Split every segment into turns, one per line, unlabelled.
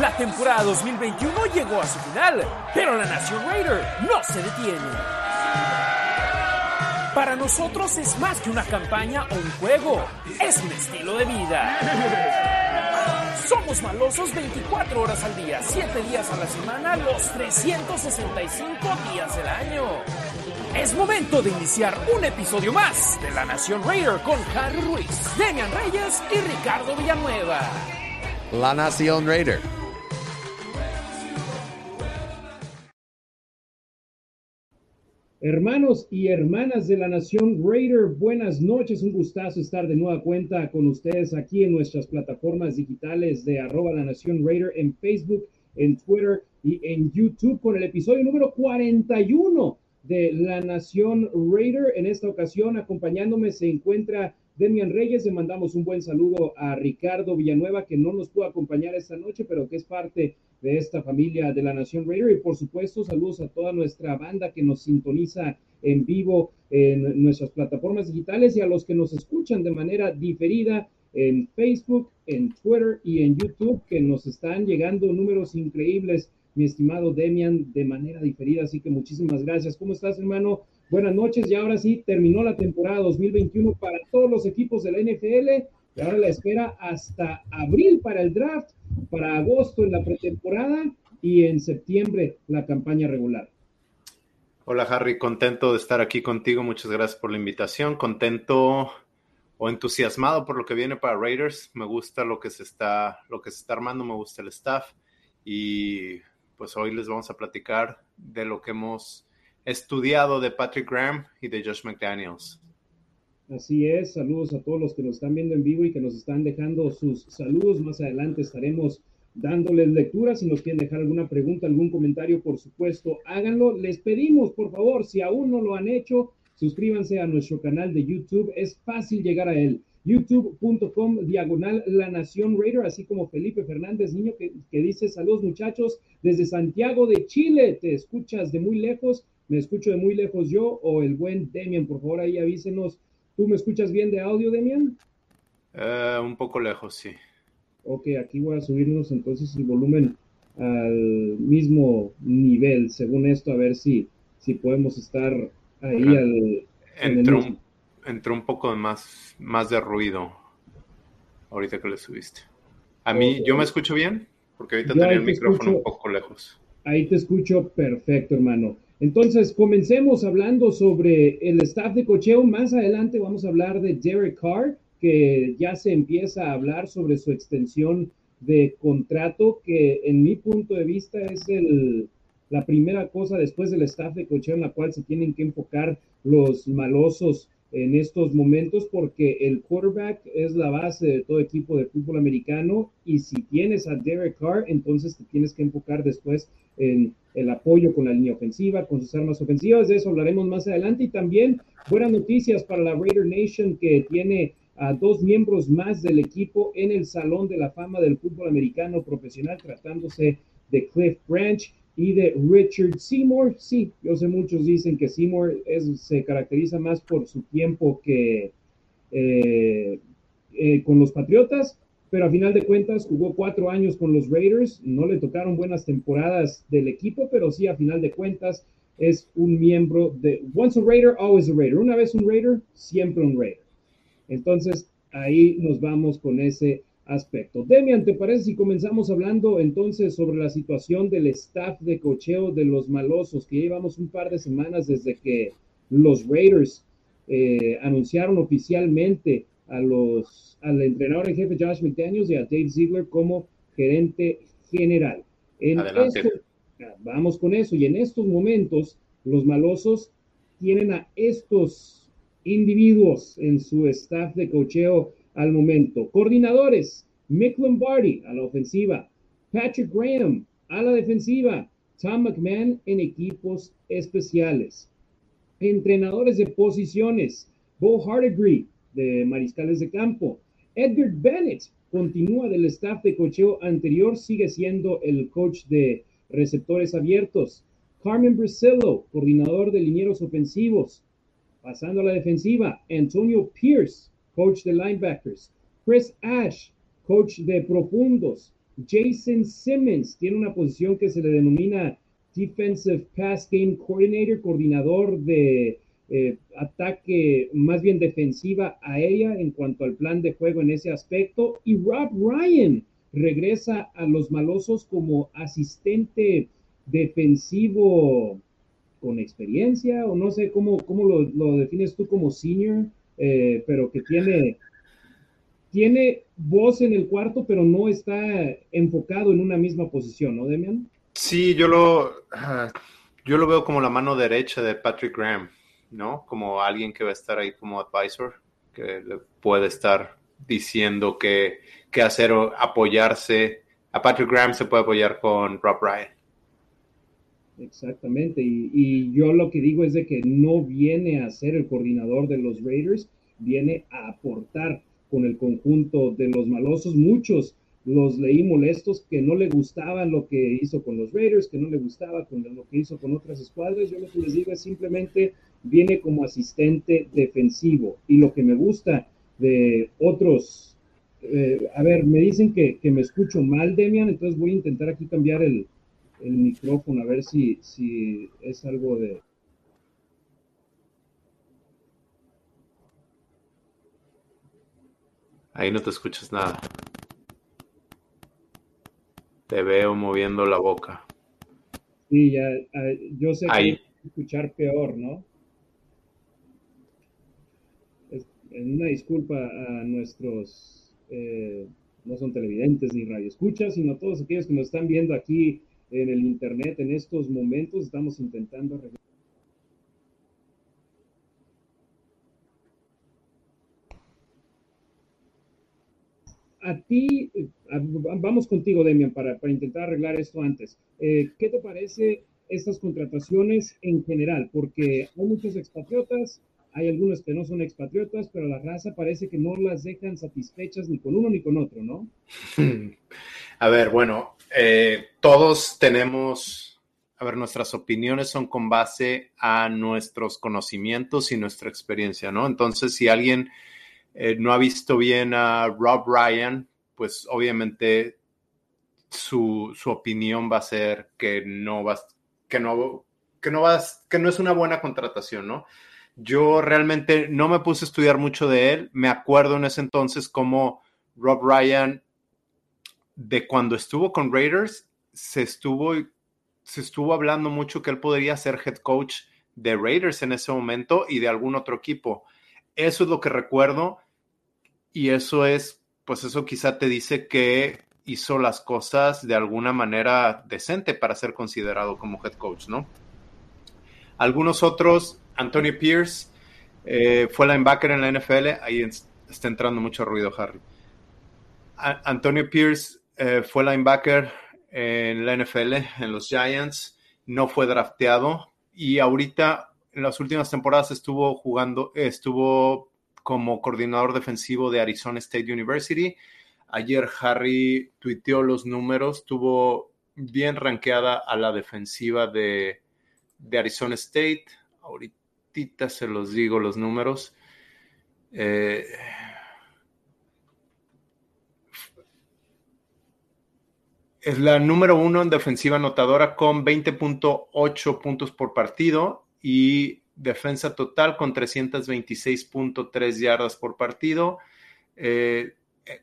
La temporada 2021 llegó a su final, pero la Nación Raider no se detiene. Para nosotros es más que una campaña o un juego, es un estilo de vida. Somos malosos 24 horas al día, 7 días a la semana, los 365 días del año. Es momento de iniciar un episodio más de La Nación Raider con Harry Ruiz, Demian Reyes y Ricardo Villanueva.
La Nación Raider.
Hermanos y hermanas de la Nación Raider, buenas noches. Un gustazo estar de nueva cuenta con ustedes aquí en nuestras plataformas digitales de arroba la Nación Raider en Facebook, en Twitter y en YouTube con el episodio número 41 de la Nación Raider. En esta ocasión, acompañándome se encuentra Demian Reyes. Le mandamos un buen saludo a Ricardo Villanueva, que no nos pudo acompañar esta noche, pero que es parte de esta familia de la Nación Raider. Y por supuesto, saludos a toda nuestra banda que nos sintoniza en vivo en nuestras plataformas digitales y a los que nos escuchan de manera diferida en Facebook, en Twitter y en YouTube, que nos están llegando números increíbles, mi estimado Demian, de manera diferida. Así que muchísimas gracias. ¿Cómo estás, hermano? Buenas noches. Y ahora sí, terminó la temporada 2021 para todos los equipos de la NFL. Y ahora la espera hasta abril para el draft para agosto en la pretemporada y en septiembre la campaña regular.
Hola Harry, contento de estar aquí contigo. Muchas gracias por la invitación. Contento o entusiasmado por lo que viene para Raiders. Me gusta lo que se está, lo que se está armando, me gusta el staff y pues hoy les vamos a platicar de lo que hemos estudiado de Patrick Graham y de Josh McDaniels.
Así es, saludos a todos los que nos están viendo en vivo y que nos están dejando sus saludos. Más adelante estaremos dándoles lectura. Si nos quieren dejar alguna pregunta, algún comentario, por supuesto, háganlo. Les pedimos, por favor, si aún no lo han hecho, suscríbanse a nuestro canal de YouTube. Es fácil llegar a él. youtube.com diagonal La Nación Raider, así como Felipe Fernández Niño que, que dice saludos muchachos desde Santiago de Chile. Te escuchas de muy lejos, me escucho de muy lejos yo o el buen Demian, por favor ahí avísenos ¿Tú me escuchas bien de audio, Demian?
Uh, un poco lejos, sí.
Ok, aquí voy a subirnos entonces el volumen al mismo nivel, según esto, a ver si, si podemos estar ahí al...
Entró, un, entró un poco más, más de ruido ahorita que le subiste. A mí, okay. ¿yo me escucho bien? Porque ahorita yo tenía el micrófono escucho, un poco lejos.
Ahí te escucho perfecto, hermano. Entonces, comencemos hablando sobre el staff de cocheo. Más adelante vamos a hablar de Derek Carr, que ya se empieza a hablar sobre su extensión de contrato, que en mi punto de vista es el, la primera cosa después del staff de cocheo en la cual se tienen que enfocar los malosos en estos momentos, porque el quarterback es la base de todo equipo de fútbol americano y si tienes a Derek Carr, entonces te tienes que enfocar después en el apoyo con la línea ofensiva, con sus armas ofensivas. De eso hablaremos más adelante. Y también buenas noticias para la Raider Nation que tiene a dos miembros más del equipo en el Salón de la Fama del Fútbol Americano Profesional, tratándose de Cliff Branch y de Richard Seymour. Sí, yo sé muchos dicen que Seymour se caracteriza más por su tiempo que eh, eh, con los Patriotas, pero a final de cuentas jugó cuatro años con los Raiders, no le tocaron buenas temporadas del equipo, pero sí a final de cuentas es un miembro de once a Raider, always a Raider. Una vez un Raider, siempre un Raider. Entonces ahí nos vamos con ese aspecto. Demian, ¿te parece si comenzamos hablando entonces sobre la situación del staff de cocheo de los malosos, que llevamos un par de semanas desde que los Raiders eh, anunciaron oficialmente a los, al entrenador en jefe Josh McDaniels y a Dave Ziegler como gerente general. En esto, vamos con eso. Y en estos momentos, los malosos tienen a estos individuos en su staff de cocheo al momento. Coordinadores, Mick Lombardi a la ofensiva, Patrick Graham a la defensiva, Tom McMahon en equipos especiales. Entrenadores de posiciones, Bo Hardegree de mariscales de campo. Edgar Bennett continúa del staff de cocheo anterior, sigue siendo el coach de receptores abiertos. Carmen Brasillo, coordinador de linieros ofensivos. Pasando a la defensiva, Antonio Pierce, coach de linebackers. Chris Ash, coach de profundos. Jason Simmons tiene una posición que se le denomina Defensive Pass Game Coordinator, coordinador de eh, ataque más bien defensiva a ella en cuanto al plan de juego en ese aspecto. Y Rob Ryan regresa a los malosos como asistente defensivo con experiencia, o no sé cómo, cómo lo, defines tú como senior, eh, pero que tiene, tiene voz en el cuarto, pero no está enfocado en una misma posición, ¿no, Demian?
Sí, yo lo, ah, yo lo veo como la mano derecha de Patrick Graham, ¿no? Como alguien que va a estar ahí como advisor, que le puede estar diciendo qué, hacer o apoyarse. A Patrick Graham se puede apoyar con Rob Ryan.
Exactamente, y, yo lo que digo es de que no viene a ser el coordinador de los Raiders, viene a aportar con el conjunto de los malosos. Muchos los leí molestos que no le gustaba lo que hizo con los Raiders, que no le gustaba con lo que hizo con otras escuadras. Yo lo que les digo es simplemente viene como asistente defensivo. Y lo que me gusta de otros, eh, a ver, me dicen que, que me escucho mal, Demian, entonces voy a intentar aquí cambiar el, el micrófono, a ver si, si es algo de...
Ahí no te escuchas nada. Te veo moviendo la boca.
Sí, ya, yo sé que escuchar peor, ¿no? una disculpa a nuestros, eh, no son televidentes ni radioescuchas, sino todos aquellos que nos están viendo aquí en el Internet en estos momentos. Estamos intentando a ti, eh, vamos contigo, Demian, para, para intentar arreglar esto antes. Eh, ¿Qué te parece estas contrataciones en general? Porque hay muchos expatriotas, hay algunos que no son expatriotas, pero la raza parece que no las dejan satisfechas ni con uno ni con otro, ¿no?
A ver, bueno, eh, todos tenemos, a ver, nuestras opiniones son con base a nuestros conocimientos y nuestra experiencia, ¿no? Entonces, si alguien eh, no ha visto bien a Rob Ryan, pues obviamente su, opinión va a ser que no va, que no, que no va, que no es una buena contratación, ¿no? Yo realmente no me puse a estudiar mucho de él. Me acuerdo en ese entonces cómo Rob Ryan de cuando estuvo con Raiders, se estuvo, se estuvo hablando mucho que él podría ser head coach de Raiders en ese momento y de algún otro equipo. Eso es lo que recuerdo y eso es, pues eso quizá te dice que hizo las cosas de alguna manera decente para ser considerado como head coach, ¿no? Algunos otros, Anthony Pierce, eh, fue linebacker en la NFL, ahí está entrando mucho ruido, Harry. Antonio Pierce eh, fue linebacker en la NFL, en los Giants, no fue drafteado y ahorita en las últimas temporadas estuvo jugando, estuvo como coordinador defensivo de Arizona State University. Ayer Harry tuiteó los números, tuvo bien rankeada a la defensiva de, de Arizona State. Ahorita se los digo los números. Eh, Es la número uno en defensiva anotadora con 20.8 puntos por partido y defensa total con 326.3 yardas por partido. Eh,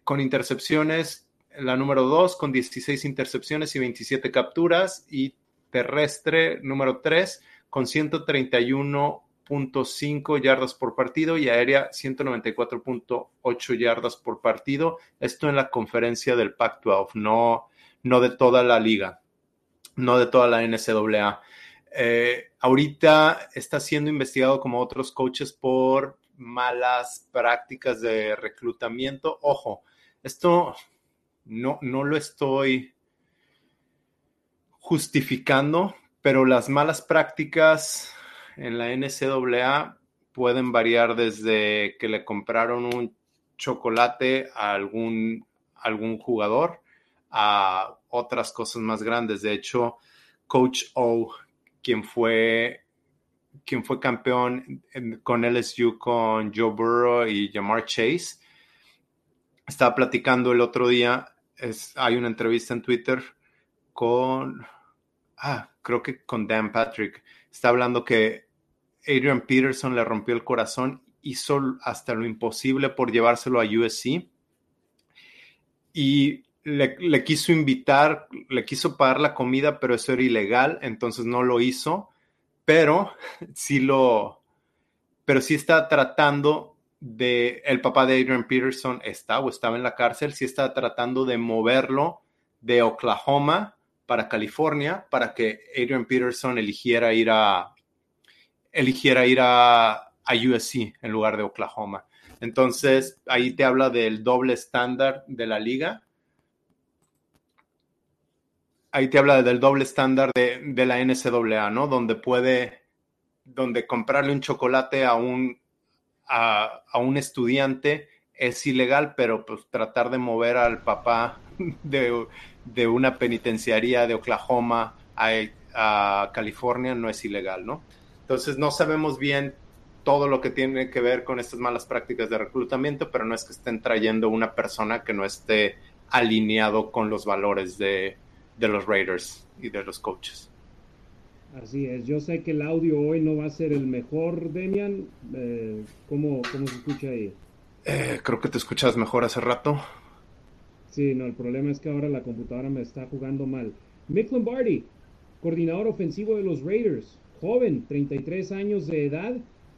con intercepciones, la número dos con 16 intercepciones y 27 capturas. Y terrestre, número tres con 131.5 yardas por partido y aérea 194.8 yardas por partido. Esto en la conferencia del Pac-12, no no de toda la liga, no de toda la NCAA. Eh, ahorita está siendo investigado como otros coaches por malas prácticas de reclutamiento. Ojo, esto no, no lo estoy justificando, pero las malas prácticas en la NCAA pueden variar desde que le compraron un chocolate a algún, algún jugador a otras cosas más grandes. De hecho, Coach O, quien fue, quien fue campeón con LSU con Joe Burrow y Jamar Chase, estaba platicando el otro día hay una entrevista en Twitter con, ah, creo que con Dan Patrick. Está hablando que Adrian Peterson le rompió el corazón, hizo hasta lo imposible por llevárselo a USC y le, quiso invitar, le quiso pagar la comida, pero eso era ilegal, entonces no lo hizo, pero sí lo, pero sí está tratando de, el papá de Adrian Peterson está o estaba en la cárcel, sí está tratando de moverlo de Oklahoma para California para que Adrian Peterson eligiera ir a, eligiera ir a, a USC en lugar de Oklahoma. Entonces, ahí te habla del doble estándar de la liga. Ahí te habla del doble estándar de, la NCAA, ¿no? Donde puede, donde comprarle un chocolate a un, a, un estudiante es ilegal, pero pues tratar de mover al papá de, de una penitenciaría de Oklahoma a, a, California no es ilegal, ¿no? Entonces no sabemos bien todo lo que tiene que ver con estas malas prácticas de reclutamiento, pero no es que estén trayendo una persona que no esté alineado con los valores de, los Raiders y de los coaches.
Así es, yo sé que el audio hoy no va a ser el mejor, Demian. Eh, ¿cómo, se escucha ahí?
Eh, creo que te escuchas mejor hace rato.
Sí, no, el problema es que ahora la computadora me está jugando mal. Mick Lombardi, coordinador ofensivo de los Raiders, joven, 33 años de edad,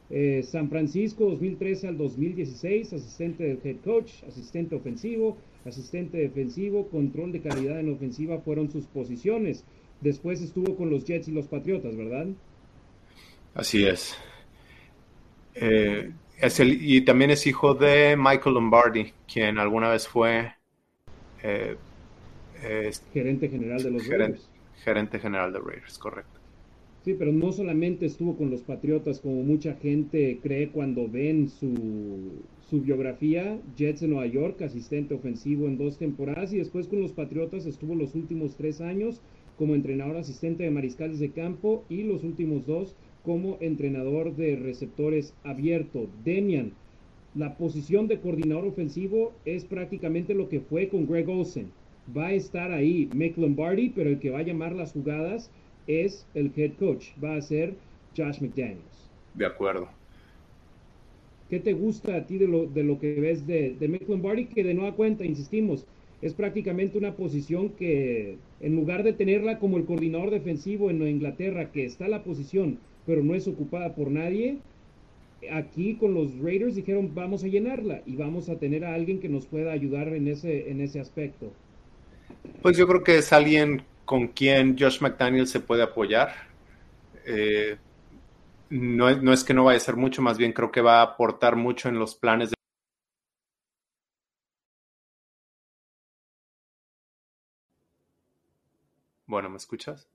eh, San Francisco 2013 al 2016, asistente del head coach, asistente ofensivo, asistente defensivo, control de calidad en ofensiva fueron sus posiciones. Después estuvo con los Jets y los Patriotas, ¿verdad?
Así es. Eh, es el, y también es hijo de Michael Lombardi, quien alguna vez fue
eh, gerente general de los Raiders.
Gerente general de Raiders, correcto.
Sí, pero no solamente estuvo con los Patriotas, como mucha gente cree cuando ven su, su biografía, Jets en Nueva York, asistente ofensivo en dos temporadas, y después con los Patriotas estuvo los últimos tres años como entrenador asistente de mariscales de campo y los últimos dos como entrenador de receptores abierto. Demian, la posición de coordinador ofensivo es prácticamente lo que fue con Greg Olsen. Va a estar ahí Mick Lombardi, pero el que va a llamar las jugadas es el head coach, va a ser Josh McDaniels.
De acuerdo.
¿Qué te gusta a ti de lo, de lo que ves de, de Lombardi? Que de nueva cuenta, insistimos, es prácticamente una posición que en lugar de tenerla como el coordinador defensivo en Inglaterra, que está la posición, pero no es ocupada por nadie, aquí con los Raiders dijeron vamos a llenarla y vamos a tener a alguien que nos pueda ayudar en ese, en ese aspecto.
Pues yo creo que es alguien con quien Josh McDaniel se puede apoyar. Eh, no, no, es que no vaya a ser mucho, más bien creo que va a aportar mucho en los planes de... Bueno, ¿me escuchas?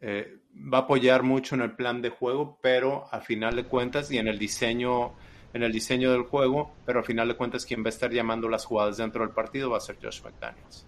Eh, va a apoyar mucho en el plan de juego, pero al final de cuentas y en el diseño, en el diseño del juego, pero al final de cuentas quien va a estar llamando las jugadas dentro del partido va a ser Josh McDaniels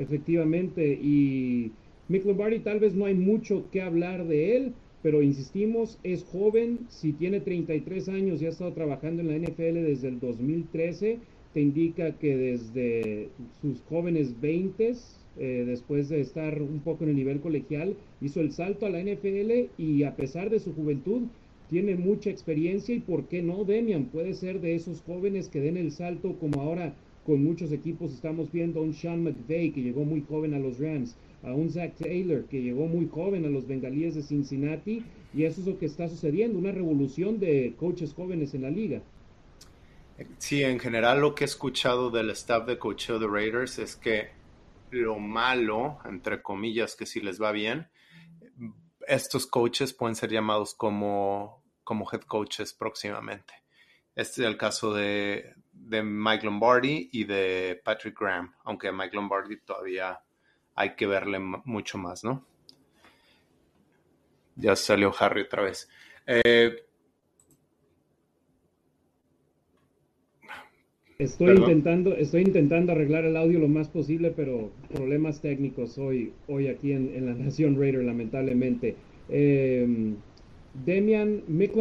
efectivamente. Y Mick Lombardi tal vez no hay mucho que hablar de él, pero insistimos, es joven, si tiene 33 años y ha estado trabajando en la NFL desde el 2013, te indica que desde sus jóvenes 20, eh, después de estar un poco en el nivel colegial, hizo el salto a la NFL y a pesar de su juventud, tiene mucha experiencia y por qué no, Demian, puede ser de esos jóvenes que den el salto como ahora con muchos equipos estamos viendo un Sean McVay que llegó muy joven a los Rams, a un Zach Taylor que llegó muy joven a los Bengalíes de Cincinnati y eso es lo que está sucediendo, una revolución de coaches jóvenes en la liga.
Sí, en general lo que he escuchado del staff de coacheo de Raiders es que lo malo, entre comillas, que si les va bien, estos coaches pueden ser llamados como, como head coaches próximamente. Este es el caso de, de Mike Lombardi y de Patrick Graham, aunque Mike Lombardi todavía hay que verle mucho más, ¿no? Ya salió Harry otra vez. Eh,
estoy intentando, estoy intentando arreglar el audio lo más posible, pero problemas técnicos hoy, hoy aquí en, la Nación Raider, lamentablemente. Eh, Demian Mick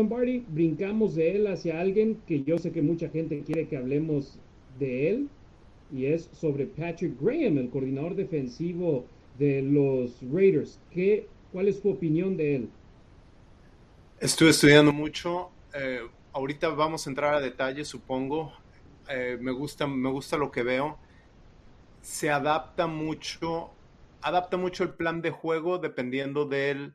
brincamos de él hacia alguien que yo sé que mucha gente quiere que hablemos de él, y es sobre Patrick Graham, el coordinador defensivo de los Raiders. ¿Qué, ¿Cuál es tu opinión de él?
Estuve estudiando mucho. Eh, ahorita vamos a entrar a detalles, supongo. Eh, me, gusta, me gusta lo que veo. Se adapta mucho, adapta mucho el plan de juego dependiendo del,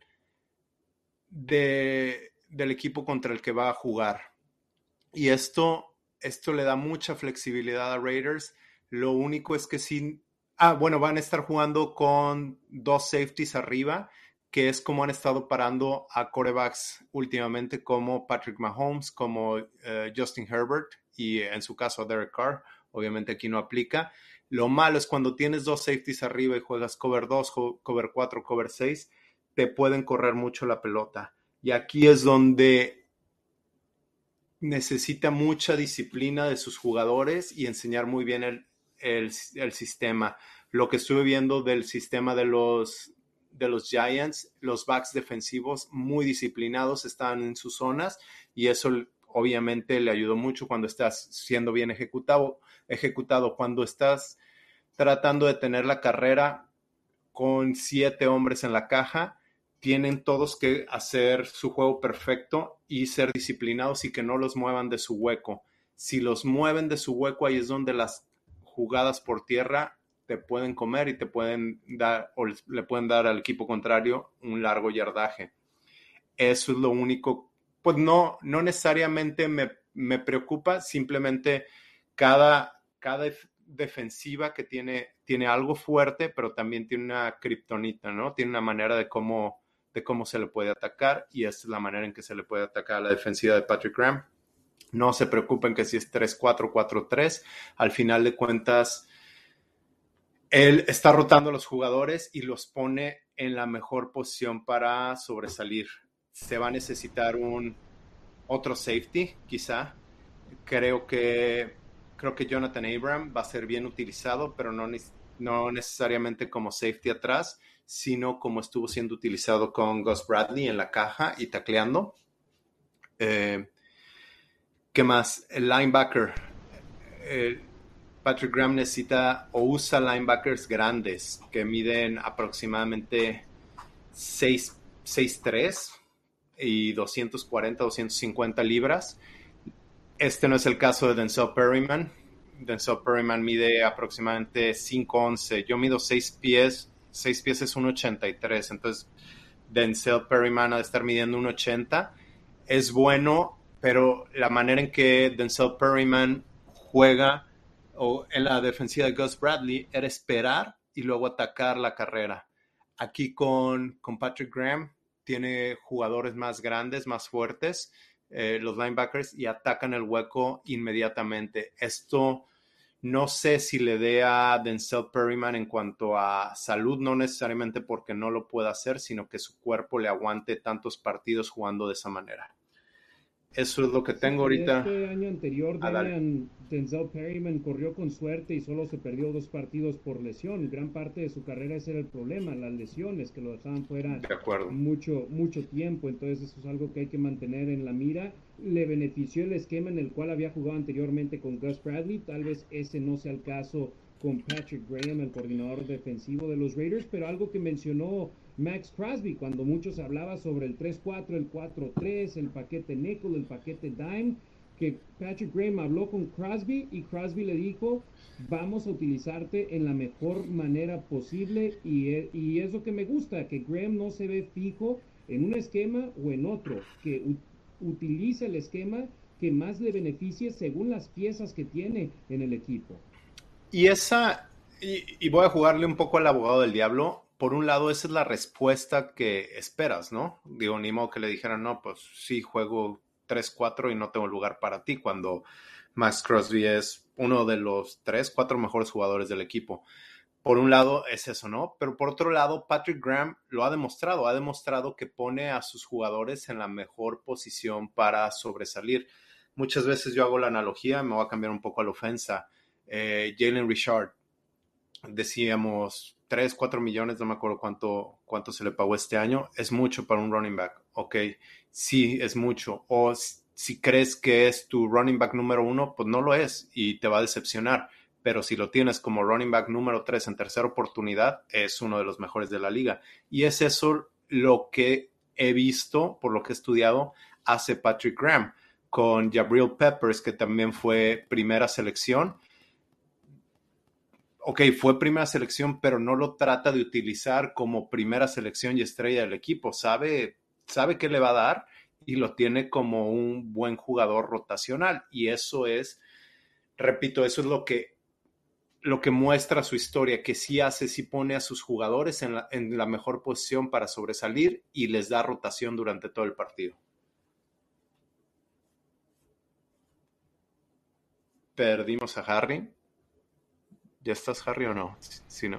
de, del equipo contra el que va a jugar. Y esto, esto le da mucha flexibilidad a Raiders. Lo único es que sí. Ah, bueno, van a estar jugando con dos safeties arriba, que es como han estado parando a corebacks últimamente, como Patrick Mahomes, como eh, Justin Herbert y en su caso a Derek Carr. Obviamente aquí no aplica. Lo malo es cuando tienes dos safeties arriba y juegas cover 2, cover 4, cover 6, te pueden correr mucho la pelota. Y aquí es donde necesita mucha disciplina de sus jugadores y enseñar muy bien el, el, sistema. Lo que estuve viendo del sistema de los, de los Giants, los backs defensivos muy disciplinados están en sus zonas y eso obviamente le ayudó mucho cuando estás siendo bien ejecutado, ejecutado cuando estás tratando de tener la carrera con siete hombres en la caja, tienen todos que hacer su juego perfecto y ser disciplinados y que no los muevan de su hueco. Si los mueven de su hueco, ahí es donde las jugadas por tierra te pueden comer y te pueden dar o le pueden dar al equipo contrario un largo yardaje. Eso es lo único, pues no, no necesariamente me, me preocupa, simplemente cada, cada defensiva que tiene, tiene algo fuerte, pero también tiene una kriptonita, ¿no? Tiene una manera de cómo, de cómo se le puede atacar y es la manera en que se le puede atacar a la defensiva de Patrick Graham. No se preocupen que si es 3-4, 4-3, al final de cuentas, él está rotando a los jugadores y los pone en la mejor posición para sobresalir. Se va a necesitar un otro safety, quizá. Creo que creo que Jonathan Abram va a ser bien utilizado, pero no, no necesariamente como safety atrás, sino como estuvo siendo utilizado con Gus Bradley en la caja y tacleando. Eh, ¿Qué más? El linebacker. Patrick Graham necesita o usa linebackers grandes que miden aproximadamente 6'3 y 240, 250 libras. Este no es el caso de Denzel Perryman. Denzel Perryman mide aproximadamente 5'11. Yo mido 6 pies. 6 pies es 1'83. Entonces, Denzel Perryman ha de estar midiendo 1'80. Es bueno pero la manera en que Denzel Perryman juega o en la defensiva de Gus Bradley era esperar y luego atacar la carrera. Aquí con, con Patrick Graham tiene jugadores más grandes, más fuertes, eh, los linebackers, y atacan el hueco inmediatamente. Esto no sé si le dé a Denzel Perryman en cuanto a salud, no necesariamente porque no lo pueda hacer, sino que su cuerpo le aguante tantos partidos jugando de esa manera. Eso es lo que tengo ahorita.
Este año anterior, ah, Denzel Perryman corrió con suerte y solo se perdió dos partidos por lesión. Gran parte de su carrera ese era el problema, las lesiones que lo dejaban fuera mucho mucho tiempo. Entonces eso es algo que hay que mantener en la mira. Le benefició el esquema en el cual había jugado anteriormente con Gus Bradley. Tal vez ese no sea el caso con Patrick Graham, el coordinador defensivo de los Raiders, pero algo que mencionó Max Crosby, cuando muchos hablaba sobre el 3-4, el 4-3, el paquete nickel, el paquete dime, que Patrick Graham habló con Crosby y Crosby le dijo, vamos a utilizarte en la mejor manera posible y, e, y es lo que me gusta, que Graham no se ve fijo en un esquema o en otro, que utiliza el esquema que más le beneficie según las piezas que tiene en el equipo.
Y esa, y, voy a jugarle un poco al abogado del diablo. Por un lado, esa es la respuesta que esperas, ¿no? Digo, ni modo que le dijeran, no, pues sí, juego 3-4 y no tengo lugar para ti, cuando Max Crosby es uno de los 3, 4 mejores jugadores del equipo. Por un lado es eso, ¿no? Pero por otro lado, Patrick Graham lo ha demostrado, ha demostrado que pone a sus jugadores en la mejor posición para sobresalir. Muchas veces yo hago la analogía, me voy a cambiar un poco a la ofensa eh, Jalen Richard, decíamos 3, 4 millones, no me acuerdo cuánto, cuánto se le pagó este año, es mucho para un running back, ok, sí, es mucho, o si crees que es tu running back número uno, pues no lo es y te va a decepcionar, pero si lo tienes como running back número 3 en tercera oportunidad, es uno de los mejores de la liga. Y es eso lo que he visto, por lo que he estudiado, hace Patrick Graham con Jabril Peppers, que también fue primera selección. Ok, fue primera selección, pero no lo trata de utilizar como primera selección y estrella del equipo. Sabe, sabe qué le va a dar y lo tiene como un buen jugador rotacional. Y eso es, repito, eso es lo que lo que muestra su historia, que sí hace, sí pone a sus jugadores en la, en la mejor posición para sobresalir y les da rotación durante todo el partido. Perdimos a Harry. ¿Ya estás, Harry, o no?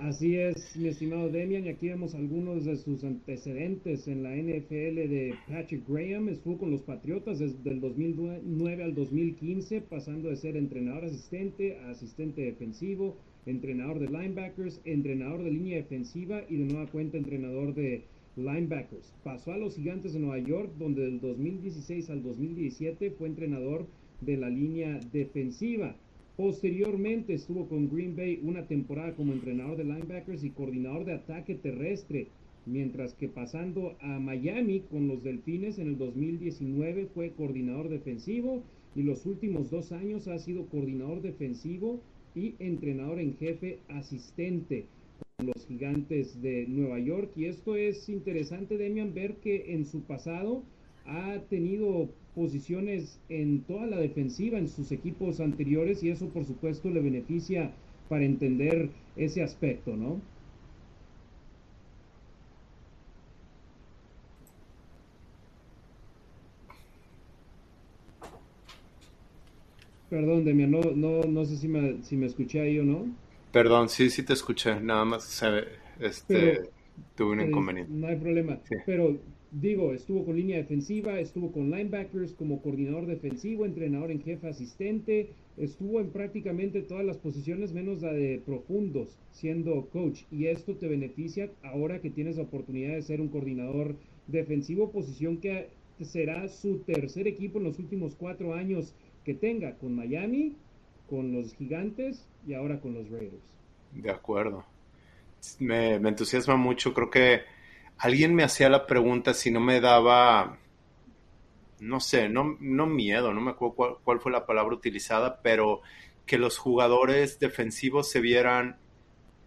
Así es, mi estimado Demian, y aquí vemos algunos de sus antecedentes en la NFL de Patrick Graham. Estuvo con los Patriotas desde el 2009 al 2015, pasando de ser entrenador asistente a asistente defensivo, entrenador de linebackers, entrenador de línea defensiva y de nueva cuenta entrenador de linebackers. Pasó a los Gigantes de Nueva York, donde del 2016 al 2017 fue entrenador de la línea defensiva. Posteriormente estuvo con Green Bay una temporada como entrenador de linebackers y coordinador de ataque terrestre, mientras que pasando a Miami con los Delfines en el 2019 fue coordinador defensivo y los últimos dos años ha sido coordinador defensivo y entrenador en jefe asistente con los gigantes de Nueva York. Y esto es interesante, Demian, ver que en su pasado ha tenido posiciones en toda la defensiva en sus equipos anteriores y eso por supuesto le beneficia para entender ese aspecto, ¿no? Perdón, Demian, no, no, no sé si me, si me escuché ahí o no.
Perdón, sí, sí te escuché, nada más este, tuve un inconveniente.
No hay problema, pero digo, estuvo con línea defensiva, estuvo con linebackers como coordinador defensivo, entrenador en jefe asistente, estuvo en prácticamente todas las posiciones menos la de profundos siendo coach y esto te beneficia ahora que tienes la oportunidad de ser un coordinador defensivo, posición que será su tercer equipo en los últimos cuatro años que tenga con Miami, con los gigantes y ahora con los Raiders.
De acuerdo. Me, me entusiasma mucho, creo que alguien me hacía la pregunta si no me daba, no sé, no, no miedo, no me acuerdo cuál, fue la palabra utilizada, pero que los jugadores defensivos se vieran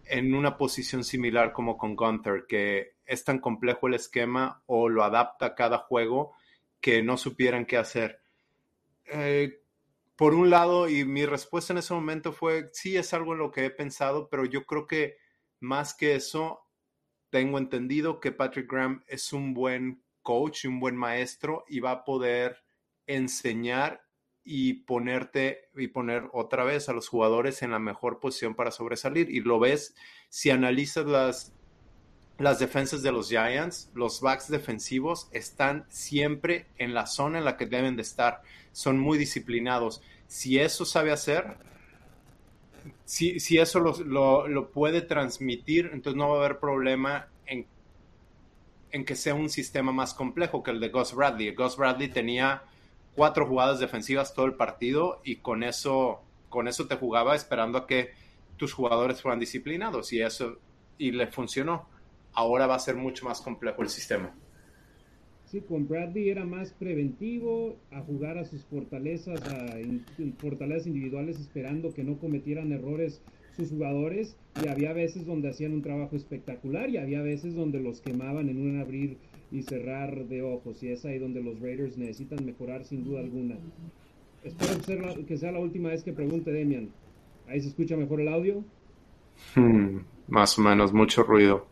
en una posición similar como con Gunther, que es tan complejo el esquema o lo adapta a cada juego que no supieran qué hacer. Eh, por un lado, y mi respuesta en ese momento fue, sí, es algo en lo que he pensado, pero yo creo que más que eso, tengo entendido que Patrick Graham es un buen coach y un buen maestro y va a poder enseñar y ponerte y poner otra vez a los jugadores en la mejor posición para sobresalir. Y lo ves si analizas las, las defensas de los Giants, los backs defensivos están siempre en la zona en la que deben de estar. Son muy disciplinados. Si eso sabe hacer, si, si eso lo, lo, puede transmitir, entonces no va a haber problema en, en que sea un sistema más complejo que el de Gus Bradley. Gus Bradley tenía cuatro jugadas defensivas todo el partido y con eso, con eso te jugaba esperando a que tus jugadores fueran disciplinados y eso y le funcionó. Ahora va a ser mucho más complejo el sistema.
Sí, con Bradley era más preventivo, a jugar a sus fortalezas, a fortalezas individuales, esperando que no cometieran errores sus jugadores. Y había veces donde hacían un trabajo espectacular y había veces donde los quemaban en un abrir y cerrar de ojos. Y es ahí donde los Raiders necesitan mejorar sin duda alguna. Espero que sea la última vez que pregunte Demian. ¿Ahí se escucha mejor el audio?
Hmm, más o menos, mucho ruido.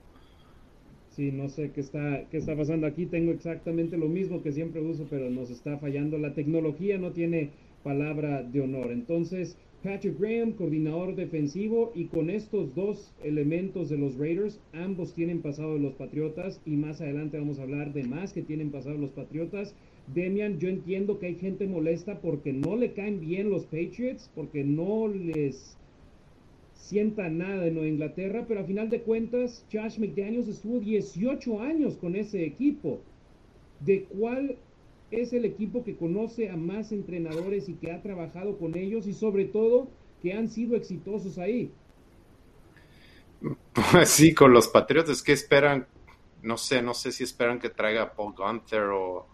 Sí, no sé qué está, qué está pasando aquí. Tengo exactamente lo mismo que siempre uso, pero nos está fallando. La tecnología no tiene palabra de honor. Entonces, Patrick Graham, coordinador defensivo, y con estos dos elementos de los Raiders, ambos tienen pasado de los Patriotas, y más adelante vamos a hablar de más que tienen pasado los Patriotas. Demian, yo entiendo que hay gente molesta porque no le caen bien los Patriots, porque no les sienta nada de Nueva Inglaterra, pero a final de cuentas Josh McDaniels estuvo 18 años con ese equipo. ¿De cuál es el equipo que conoce a más entrenadores y que ha trabajado con ellos y sobre todo que han sido exitosos ahí.
Pues sí, con los Patriotas, ¿qué esperan? No sé, no sé si esperan que traiga a Paul Gunther o,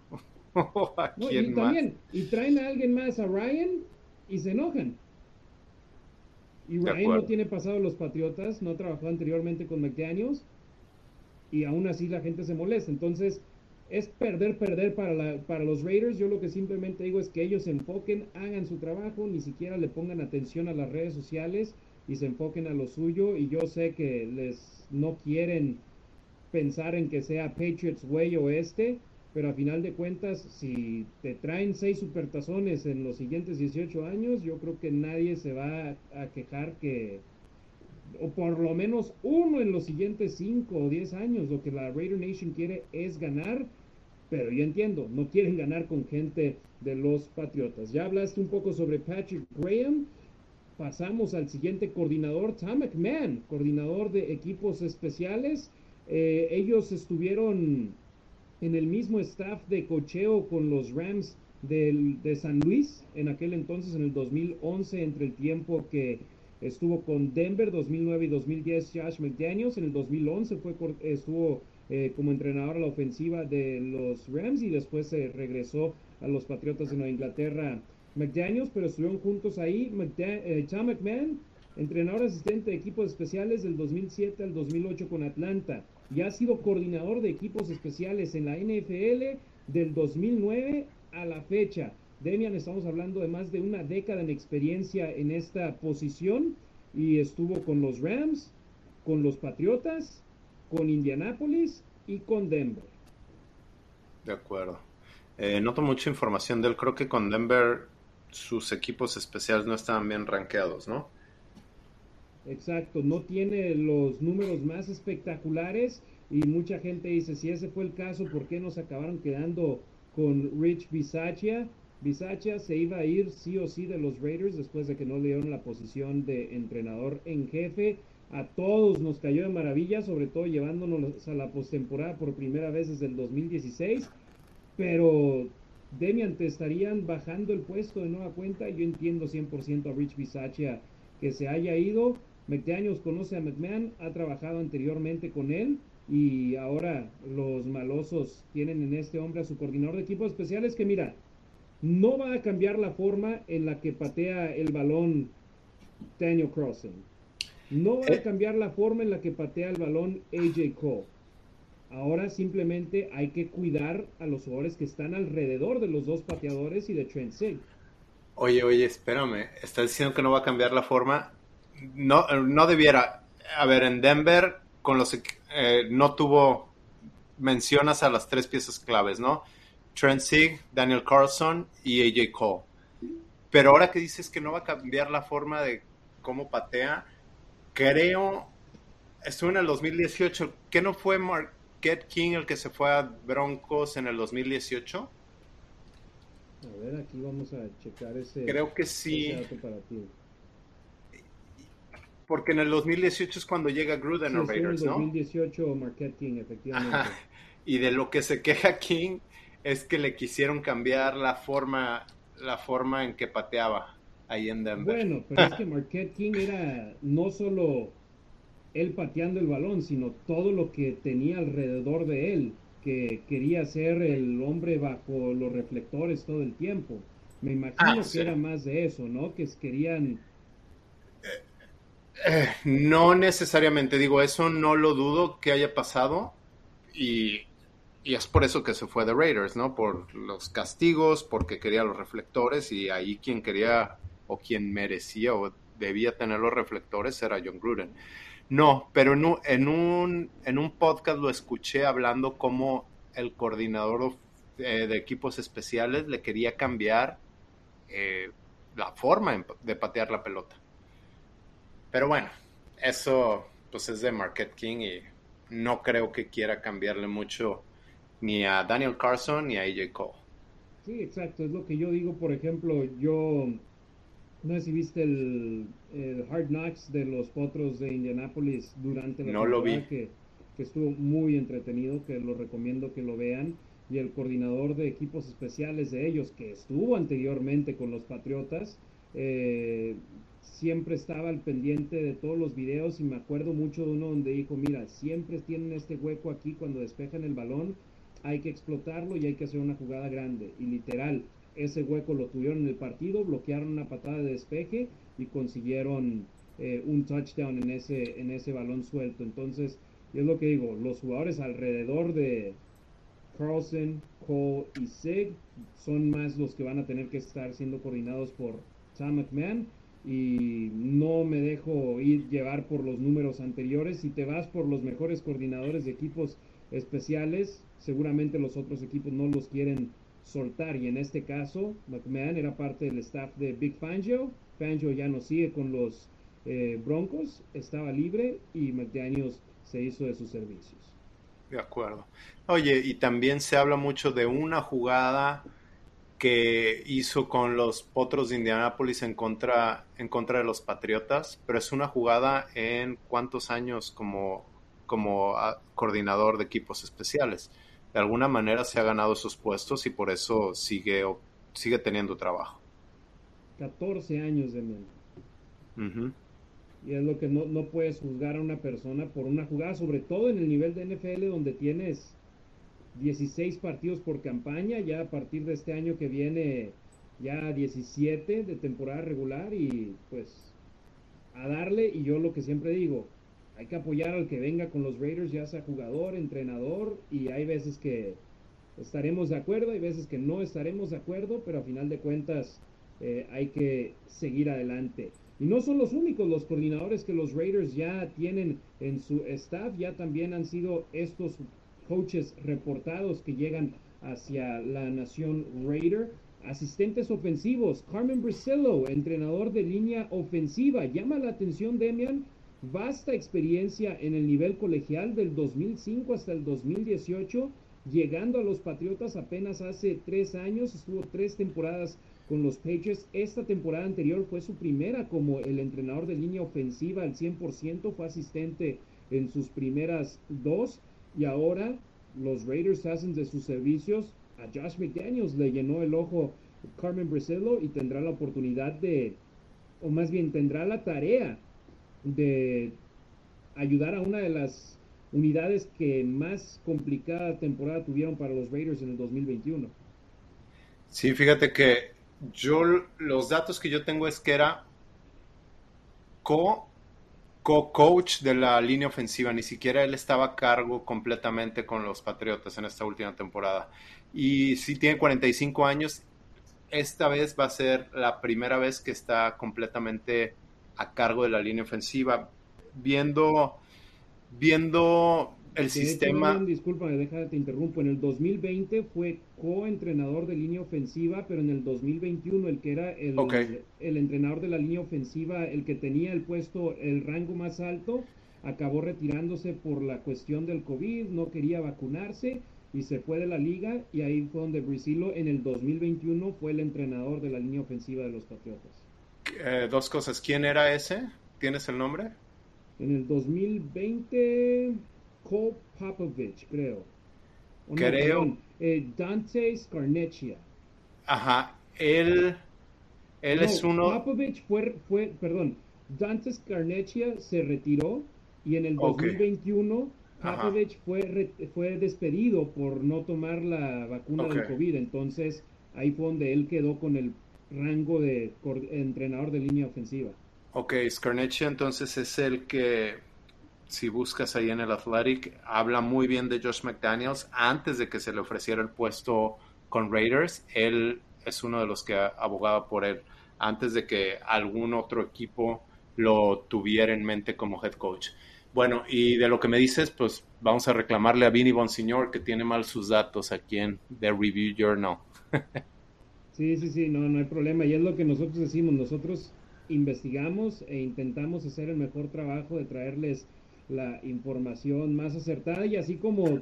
a quién
y También, y traen a alguien más, a Ryan, y se enojan. Y Ryan no tiene pasado los Patriotas, no ha trabajado anteriormente con McDaniels, y aún así la gente se molesta. Entonces, es perder, perder para, para los Raiders. Yo lo que simplemente digo es que ellos se enfoquen, hagan su trabajo, ni siquiera le pongan atención a las redes sociales y se enfoquen a lo suyo. Y yo sé que les no quieren pensar en que sea Patriots Way o este, pero a final de cuentas, si te traen seis supertazones en los siguientes 18 años, yo creo que nadie se va a quejar que, o por lo menos uno en los siguientes cinco o 10 años, lo que la Raider Nation quiere es ganar, pero yo entiendo, no quieren ganar con gente de los Patriotas. Ya hablaste un poco sobre Patrick Graham, pasamos al siguiente coordinador, Tom McMahon, coordinador de equipos especiales. Eh, ellos estuvieron en el mismo staff de cocheo con los Rams de San Luis en aquel entonces, en el 2011, entre el tiempo que estuvo con Denver 2009 y 2010 Josh McDaniels, en el 2011 fue, estuvo eh, como entrenador a la ofensiva de los Rams y después se regresó a los Patriotas de Nueva Inglaterra. McDaniels, pero estuvieron juntos ahí, eh, Tom McMahon, entrenador asistente de equipos especiales del 2007 al 2008 con Atlanta y ha sido coordinador de equipos especiales en la NFL del 2009 a la fecha. Demian, estamos hablando de más de una década en experiencia en esta posición y estuvo con los Rams, con los Patriotas, con Indianapolis y con Denver.
De acuerdo. Eh, noto mucha información de él. Creo que con Denver sus equipos especiales no estaban bien rankeados, ¿no?
Exacto, no tiene los números más espectaculares y mucha gente dice, si ese fue el caso, ¿por qué nos acabaron quedando con Rich Bisaccia? Bisaccia se iba a ir sí o sí de los Raiders después de que no le dieron la posición de entrenador en jefe. A todos nos cayó de maravilla, sobre todo llevándonos a la postemporada por primera vez desde el 2016. Pero Demian, te estarían bajando el puesto de nueva cuenta. Yo entiendo 100% a Rich Bisaccia que se haya ido McDaniels conoce a McMahon, ha trabajado anteriormente con él y ahora los malosos tienen en este hombre a su coordinador de equipos especiales que mira, no va a cambiar la forma en la que patea el balón Daniel Crossen. No va a eh. cambiar la forma en la que patea el balón AJ Cole. Ahora simplemente hay que cuidar a los jugadores que están alrededor de los dos pateadores y de Trent Sig.
Oye, oye, espérame. ¿Estás diciendo que no va a cambiar la forma? No, no debiera. A ver, en Denver, con los eh, no tuvo mencionas a las tres piezas claves, ¿no? Trent Sieg, Daniel Carlson y AJ Cole. Pero ahora que dices que no va a cambiar la forma de cómo patea, creo, estuvo en el 2018, ¿qué no fue Marquette King el que se fue a Broncos en el 2018?
A ver, aquí vamos a checar ese.
Creo que sí. Porque en el 2018 es cuando llega Gruden a Raiders,
¿no? En el 2018 Marquette King, efectivamente.
Y de lo que se queja King es que le quisieron cambiar la forma, la forma en que pateaba ahí en Denver.
Bueno, pero es que Marquette King era no solo él pateando el balón, sino todo lo que tenía alrededor de él, que quería ser el hombre bajo los reflectores todo el tiempo. Me imagino ah, que era más de eso, ¿no? Que querían
eh, no necesariamente, digo, eso no lo dudo que haya pasado y, es por eso que se fue de Raiders, ¿no? Por los castigos, porque quería los reflectores y ahí quien quería o quien merecía o debía tener los reflectores era John Gruden. No, pero en un, en un, en un podcast lo escuché hablando como el coordinador eh, de equipos especiales le quería cambiar eh, la forma de patear la pelota. Pero bueno, eso pues es de Market King y no creo que quiera cambiarle mucho ni a Daniel Carson ni a AJ Cole.
Sí, exacto, es lo que yo digo, por ejemplo, yo no sé si viste el, Hard Knocks de los Potros de Indianapolis durante la
no lo vi.
Que, que estuvo muy entretenido, que lo recomiendo que lo vean y el coordinador de equipos especiales de ellos, que estuvo anteriormente con los Patriotas, eh, siempre estaba al pendiente de todos los videos y me acuerdo mucho de uno donde dijo, mira, siempre tienen este hueco aquí cuando despejan el balón, hay que explotarlo y hay que hacer una jugada grande. Y literal, ese hueco lo tuvieron en el partido, bloquearon una patada de despeje y consiguieron eh, un touchdown en ese, en ese balón suelto. Entonces, es lo que digo, los jugadores alrededor de Carlson, Cole y Sig son más los que van a tener que estar siendo coordinados por Tom McMahon y no me dejo ir llevar por los números anteriores. Si te vas por los mejores coordinadores de equipos especiales, seguramente los otros equipos no los quieren soltar. Y en este caso, McMahon era parte del staff de Big Fangio. Fangio ya no sigue con los eh, Broncos, estaba libre y McDaniels se hizo de sus servicios.
De acuerdo. Oye, y también se habla mucho de una jugada que hizo con los Potros de Indianápolis en contra, en contra de los Patriotas, pero es una jugada en cuántos años como, como ah, coordinador de equipos especiales. De alguna manera se ha ganado esos puestos y por eso sigue, sigue teniendo trabajo.
14 años de menos. Y es lo que no, no puedes juzgar a una persona por una jugada, sobre todo en el nivel de NFL donde tienes 16 partidos por campaña, ya a partir de este año que viene ya 17 de temporada regular y pues a darle y yo lo que siempre digo, hay que apoyar al que venga con los Raiders, ya sea jugador, entrenador y hay veces que estaremos de acuerdo, hay veces que no estaremos de acuerdo, pero a final de cuentas eh, hay que seguir adelante. Y no son los únicos los coordinadores que los Raiders ya tienen en su staff, ya también han sido estos coaches reportados que llegan hacia la nación Raider. Asistentes ofensivos, Carmen Brisello, entrenador de línea ofensiva. Llama la atención, Demian, vasta experiencia en el nivel colegial del 2005 hasta el 2018, llegando a los Patriotas apenas hace tres años, estuvo tres temporadas con los Patriots. Esta temporada anterior fue su primera como el entrenador de línea ofensiva al 100%, fue asistente en sus primeras dos. Y ahora los Raiders hacen de sus servicios a Josh McDaniels, le llenó el ojo Carmen Brisello y tendrá la oportunidad de, o más bien tendrá la tarea de ayudar a una de las unidades que más complicada temporada tuvieron para los Raiders en el 2021.
Sí, fíjate que yo los datos que yo tengo es que era co co-coach de la línea ofensiva, ni siquiera él estaba a cargo completamente con los Patriotas en esta última temporada. Y si tiene 45 años, esta vez va a ser la primera vez que está completamente a cargo de la línea ofensiva. Viendo, viendo el sistema.
disculpa, deja, te interrumpo. En el 2020 fue co-entrenador de línea ofensiva, pero en el 2021 el que era el, el entrenador de la línea ofensiva, el que tenía el puesto, el rango más alto, acabó retirándose por la cuestión del COVID, no quería vacunarse y se fue de la liga y ahí fue donde Brisilo en el 2021 fue el entrenador de la línea ofensiva de los Patriotas.
Eh, dos cosas, ¿quién era ese? ¿Tienes el nombre?
En el 2020 Cole Popovich, creo.
creo.
Eh, Dante Scarnecchia.
Ajá, él, él es uno.
Popovich fue, fue, perdón, Dante Scarnecchia se retiró y en el 2021 Popovich fue, fue despedido por no tomar la vacuna del COVID. Entonces ahí fue donde él quedó con el rango de entrenador de línea ofensiva.
Ok, Scarnecchia entonces es el que si buscas ahí en el Athletic, habla muy bien de Josh McDaniels. Antes de que se le ofreciera el puesto con Raiders, él es uno de los que abogaba por él, antes de que algún otro equipo lo tuviera en mente como head coach. Bueno, y de lo que me dices, pues vamos a reclamarle a Vinny Bonsignor que tiene mal sus datos aquí en The Review Journal.
sí, sí, sí, no, no hay problema. Y es lo que nosotros decimos, nosotros investigamos e intentamos hacer el mejor trabajo de traerles la información más acertada y así como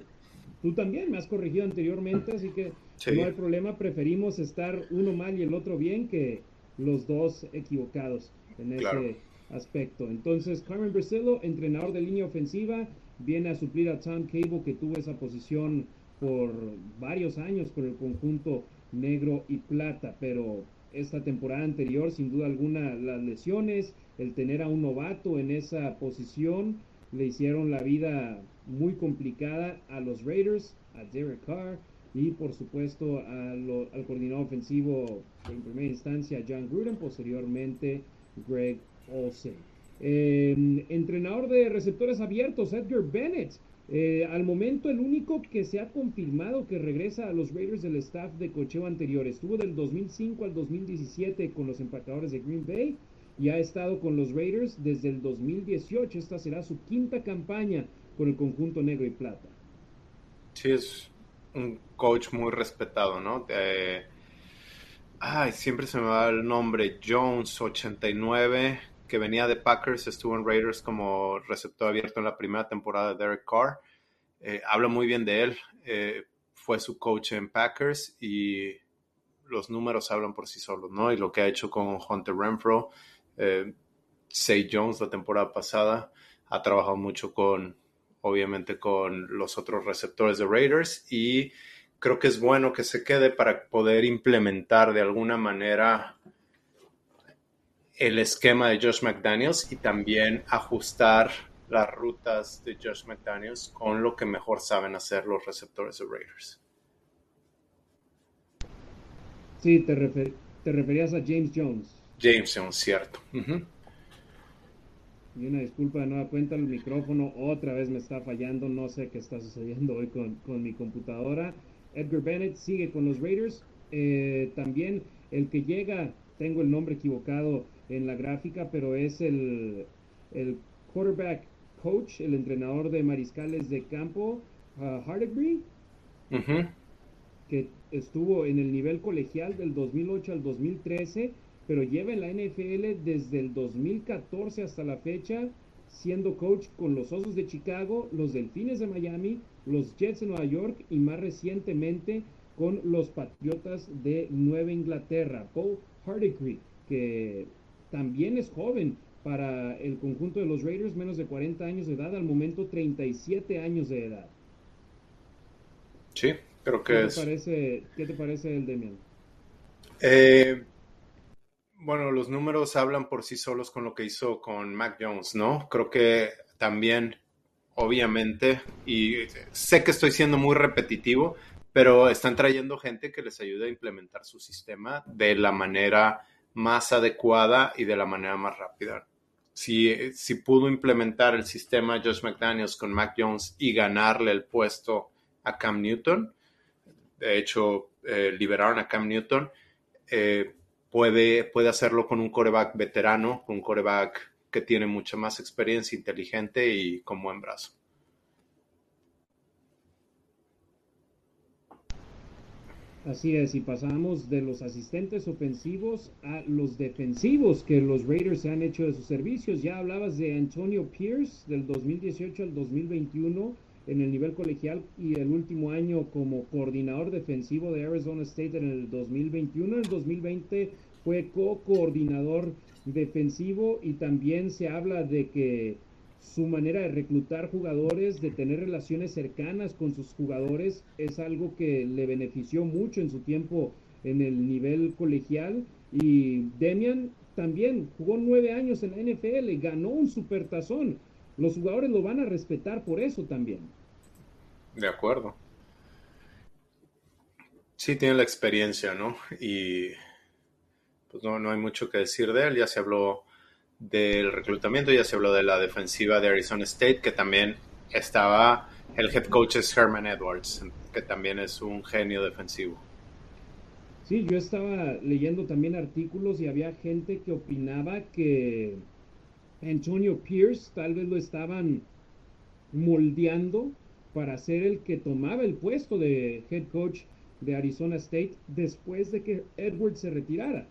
tú también me has corregido anteriormente, así que no hay problema, preferimos estar uno mal y el otro bien que los dos equivocados en ese aspecto. Entonces, Carmen Brisello, entrenador de línea ofensiva, viene a suplir a Tom Cable que tuvo esa posición por varios años con el conjunto negro y plata, pero esta temporada anterior, sin duda alguna, las lesiones, el tener a un novato en esa posición, le hicieron la vida muy complicada a los Raiders, a Derek Carr y por supuesto al coordinador ofensivo en primera instancia John Gruden, posteriormente Greg Olsen. Em, entrenador de receptores abiertos, Edgar Bennett. Eh, al momento el único que se ha confirmado que regresa a los Raiders del staff de cocheo anterior. Estuvo del 2005 al 2017 con los empacadores de Green Bay y ha estado con los Raiders desde el 2018. Esta será su quinta campaña con el conjunto negro y plata.
Sí, es un coach muy respetado, ¿no? ay, siempre se me va el nombre, Jones 89, que venía de Packers, estuvo en Raiders como receptor abierto en la primera temporada de Derek Carr. Eh, habla muy bien de él. Eh, fue su coach en Packers y los números hablan por sí solos, ¿no? Y lo que ha hecho con Hunter Renfro, eh, Say Jones la temporada pasada, ha trabajado mucho con, obviamente, con los otros receptores de Raiders y creo que es bueno que se quede para poder implementar de alguna manera el esquema de Josh McDaniels y también ajustar las rutas de Josh McDaniels con lo que mejor saben hacer los receptores de Raiders.
Sí, te, te referías a James Jones.
James Jones, cierto.
Y una disculpa de nueva cuenta, el micrófono otra vez me está fallando, no sé qué está sucediendo hoy con, con mi computadora. Edgar Bennett sigue con los Raiders. Eh, también el que llega, tengo el nombre equivocado en la gráfica, pero es el, el quarterback coach, el entrenador de mariscales de campo, uh, que estuvo en el nivel colegial del 2008 al 2013, pero lleva en la NFL desde el 2014 hasta la fecha, siendo coach con los Osos de Chicago, los Delfines de Miami, los Jets de Nueva York y más recientemente con los Patriotas de Nueva Inglaterra. Paul Hardigree, que también es joven para el conjunto de los Raiders, menos de 40 años de edad, al momento 37 años de edad.
Sí, creo que
¿Qué
es.
Te parece, ¿Qué te parece el Demian?
Eh, bueno, los números hablan por sí solos con lo que hizo con Mac Jones, ¿no? Creo que también, obviamente, y sé que estoy siendo muy repetitivo, pero están trayendo gente que les ayude a implementar su sistema de la manera más adecuada y de la manera más rápida. Si, si pudo implementar el sistema Josh McDaniels con Mac Jones y ganarle el puesto a Cam Newton, de hecho, eh, liberaron a Cam Newton, eh, puede, puede hacerlo con un coreback veterano, con un coreback que tiene mucha más experiencia, inteligente y con buen brazo.
Así es, y pasamos de los asistentes ofensivos a los defensivos que los Raiders se han hecho de sus servicios. Ya hablabas de Antonio Pierce del 2018 al 2021 en el nivel colegial y el último año como coordinador defensivo de Arizona State en el 2021. En el 2020 fue co-coordinador defensivo y también se habla de que su manera de reclutar jugadores, de tener relaciones cercanas con sus jugadores, es algo que le benefició mucho en su tiempo en el nivel colegial. Y Demian también jugó nueve años en la NFL, ganó un supertazón. Los jugadores lo van a respetar por eso también.
De acuerdo. Sí, tiene la experiencia, ¿no? Y pues no, no hay mucho que decir de él. Ya se habló del reclutamiento, ya se habló de la defensiva de Arizona State, que también estaba, el head coach es Herman Edwards, que también es un genio defensivo.
Sí, yo estaba leyendo también artículos y había gente que opinaba que Antonio Pierce tal vez lo estaban moldeando para ser el que tomaba el puesto de head coach de Arizona State después de que Edwards se retirara.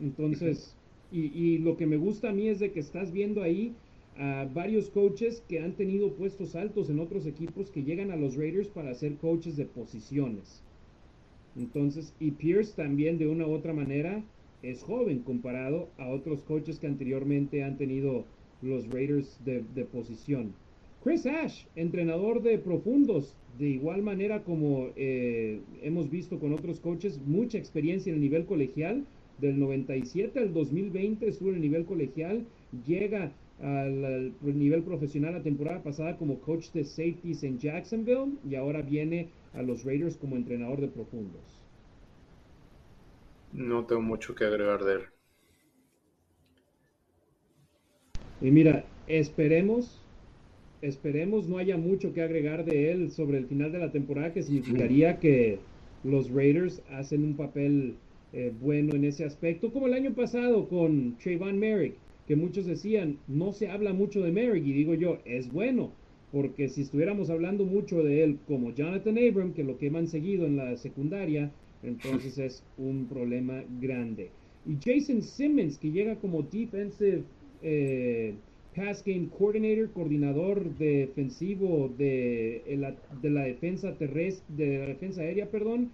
Entonces, y, lo que me gusta a mí es de que estás viendo ahí a varios coaches que han tenido puestos altos en otros equipos que llegan a los Raiders para ser coaches de posiciones. Entonces, y Pierce también de una u otra manera es joven comparado a otros coaches que anteriormente han tenido los Raiders de, posición. Chris Ash, entrenador de profundos, de igual manera como eh, hemos visto con otros coaches, mucha experiencia en el nivel colegial. Del 97 al 2020 estuvo en el nivel colegial, llega al, nivel profesional la temporada pasada como coach de safeties en Jacksonville y ahora viene a los Raiders como entrenador de profundos.
No tengo mucho que agregar de él.
Y mira, esperemos, esperemos no haya mucho que agregar de él sobre el final de la temporada, que significaría que los Raiders hacen un papel eh, bueno en ese aspecto, como el año pasado con Trayvon Merrick que muchos decían, no se habla mucho de Merrick, y digo yo, es bueno, porque si estuviéramos hablando mucho de él como Jonathan Abram, que lo queman seguido en la secundaria, entonces es un problema grande. Y Jason Simmons, que llega como defensive eh, pass game coordinator, coordinador defensivo de, la, de la defensa terrestre, de la defensa aérea, perdón,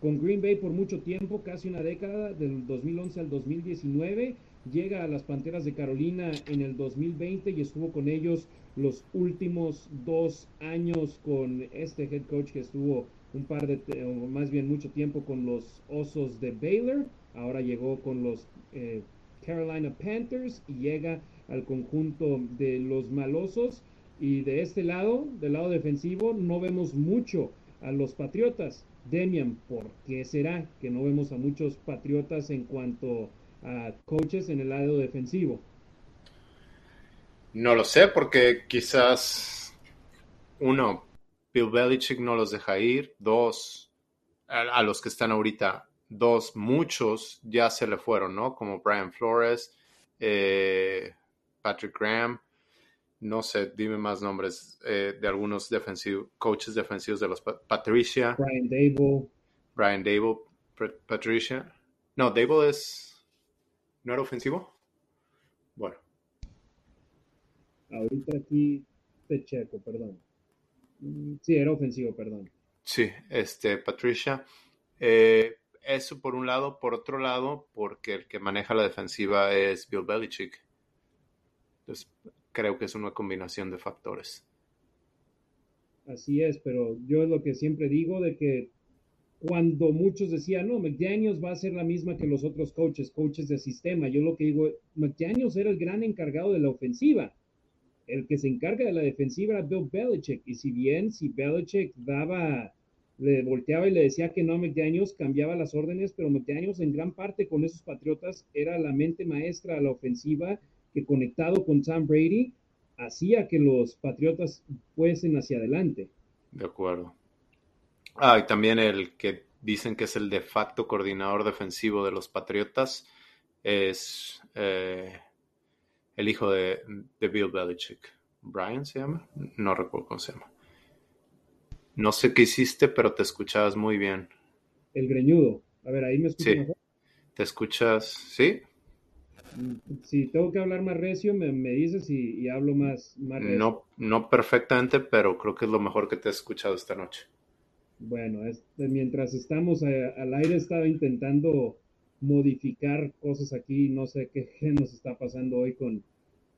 con Green Bay por mucho tiempo, casi una década, del 2011 al 2019 llega a las Panteras de Carolina en el 2020 y estuvo con ellos los últimos dos años con este head coach que estuvo un par de, o más bien mucho tiempo con los Osos de Baylor, ahora llegó con los eh, Carolina Panthers y llega al conjunto de los Malosos y de este lado, del lado defensivo, no vemos mucho a los Patriotas. Demian, ¿por qué será que no vemos a muchos Patriotas en cuanto coaches en el lado defensivo?
No lo sé, porque quizás uno, Bill Belichick no los deja ir, dos, a, los que están ahorita, dos, muchos ya se le fueron, ¿no? Como Brian Flores, eh, Patrick Graham, no sé, dime más nombres eh, de algunos defensivos, coaches defensivos de los Patricia.
Brian Dable.
Brian Dable, Patricia. No, Dable es ¿No era ofensivo? Bueno.
Ahorita aquí te checo, perdón. Mm, sí, era ofensivo, perdón.
Sí, este, Patricia. Eh, eso por un lado. Por otro lado, porque el que maneja la defensiva es Bill Belichick. Entonces, creo que es una combinación de factores.
Así es, pero yo es lo que siempre digo de que cuando muchos decían, no, McDaniels va a ser la misma que los otros coaches, coaches de sistema. Yo lo que digo, McDaniels era el gran encargado de la ofensiva. El que se encarga de la defensiva era Bill Belichick. Y si bien, si Belichick daba, le volteaba y le decía que no a McDaniels, cambiaba las órdenes, pero McDaniels en gran parte con esos Patriotas era la mente maestra a la ofensiva que conectado con Tom Brady hacía que los Patriotas fuesen hacia adelante.
De acuerdo. Ah, y también el que dicen que es el de facto coordinador defensivo de los Patriotas es eh, el hijo de, Bill Belichick. ¿Brian se llama? No recuerdo cómo se llama. No sé qué hiciste, pero te escuchabas muy bien.
El greñudo. A ver, ahí me escuchas mejor.
¿Te escuchas? ¿Sí?
Mm, si tengo que hablar más recio, me, dices y, hablo más, más recio.
No, no perfectamente, pero creo que es lo mejor que te he escuchado esta noche.
Bueno, mientras estamos al aire estaba intentando modificar cosas aquí, no sé qué, nos está pasando hoy con,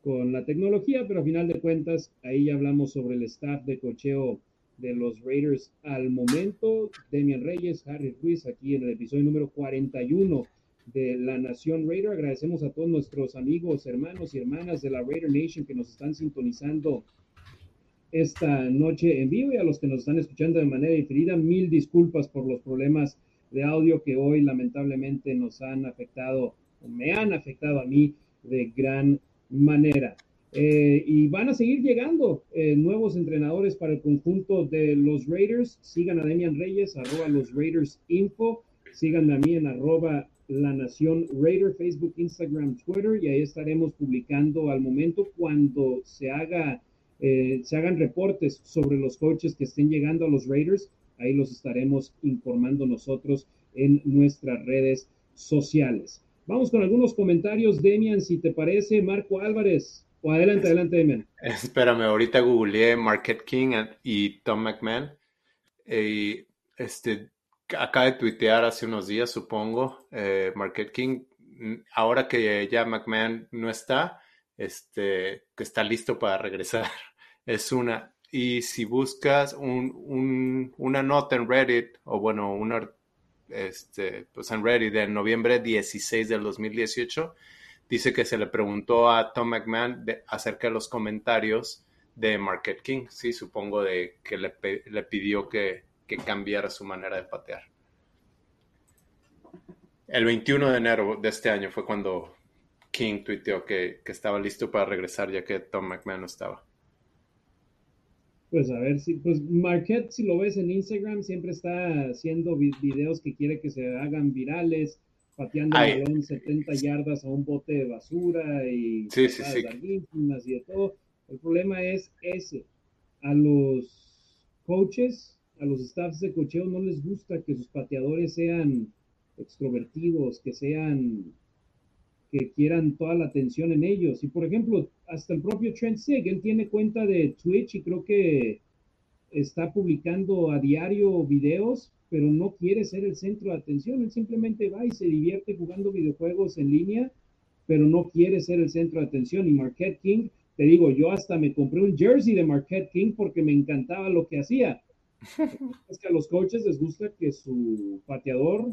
con la tecnología, pero a final de cuentas ahí ya hablamos sobre el staff de cocheo de los Raiders al momento. Demian Reyes, Harry Ruiz, aquí en el episodio número 41 de La Nación Raider. Agradecemos a todos nuestros amigos, hermanos y hermanas de la Raider Nation que nos están sintonizando esta noche en vivo y a los que nos están escuchando de manera diferida, mil disculpas por los problemas de audio que hoy lamentablemente nos han afectado, me han afectado a mí de gran manera. Eh, y van a seguir llegando eh, nuevos entrenadores para el conjunto de los Raiders. Sigan a Demian Reyes, arroba los Raiders Info. Síganme a mí en arroba la Nación Raider, Facebook, Instagram, Twitter. Y ahí estaremos publicando al momento cuando se haga eh, se hagan reportes sobre los coches que estén llegando a los Raiders, ahí los estaremos informando nosotros en nuestras redes sociales. Vamos con algunos comentarios, Demian, si te parece, Marco Álvarez. O adelante, adelante, Demian.
Espérame, ahorita googleé Market King y Tom McMahon. Este, acaba de tuitear hace unos días, supongo, eh, Market King. Ahora que ya McMahon no está, este, que está listo para regresar. Es una. Y si buscas un, una nota en Reddit, o bueno, una, este, pues en Reddit de noviembre 16 del 2018, dice que se le preguntó a Tom McMahon acerca de los comentarios de Market King. Sí, supongo de que le, le pidió que, que cambiara su manera de patear. El 21 de enero de este año fue cuando King tuiteó que, que, estaba listo para regresar ya que Tom McMahon no estaba.
Pues a ver si, pues Marquette, si lo ves en Instagram, siempre está haciendo videos que quiere que se hagan virales, pateando el balón 70 yardas a un bote de basura y
sí, sí, sí.
y de todo. El problema es ese. A los coaches, a los staffs de cocheo no les gusta que sus pateadores sean extrovertidos, que sean que quieran toda la atención en ellos. Y por ejemplo, hasta el propio Trent Sig, él tiene cuenta de Twitch y creo que está publicando a diario videos, pero no quiere ser el centro de atención. Él simplemente va y se divierte jugando videojuegos en línea, pero no quiere ser el centro de atención. Y Marquette King, te digo, yo hasta me compré un jersey de Marquette King porque me encantaba lo que hacía. es que a los coaches les gusta que su pateador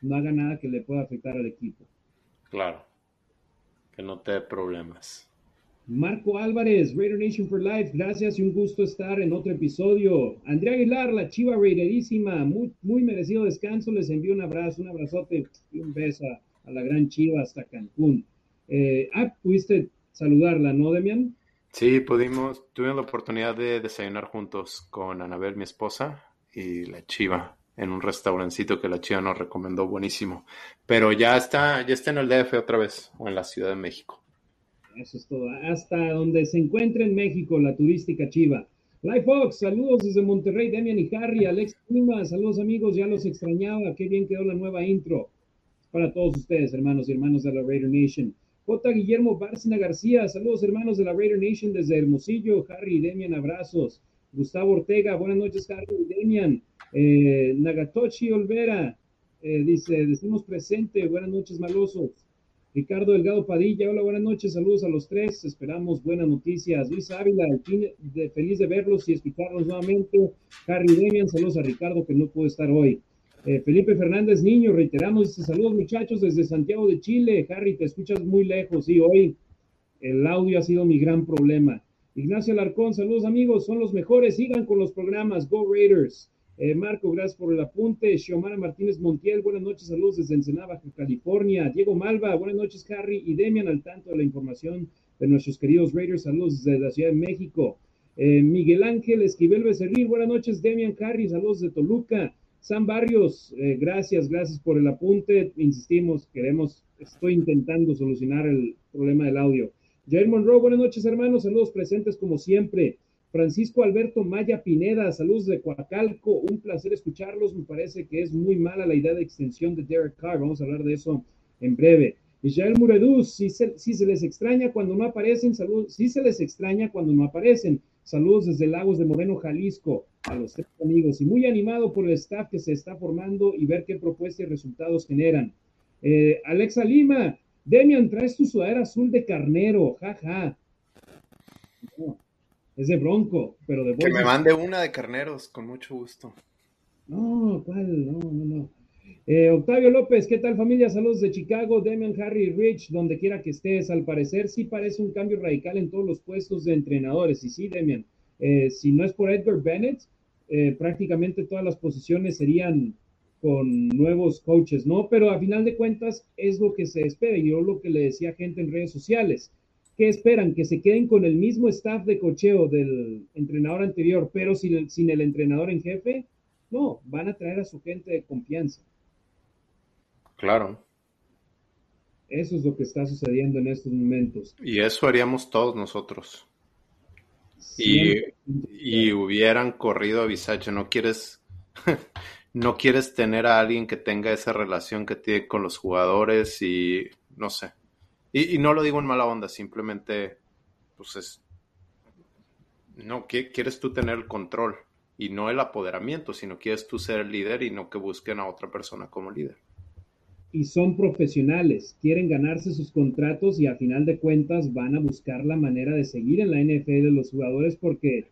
no haga nada que le pueda afectar al equipo.
Claro que no te dé problemas.
Marco Álvarez, Raider Nation for Life, gracias y un gusto estar en otro episodio. Andrea Aguilar, la chiva raiderísima, muy, muy merecido descanso, les envío un abrazo, un abrazote y un beso a, la gran chiva hasta Cancún. Eh, ah, pudiste saludarla, ¿no, Demian?
Sí, pudimos, tuvimos la oportunidad de desayunar juntos con Anabel, mi esposa, y la chiva en un restaurancito que la chiva nos recomendó buenísimo. Pero ya está, ya está en el DF otra vez, o en la Ciudad de México.
Eso es todo. Hasta donde se encuentre en México, la turística chiva. Life Fox, saludos desde Monterrey, Demian y Harry, Alex Lima, saludos amigos, ya los extrañaba, qué bien quedó la nueva intro para todos ustedes, hermanos y hermanos de la Raider Nation. J. Guillermo Bárcena García, saludos hermanos de la Raider Nation desde Hermosillo, Harry y Demian, abrazos. Gustavo Ortega, buenas noches, Harry y Demian. Eh, Nagatoshi Olvera eh, dice, decimos presente, buenas noches, malosos. Ricardo Delgado Padilla, hola, buenas noches, saludos a los tres, esperamos buenas noticias. Luis Ávila, feliz de verlos y escucharlos nuevamente. Harry Demian, saludos a Ricardo que no pudo estar hoy. Eh, Felipe Fernández Niño, reiteramos, dice, saludos muchachos desde Santiago de Chile. Harry, te escuchas muy lejos, y hoy el audio ha sido mi gran problema. Ignacio Alarcón, saludos amigos, son los mejores, sigan con los programas, Go Raiders. Eh, Marco, gracias por el apunte. Xiomara Martínez Montiel, buenas noches, saludos desde Ensenada, California. Diego Malva, buenas noches, Harry y Demian, al tanto de la información de nuestros queridos Raiders, saludos desde la Ciudad de México. Eh, Miguel Ángel Esquivel Becerril, buenas noches, Demian, Harry, saludos de Toluca. Sam Barrios, eh, gracias, gracias por el apunte. Insistimos, queremos, estoy intentando solucionar el problema del audio. Jair Monroe, buenas noches, hermanos, saludos presentes como siempre. Francisco Alberto Maya Pineda, saludos de Coacalco, un placer escucharlos. Me parece que es muy mala la idea de extensión de Derek Carr, vamos a hablar de eso en breve. Israel Mureduz, si se, si se les extraña cuando no aparecen, saludos, si se les extraña cuando no aparecen. Saludos desde Lagos de Moreno, Jalisco, a los tres amigos. Y muy animado por el staff que se está formando y ver qué propuestas y resultados generan. Eh, Alexa Lima, Demian, traes tu sudadera azul de carnero, jaja. Es de Bronco, pero de
Que me mande una de carneros, con mucho gusto.
No, ¿cuál? No, no, no. Eh, Octavio López, ¿qué tal familia? Saludos de Chicago, Demian, Harry, Rich, donde quiera que estés. Al parecer sí parece un cambio radical en todos los puestos de entrenadores. Y sí, Demian, eh, si no es por Edgar Bennett, eh, prácticamente todas las posiciones serían con nuevos coaches, ¿no? Pero a final de cuentas es lo que se espera. Y yo lo que le decía a gente en redes sociales ¿Qué esperan? ¿Que se queden con el mismo staff de cocheo del entrenador anterior, pero sin el, sin el entrenador en jefe? No, van a traer a su gente de confianza.
Claro.
Eso es lo que está sucediendo en estos momentos.
Y eso haríamos todos nosotros. Y, y, hubieran corrido a Bisacho. No quieres, no quieres tener a alguien que tenga esa relación que tiene con los jugadores y no sé. Y, no lo digo en mala onda, simplemente, pues es, no, quieres tú tener el control y no el apoderamiento, sino quieres tú ser el líder y no que busquen a otra persona como líder.
y son profesionales, quieren ganarse sus contratos y a final de cuentas van a buscar la manera de seguir en la NFL de los jugadores porque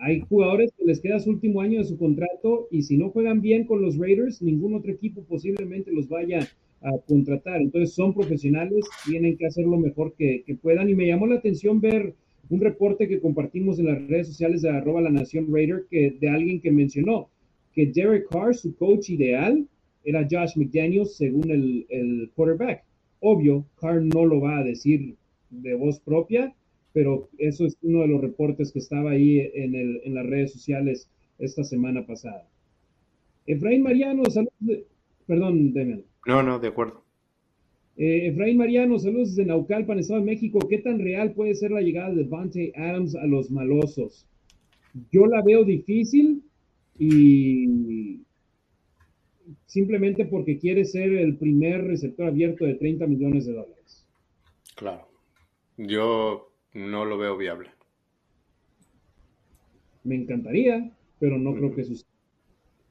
hay jugadores que les queda su último año de su contrato y si no juegan bien con los Raiders, ningún otro equipo posiblemente los vaya a contratar. Entonces son profesionales, tienen que hacer lo mejor que, puedan. Y me llamó la atención ver un reporte que compartimos en las redes sociales de arroba la nación Raider que, de alguien que mencionó que Derek Carr, su coach ideal, era Josh McDaniels según el, el quarterback. Obvio, Carr no lo va a decir de voz propia, pero eso es uno de los reportes que estaba ahí en, el, en las redes sociales esta semana pasada. Efraín Mariano, saludos. perdón, Demian.
No, no, de acuerdo.
Eh, Efraín Mariano, saludos desde Naucalpan, Estado de México. ¿Qué tan real puede ser la llegada de Devante Adams a los malosos? Yo la veo difícil y simplemente porque quiere ser el primer receptor abierto de 30 millones de dólares.
Claro. Yo no lo veo viable.
Me encantaría, pero no creo que suceda.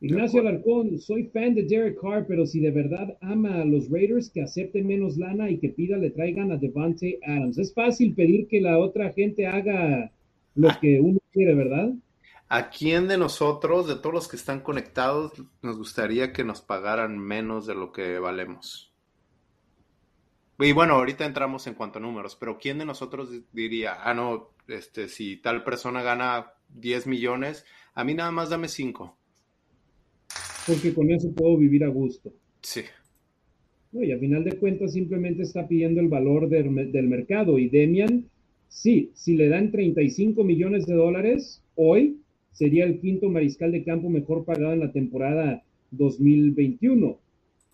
Ignacio Alarcón, soy fan de Derek Carr, pero si de verdad ama a los Raiders, que acepte menos lana y que pida le traigan a Devante Adams. Es fácil pedir que la otra gente haga lo ah. que uno quiere, ¿verdad?
¿A quién de nosotros, de todos los que están conectados, nos gustaría que nos pagaran menos de lo que valemos? Y bueno, ahorita entramos en cuanto a números, pero ¿quién de nosotros diría, ah, no, este, si tal persona gana 10 millones, a mí nada más dame 5?
porque con eso puedo vivir a gusto.
Sí.
y a final de cuentas simplemente está pidiendo el valor del, mercado. Y Demian, sí, si le dan 35 millones de dólares, hoy sería el quinto mariscal de campo mejor pagado en la temporada 2021.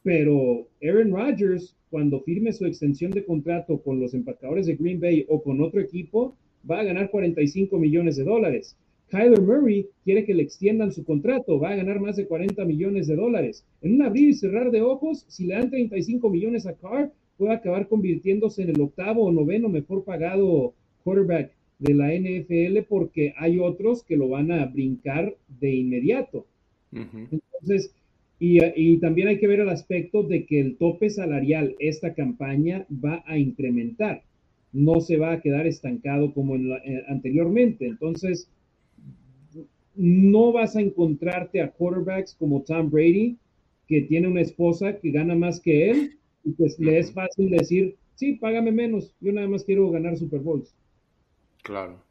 Pero Aaron Rodgers, cuando firme su extensión de contrato con los empacadores de Green Bay o con otro equipo, va a ganar 45 millones de dólares. Kyler Murray quiere que le extiendan su contrato, va a ganar más de 40 millones de dólares. En un abrir y cerrar de ojos, si le dan 35 millones a Carr, puede acabar convirtiéndose en el octavo o noveno mejor pagado quarterback de la NFL porque hay otros que lo van a brincar de inmediato. Entonces, y, y, también hay que ver el aspecto de que el tope salarial esta campaña va a incrementar, no se va a quedar estancado como en eh, anteriormente. Entonces, no vas a encontrarte a quarterbacks como Tom Brady, que tiene una esposa que gana más que él, y pues le es fácil decir, sí, págame menos, yo nada más quiero ganar Super Bowls.
Claro.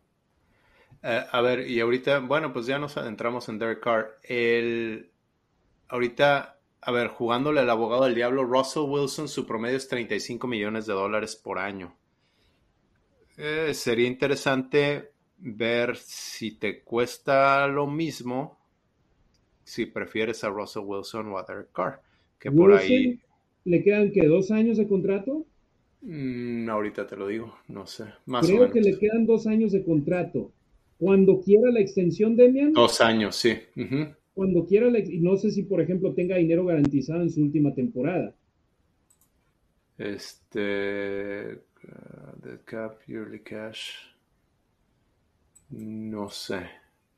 Eh, a ver, y ahorita, bueno, pues ya nos adentramos en Derek Carr. El, ahorita, a ver, jugándole al abogado del diablo, Russell Wilson, su promedio es 35 millones de dólares por año. Eh, sería interesante ver si te cuesta lo mismo si prefieres a Russell Wilson o a Derek Carr. Que por ahí.
¿Le quedan que dos años de contrato?
Mm, ahorita te lo digo, no sé.
Más Creo que le quedan dos años de contrato. Cuando quiera la extensión, Demian.
Dos años, sí.
Cuando quiera, y no sé si, por ejemplo, tenga dinero garantizado en su última temporada.
Este. Uh, the cap, yearly cash. No sé,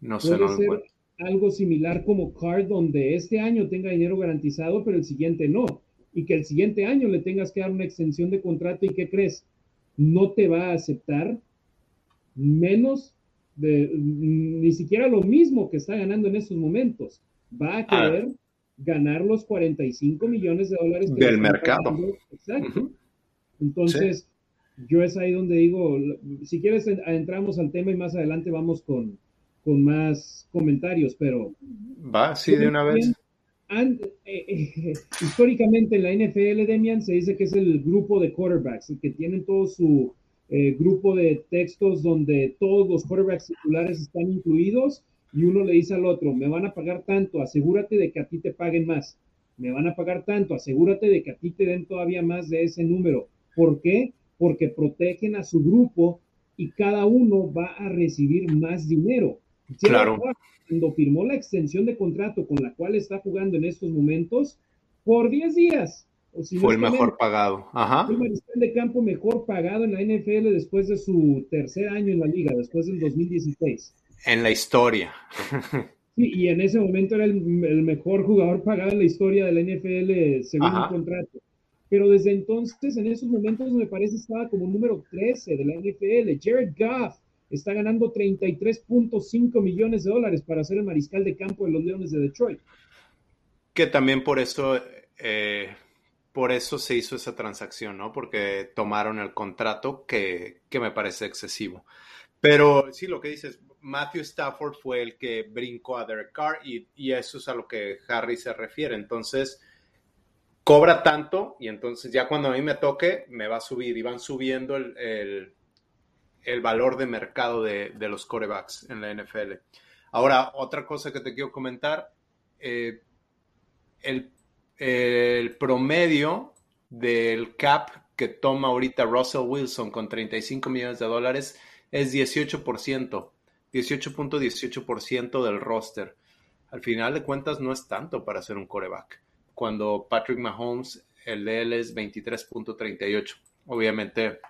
no sé.
Puede ser algo similar como Card, donde este año tenga dinero garantizado, pero el siguiente no. Y que el siguiente año le tengas que dar una extensión de contrato y ¿qué crees? No te va a aceptar menos de, ni siquiera lo mismo que está ganando en estos momentos. Va a ah. querer ganar los 45 millones de dólares
del mercado.
Exacto. Entonces, yo es ahí donde digo, si quieres entramos al tema y más adelante vamos con, con más comentarios, pero...
Va, sí, de una vez.
Eh, eh, históricamente en la NFL, Demian, se dice que es el grupo de quarterbacks, que tienen todo su eh, grupo de textos donde todos los quarterbacks titulares están incluidos y uno le dice al otro, me van a pagar tanto, asegúrate de que a ti te paguen más. Me van a pagar tanto, asegúrate de que a ti te den todavía más de ese número. ¿Por qué? porque protegen a su grupo y cada uno va a recibir más dinero.
Claro.
Cuando firmó la extensión de contrato con la cual está jugando en estos momentos, por 10 días.
Fue el mejor pagado. Ajá.
Fue el de campo mejor pagado en la NFL después de su tercer año en la liga, después del 2016.
En la historia.
Sí, y en ese momento era el, mejor jugador pagado en la historia de la NFL según el contrato. Pero desde entonces, en esos momentos, me parece estaba como número 13 de la NFL. Jared Goff está ganando 33.5 millones de dólares para ser el mariscal de campo de los Leones de Detroit.
Que también por eso, eh, por eso se hizo esa transacción, ¿no? Porque tomaron el contrato que, que me parece excesivo. Pero sí, lo que dices, Matthew Stafford fue el que brincó a Derek Carr y, eso es a lo que Harry se refiere. Entonces, cobra tanto y entonces ya cuando a mí me toque, me va a subir y van subiendo el, el, valor de mercado de, de, los corebacks en la NFL. Ahora, otra cosa que te quiero comentar, eh, el, el promedio del cap que toma ahorita Russell Wilson con 35 millones de dólares es 18%, 18.18% del roster. Al final de cuentas no es tanto para ser un coreback. Cuando Patrick Mahomes, el de él es 23.38. Obviamente.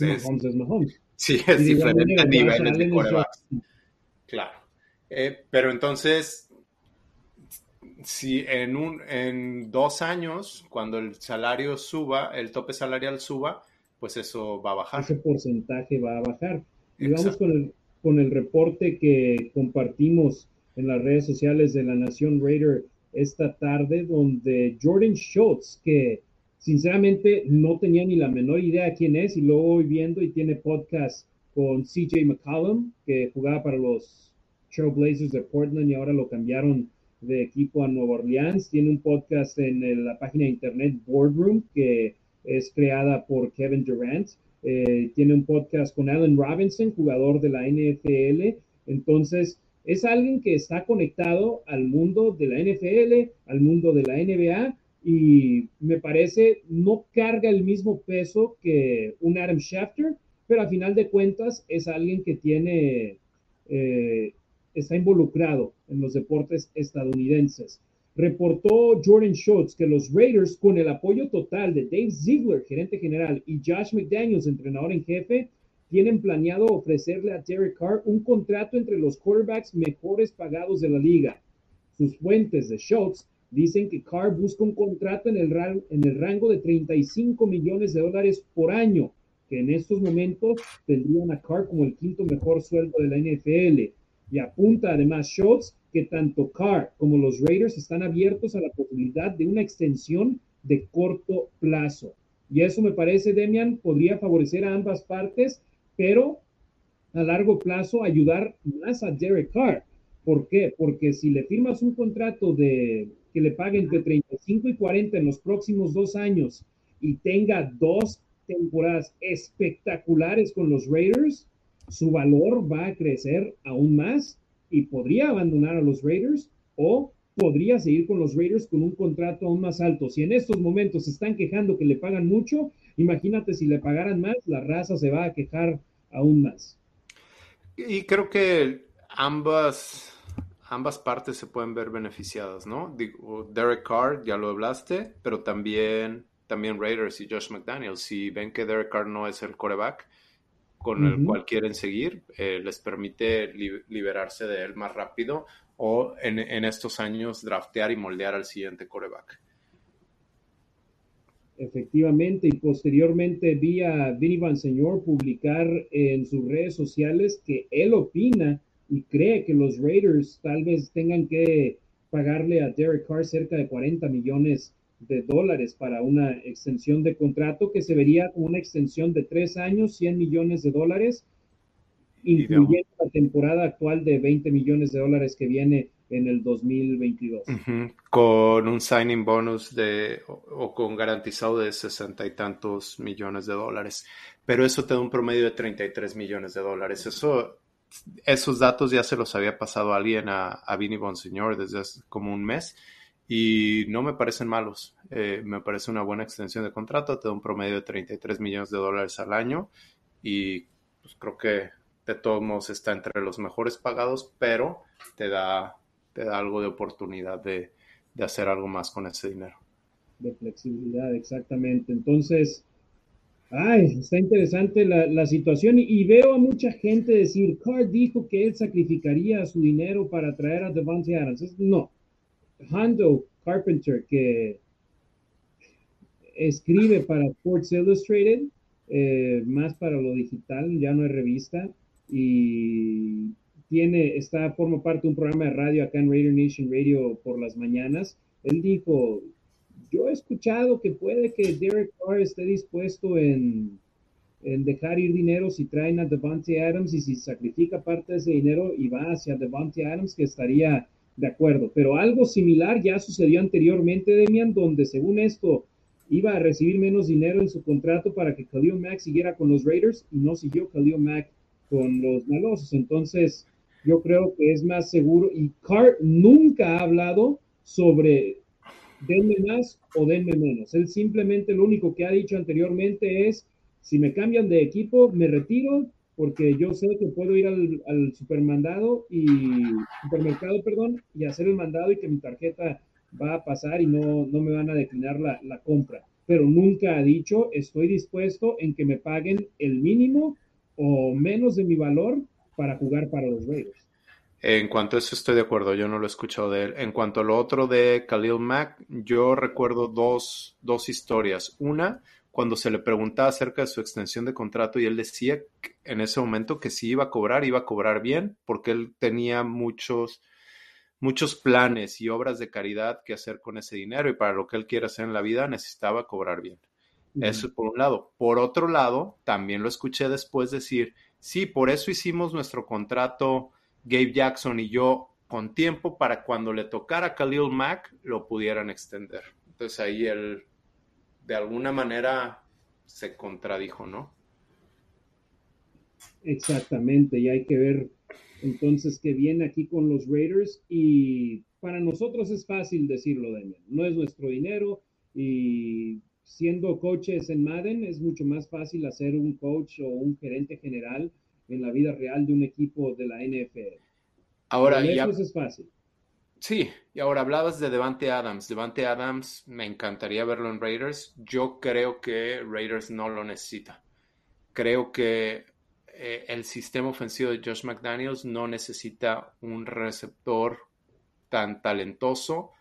Mahomes es Mahomes.
Sí, es diferente niveles de corebacks. Claro. Eh, pero entonces, si en, un, en dos años, cuando el salario suba, el tope salarial suba, pues eso va a bajar.
Ese porcentaje va a bajar. Y vamos con el, con el reporte que compartimos en las redes sociales de la Nación Raider esta tarde, donde Jordan Schultz, que sinceramente no tenía ni la menor idea quién es, y luego voy viendo y tiene podcast con CJ McCollum, que jugaba para los Trailblazers de Portland y ahora lo cambiaron de equipo a Nueva Orleans. Tiene un podcast en la página de internet Boardroom, que es creada por Kevin Durant. Eh, tiene un podcast con Allen Robinson, jugador de la NFL. Entonces, es alguien que está conectado al mundo de la NFL, al mundo de la NBA, y me parece no carga el mismo peso que un Adam Schefter, pero a final de cuentas es alguien que tiene, eh, está involucrado en los deportes estadounidenses reportó Jordan Schultz que los Raiders, con el apoyo total de Dave Ziegler, gerente general, y Josh McDaniels, entrenador en jefe, tienen planeado ofrecerle a Derek Carr un contrato entre los quarterbacks mejores pagados de la liga. Sus fuentes de Schultz dicen que Carr busca un contrato en el, en el rango de 35 millones de dólares por año, que en estos momentos tendrían a Carr como el quinto mejor sueldo de la NFL. Y apunta además Schultz que tanto Carr como los Raiders están abiertos a la posibilidad de una extensión de corto plazo. Y eso me parece, Demian, podría favorecer a ambas partes, pero a largo plazo ayudar más a Derek Carr. ¿Por qué? Porque si le firmas un contrato de que le pague entre 35 y 40 en los próximos dos años y tenga dos temporadas espectaculares con los Raiders, su valor va a crecer aún más y podría abandonar a los Raiders o podría seguir con los Raiders con un contrato aún más alto. Si en estos momentos se están quejando que le pagan mucho, imagínate si le pagaran más, la raza se va a quejar aún más.
Y creo que ambas, ambas partes se pueden ver beneficiadas, ¿no? Derek Carr, ya lo hablaste, pero también, también Raiders y Josh McDaniels. Si ven que Derek Carr no es el coreback, con el cual quieren seguir, eh, les permite liberarse de él más rápido o en, estos años draftear y moldear al siguiente coreback.
Efectivamente, y posteriormente vi a Vinny Van Señor publicar en sus redes sociales que él opina y cree que los Raiders tal vez tengan que pagarle a Derek Carr cerca de 40 millones de dólares para una extensión de contrato que se vería como una extensión de tres años, 100 millones de dólares, incluyendo la temporada actual de 20 millones de dólares que viene en el 2022.
Con un signing bonus de o, con garantizado de sesenta y tantos millones de dólares. Pero eso te da un promedio de 33 millones de dólares. Eso, esos datos ya se los había pasado a alguien a, a Vinny Bonsignor desde hace como un mes y no me parecen malos. Eh, me parece una buena extensión de contrato, te da un promedio de 33 millones de dólares al año y pues, creo que de todos modos está entre los mejores pagados, pero te da, te da algo de oportunidad de, de hacer algo más con ese dinero.
De flexibilidad, exactamente. Entonces, Ay, está interesante la, situación y, veo a mucha gente decir, Carr dijo que él sacrificaría su dinero para traer a Devante Adams. No, Hondo Carpenter, que escribe para Sports Illustrated, eh, más para lo digital, ya no es revista, y tiene, está, forma parte de un programa de radio acá en Radio Nation Radio por las mañanas. Él dijo, yo he escuchado que puede que Derek Carr esté dispuesto en, dejar ir dinero si traen a Devante Adams y si sacrifica parte de ese dinero y va hacia Devante Adams, que estaría de acuerdo. Pero algo similar ya sucedió anteriormente, Demian, donde según esto iba a recibir menos dinero en su contrato para que Khalil Mack siguiera con los Raiders y no siguió Khalil Mack con los malosos. Entonces, yo creo que es más seguro. Y Carr nunca ha hablado sobre denme más o denme menos. Él simplemente lo único que ha dicho anteriormente es, si me cambian de equipo, me retiro porque yo sé que puedo ir al, supermandado y supermercado, perdón, y hacer el mandado y que mi tarjeta va a pasar y no, no me van a declinar la, compra. Pero nunca ha dicho, estoy dispuesto en que me paguen el mínimo o menos de mi valor para jugar para los Raiders.
En cuanto a eso estoy de acuerdo, yo no lo he escuchado de él. En cuanto a lo otro de Khalil Mack, yo recuerdo dos, dos historias. Una, cuando se le preguntaba acerca de su extensión de contrato y él decía en ese momento que si iba a cobrar, iba a cobrar bien, porque él tenía muchos, muchos planes y obras de caridad que hacer con ese dinero y para lo que él quiere hacer en la vida necesitaba cobrar bien. Eso por un lado. Por otro lado, también lo escuché después decir, sí, por eso hicimos nuestro contrato Gabe Jackson y yo con tiempo para cuando le tocara a Khalil Mack lo pudieran extender. Entonces ahí él de alguna manera se contradijo, ¿no?
Exactamente, y hay que ver entonces qué viene aquí con los Raiders y para nosotros es fácil decirlo, Daniel. No es nuestro dinero y siendo coaches en Madden es mucho más fácil hacer un coach o un gerente general en la vida real de un equipo de la NFL.
Ahora,
eso es fácil.
Sí, y ahora hablabas de Devante Adams. Devante Adams, me encantaría verlo en Raiders. Yo creo que Raiders no lo necesita. Creo que eh, el sistema ofensivo de Josh McDaniels no necesita un receptor tan talentoso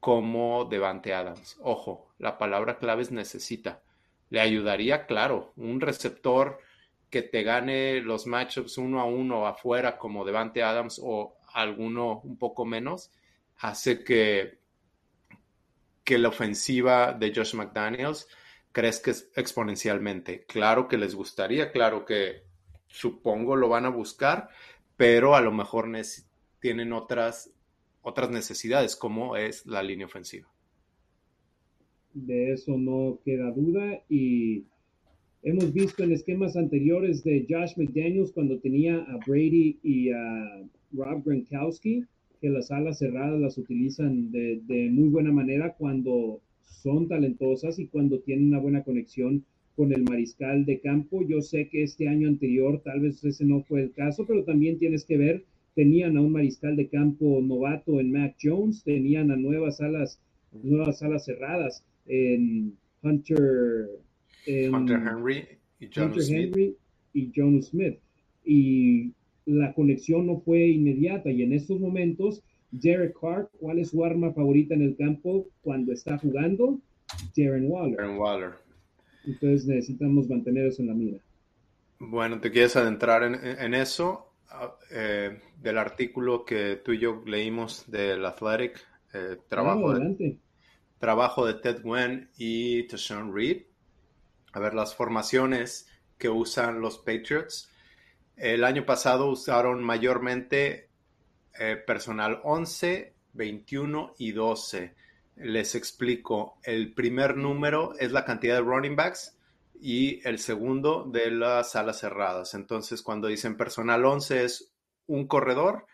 como Devante Adams. Ojo, la palabra clave es necesita. Le ayudaría, claro, un receptor que te gane los matchups uno a uno afuera como Devante Adams o alguno un poco menos, hace que, que la ofensiva de Josh McDaniels crezca exponencialmente. Claro que les gustaría, claro que supongo lo van a buscar, pero a lo mejor tienen otras, otras necesidades, como es la línea ofensiva.
De eso no queda duda y hemos visto en esquemas anteriores de Josh McDaniels cuando tenía a Brady y a Rob Gronkowski, que las alas cerradas las utilizan de, muy buena manera cuando son talentosas y cuando tienen una buena conexión con el mariscal de campo. Yo sé que este año anterior tal vez ese no fue el caso, pero también tienes que ver, tenían a un mariscal de campo novato en Matt Jones, tenían a nuevas alas, nuevas alas cerradas en Hunter,
Henry y John Smith.
y John Smith. Y la conexión no fue inmediata y en estos momentos, Derek Carr, ¿cuál es su arma favorita en el campo cuando está jugando? Jaren Waller.
Jaren Waller.
Entonces necesitamos mantener eso en la mira.
Bueno, ¿te quieres adentrar en, eso? Ah, eh, del artículo que tú y yo leímos del Athletic, eh, trabajo, de, trabajo de Ted Gwen y Tashawn Reed. A ver, las formaciones que usan los Patriots el año pasado usaron mayormente eh, personal 11, 21 y 12. Les explico. El primer número es la cantidad de running backs y el segundo de las alas cerradas. Entonces, cuando dicen personal 11 es un corredor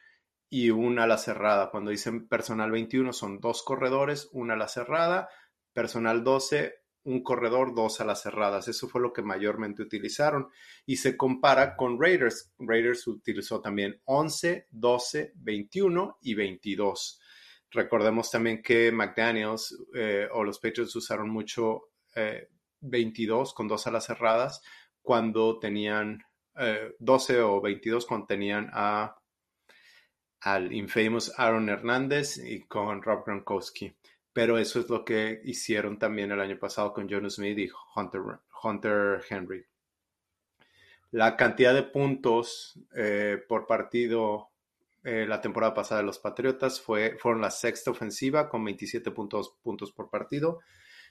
y una ala cerrada. Cuando dicen personal 21 son dos corredores, una ala cerrada. Personal 12, un corredor, dos a las cerradas. Eso fue lo que mayormente utilizaron. Y se compara con Raiders. Raiders utilizó también 11, 12, 21 y 22. Recordemos también que McDaniels eh, o los Patriots usaron mucho eh, 22 con dos alas cerradas cuando tenían 12 eh, o 22 cuando tenían a, al infamous Aaron Hernández y con Rob Gronkowski. Pero eso es lo que hicieron también el año pasado con Jonas Smith y Hunter, Hunter Henry. La cantidad de puntos eh, por partido eh, la temporada pasada de los Patriotas fue, fueron la sexta ofensiva con 27 puntos, puntos por partido.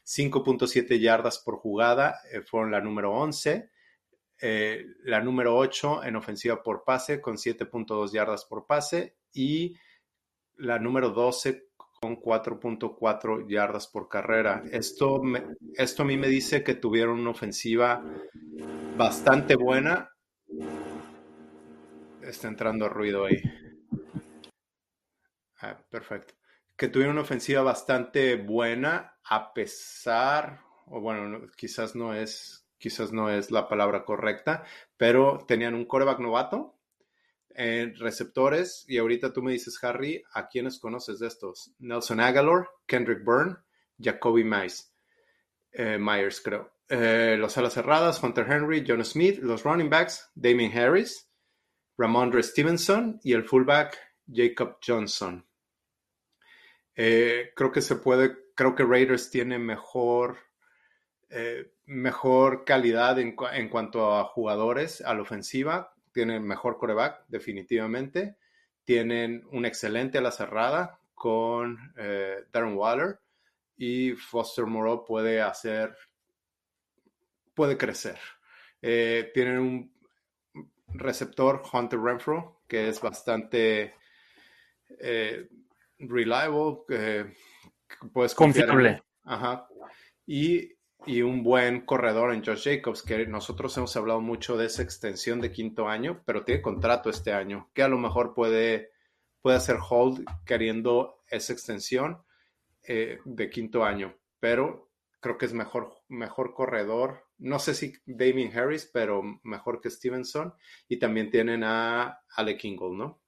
5.7 yardas por jugada eh, fueron la número 11. la número 8 en ofensiva por pase con 7.2 yardas por pase y la número 12 con 4.4 yardas por carrera. Esto, esto a mí me dice que tuvieron una ofensiva bastante buena. Está entrando ruido ahí. Ah, perfecto. Que tuvieron una ofensiva bastante buena a pesar, o bueno, quizás no es, quizás no es la palabra correcta, pero tenían un coreback novato receptores y ahorita tú me dices, Harry, ¿a quiénes conoces de estos? Nelson Aguilar, Kendrick Byrne, Jacoby Myers, eh, Myers creo. Eh, los alas cerradas, Hunter Henry, John Smith, los running backs, Damien Harris, Ramondre Stevenson y el fullback Jacob Johnson. Eh, creo que se puede, creo que Raiders tiene mejor, mejor calidad en, cuanto a jugadores a la ofensiva, tienen mejor coreback definitivamente, tienen un excelente a la cerrada con Darren Waller y Foster Moreau puede hacer puede crecer. Eh, tienen un receptor, Hunter Renfro, que es bastante eh, reliable, puedes
confiable.
Ajá. Y, un buen corredor en Josh Jacobs, que nosotros hemos hablado mucho de esa extensión de quinto año, pero tiene contrato este año, que a lo mejor puede, puede hacer hold queriendo esa extensión eh, de quinto año, pero creo que es mejor, mejor corredor no sé si Damien Harris, pero mejor que Stevenson. Y también tienen a Alec Kingle, ¿no?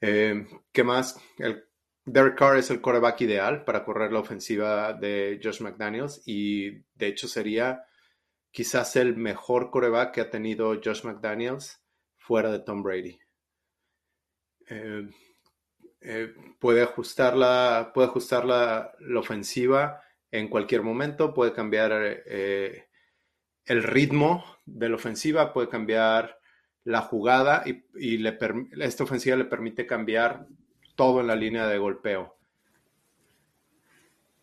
Eh, ¿Qué más? El, Derek Carr es el coreback ideal para correr la ofensiva de Josh McDaniels y de hecho sería quizás el mejor coreback que ha tenido Josh McDaniels fuera de Tom Brady. Eh, eh, puede ajustar la, puede ajustar la ofensiva en cualquier momento, puede cambiar eh, el ritmo de la ofensiva, puede cambiar la jugada y, le esta ofensiva le permite cambiar todo en la línea de golpeo.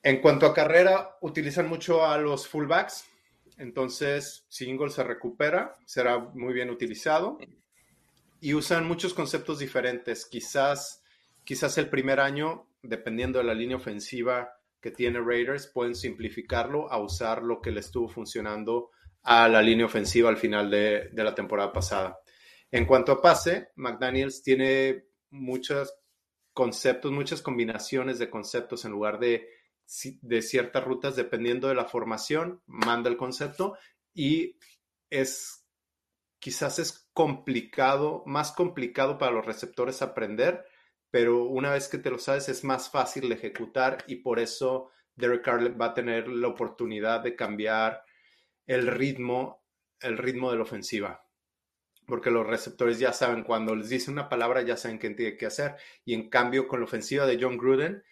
En cuanto a carrera, utilizan mucho a los fullbacks, entonces si Ingle se recupera, será muy bien utilizado y usan muchos conceptos diferentes. Quizás, quizás el primer año, dependiendo de la línea ofensiva, que tiene Raiders pueden simplificarlo a usar lo que le estuvo funcionando a la línea ofensiva al final de, la temporada pasada. En cuanto a pase, McDaniels tiene muchos conceptos, muchas combinaciones de conceptos en lugar de, de ciertas rutas, dependiendo de la formación, manda el concepto y es quizás es complicado, más complicado para los receptores aprender pero una vez que te lo sabes es más fácil ejecutar y por eso Derek Carr va a tener la oportunidad de cambiar el ritmo, el ritmo de la ofensiva. Porque los receptores ya saben, cuando les dice una palabra, ya saben qué tiene que hacer. Y en cambio, con la ofensiva de John Gruden,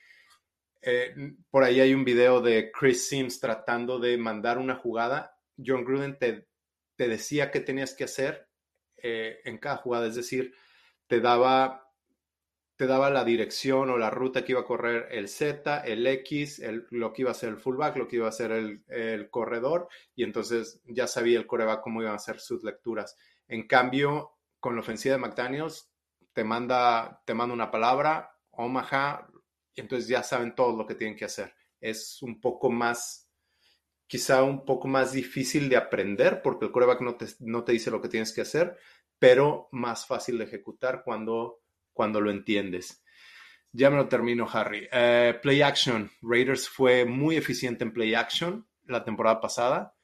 eh, por ahí hay un video de Chris Sims tratando de mandar una jugada. John Gruden te, te decía qué tenías que hacer eh, en cada jugada, es decir, te daba te daba la dirección o la ruta que iba a correr el Z, el X, lo que iba a ser el fullback, lo que iba a ser el, corredor, y entonces ya sabía el coreback cómo iban a ser sus lecturas. En cambio, con la ofensiva de McDaniels, te manda, te manda una palabra, Omaha, y entonces ya saben todo lo que tienen que hacer. Es un poco más, quizá un poco más difícil de aprender, porque el coreback no te, no te dice lo que tienes que hacer, pero más fácil de ejecutar cuando cuando lo entiendes. Ya me lo termino, Harry. Eh, play action. Raiders fue muy eficiente en play action la temporada pasada,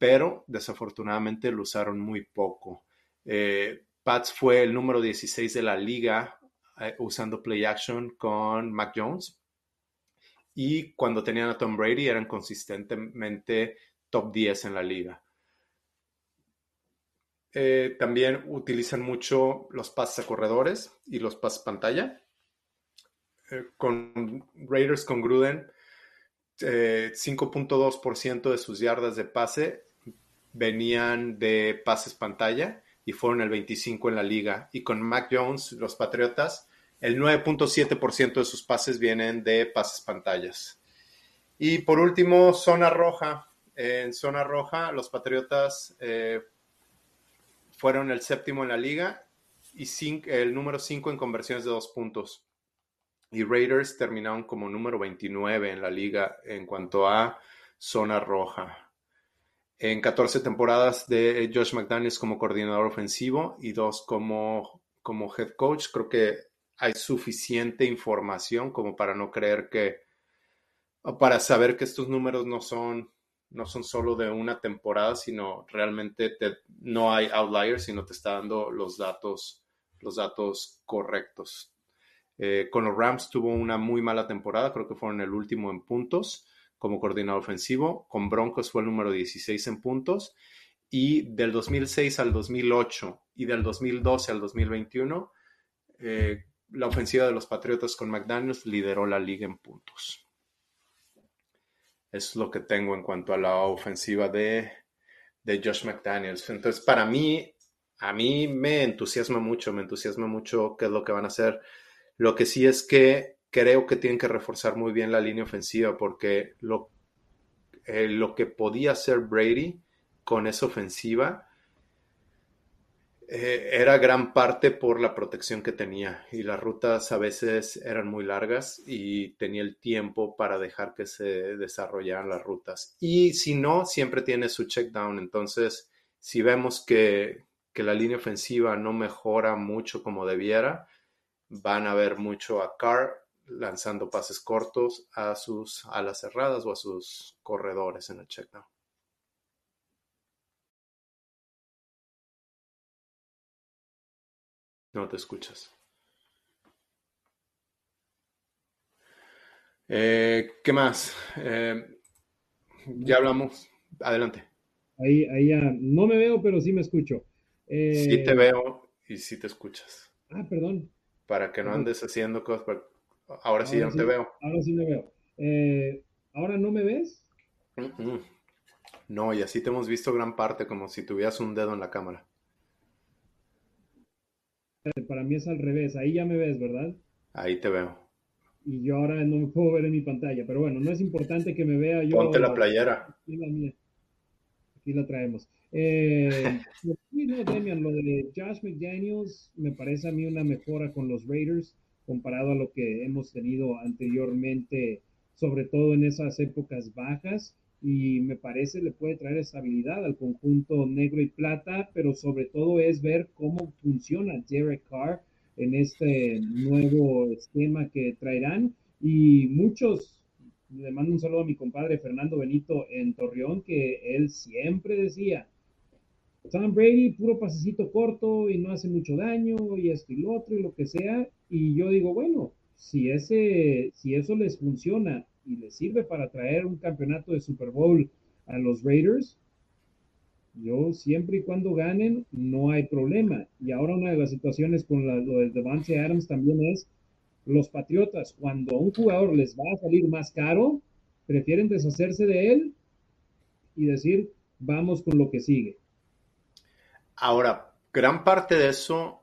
pero desafortunadamente lo usaron muy poco. Eh, Pats fue el número 16 de la liga eh, usando play action con Mac Jones. y cuando tenían a Tom Brady eran consistentemente top 10 en la liga. Eh, también utilizan mucho los pases a corredores y los pases pantalla. Con Raiders con Gruden, 5.2% eh, de sus yardas de pase venían de pases pantalla y fueron el 25 en la liga. Y con Mac Jones, los Patriotas, el 9.7% de sus pases vienen de pases pantallas. Y por último, zona roja. En zona roja, los Patriotas eh, fueron el séptimo en la liga y el número 5 en conversiones de dos puntos. Y Raiders terminaron como número 29 en la liga en cuanto a zona roja. En 14 temporadas de Josh McDaniels como coordinador ofensivo y dos como, como head coach, creo que hay suficiente información como para no creer que, para saber que estos números no son, no son solo de una temporada, sino realmente no hay outliers, sino te está dando los datos, los datos correctos. Eh, con los Rams tuvo una muy mala temporada, creo que fueron el último en puntos como coordinador ofensivo. Con Broncos fue el número 16 en puntos. Y del 2006 al 2008 y del 2012 al 2021, eh, la ofensiva de los Patriotas con McDaniels lideró la liga en puntos. Es lo que tengo en cuanto a la ofensiva de, de Josh McDaniels. Entonces, para mí, a mí me entusiasma mucho, me entusiasma mucho qué es lo que van a hacer. Lo que sí es que creo que tienen que reforzar muy bien la línea ofensiva porque lo, eh, lo que podía hacer Brady con esa ofensiva eh, era gran parte por la protección que tenía y las rutas a veces eran muy largas y tenía el tiempo para dejar que se desarrollaran las rutas. Y si no, siempre tiene su check down. Entonces, si vemos que, que la línea ofensiva no mejora mucho como debiera, van a ver mucho a Carr lanzando pases cortos a sus alas cerradas o a sus corredores en el check down. No te escuchas. Eh, ¿Qué más? Eh, ya hablamos. Adelante.
Ahí, ahí ya no me veo, pero sí me escucho.
sí te eh, veo y sí te escuchas.
Ah, perdón.
Para que no andes haciendo cosas. Ahora sí ya no te veo.
Ahora sí me veo. ¿Ahora no me ves?
No, y así te hemos visto gran parte, como si tuvieras un dedo en la cámara.
Para mí es al revés. Ahí ya me ves, ¿verdad?
Ahí te veo.
Y yo ahora no me puedo ver en mi pantalla. Pero bueno, no es importante que me vea yo.
Ponte la playera.
Aquí la mía. Aquí la traemos. Eh, lo de Josh McDaniels me parece a mí una mejora con los Raiders comparado a lo que hemos tenido anteriormente, sobre todo en esas épocas bajas y me parece le puede traer estabilidad al conjunto negro y plata, pero sobre todo es ver cómo funciona Derek Carr en este nuevo esquema que traerán. Y muchos le mando un saludo a mi compadre Fernando Benito en Torreón que él siempre decía Tom Brady puro pasecito corto y no hace mucho daño y esto y lo otro y lo que sea y yo digo bueno si ese si eso les funciona y le sirve para traer un campeonato de Super Bowl a los Raiders, yo siempre y cuando ganen, no hay problema. Y ahora una de las situaciones con lo de Devante Adams también es los Patriotas, cuando a un jugador les va a salir más caro, prefieren deshacerse de él y decir, vamos con lo que sigue.
Ahora, gran parte de eso,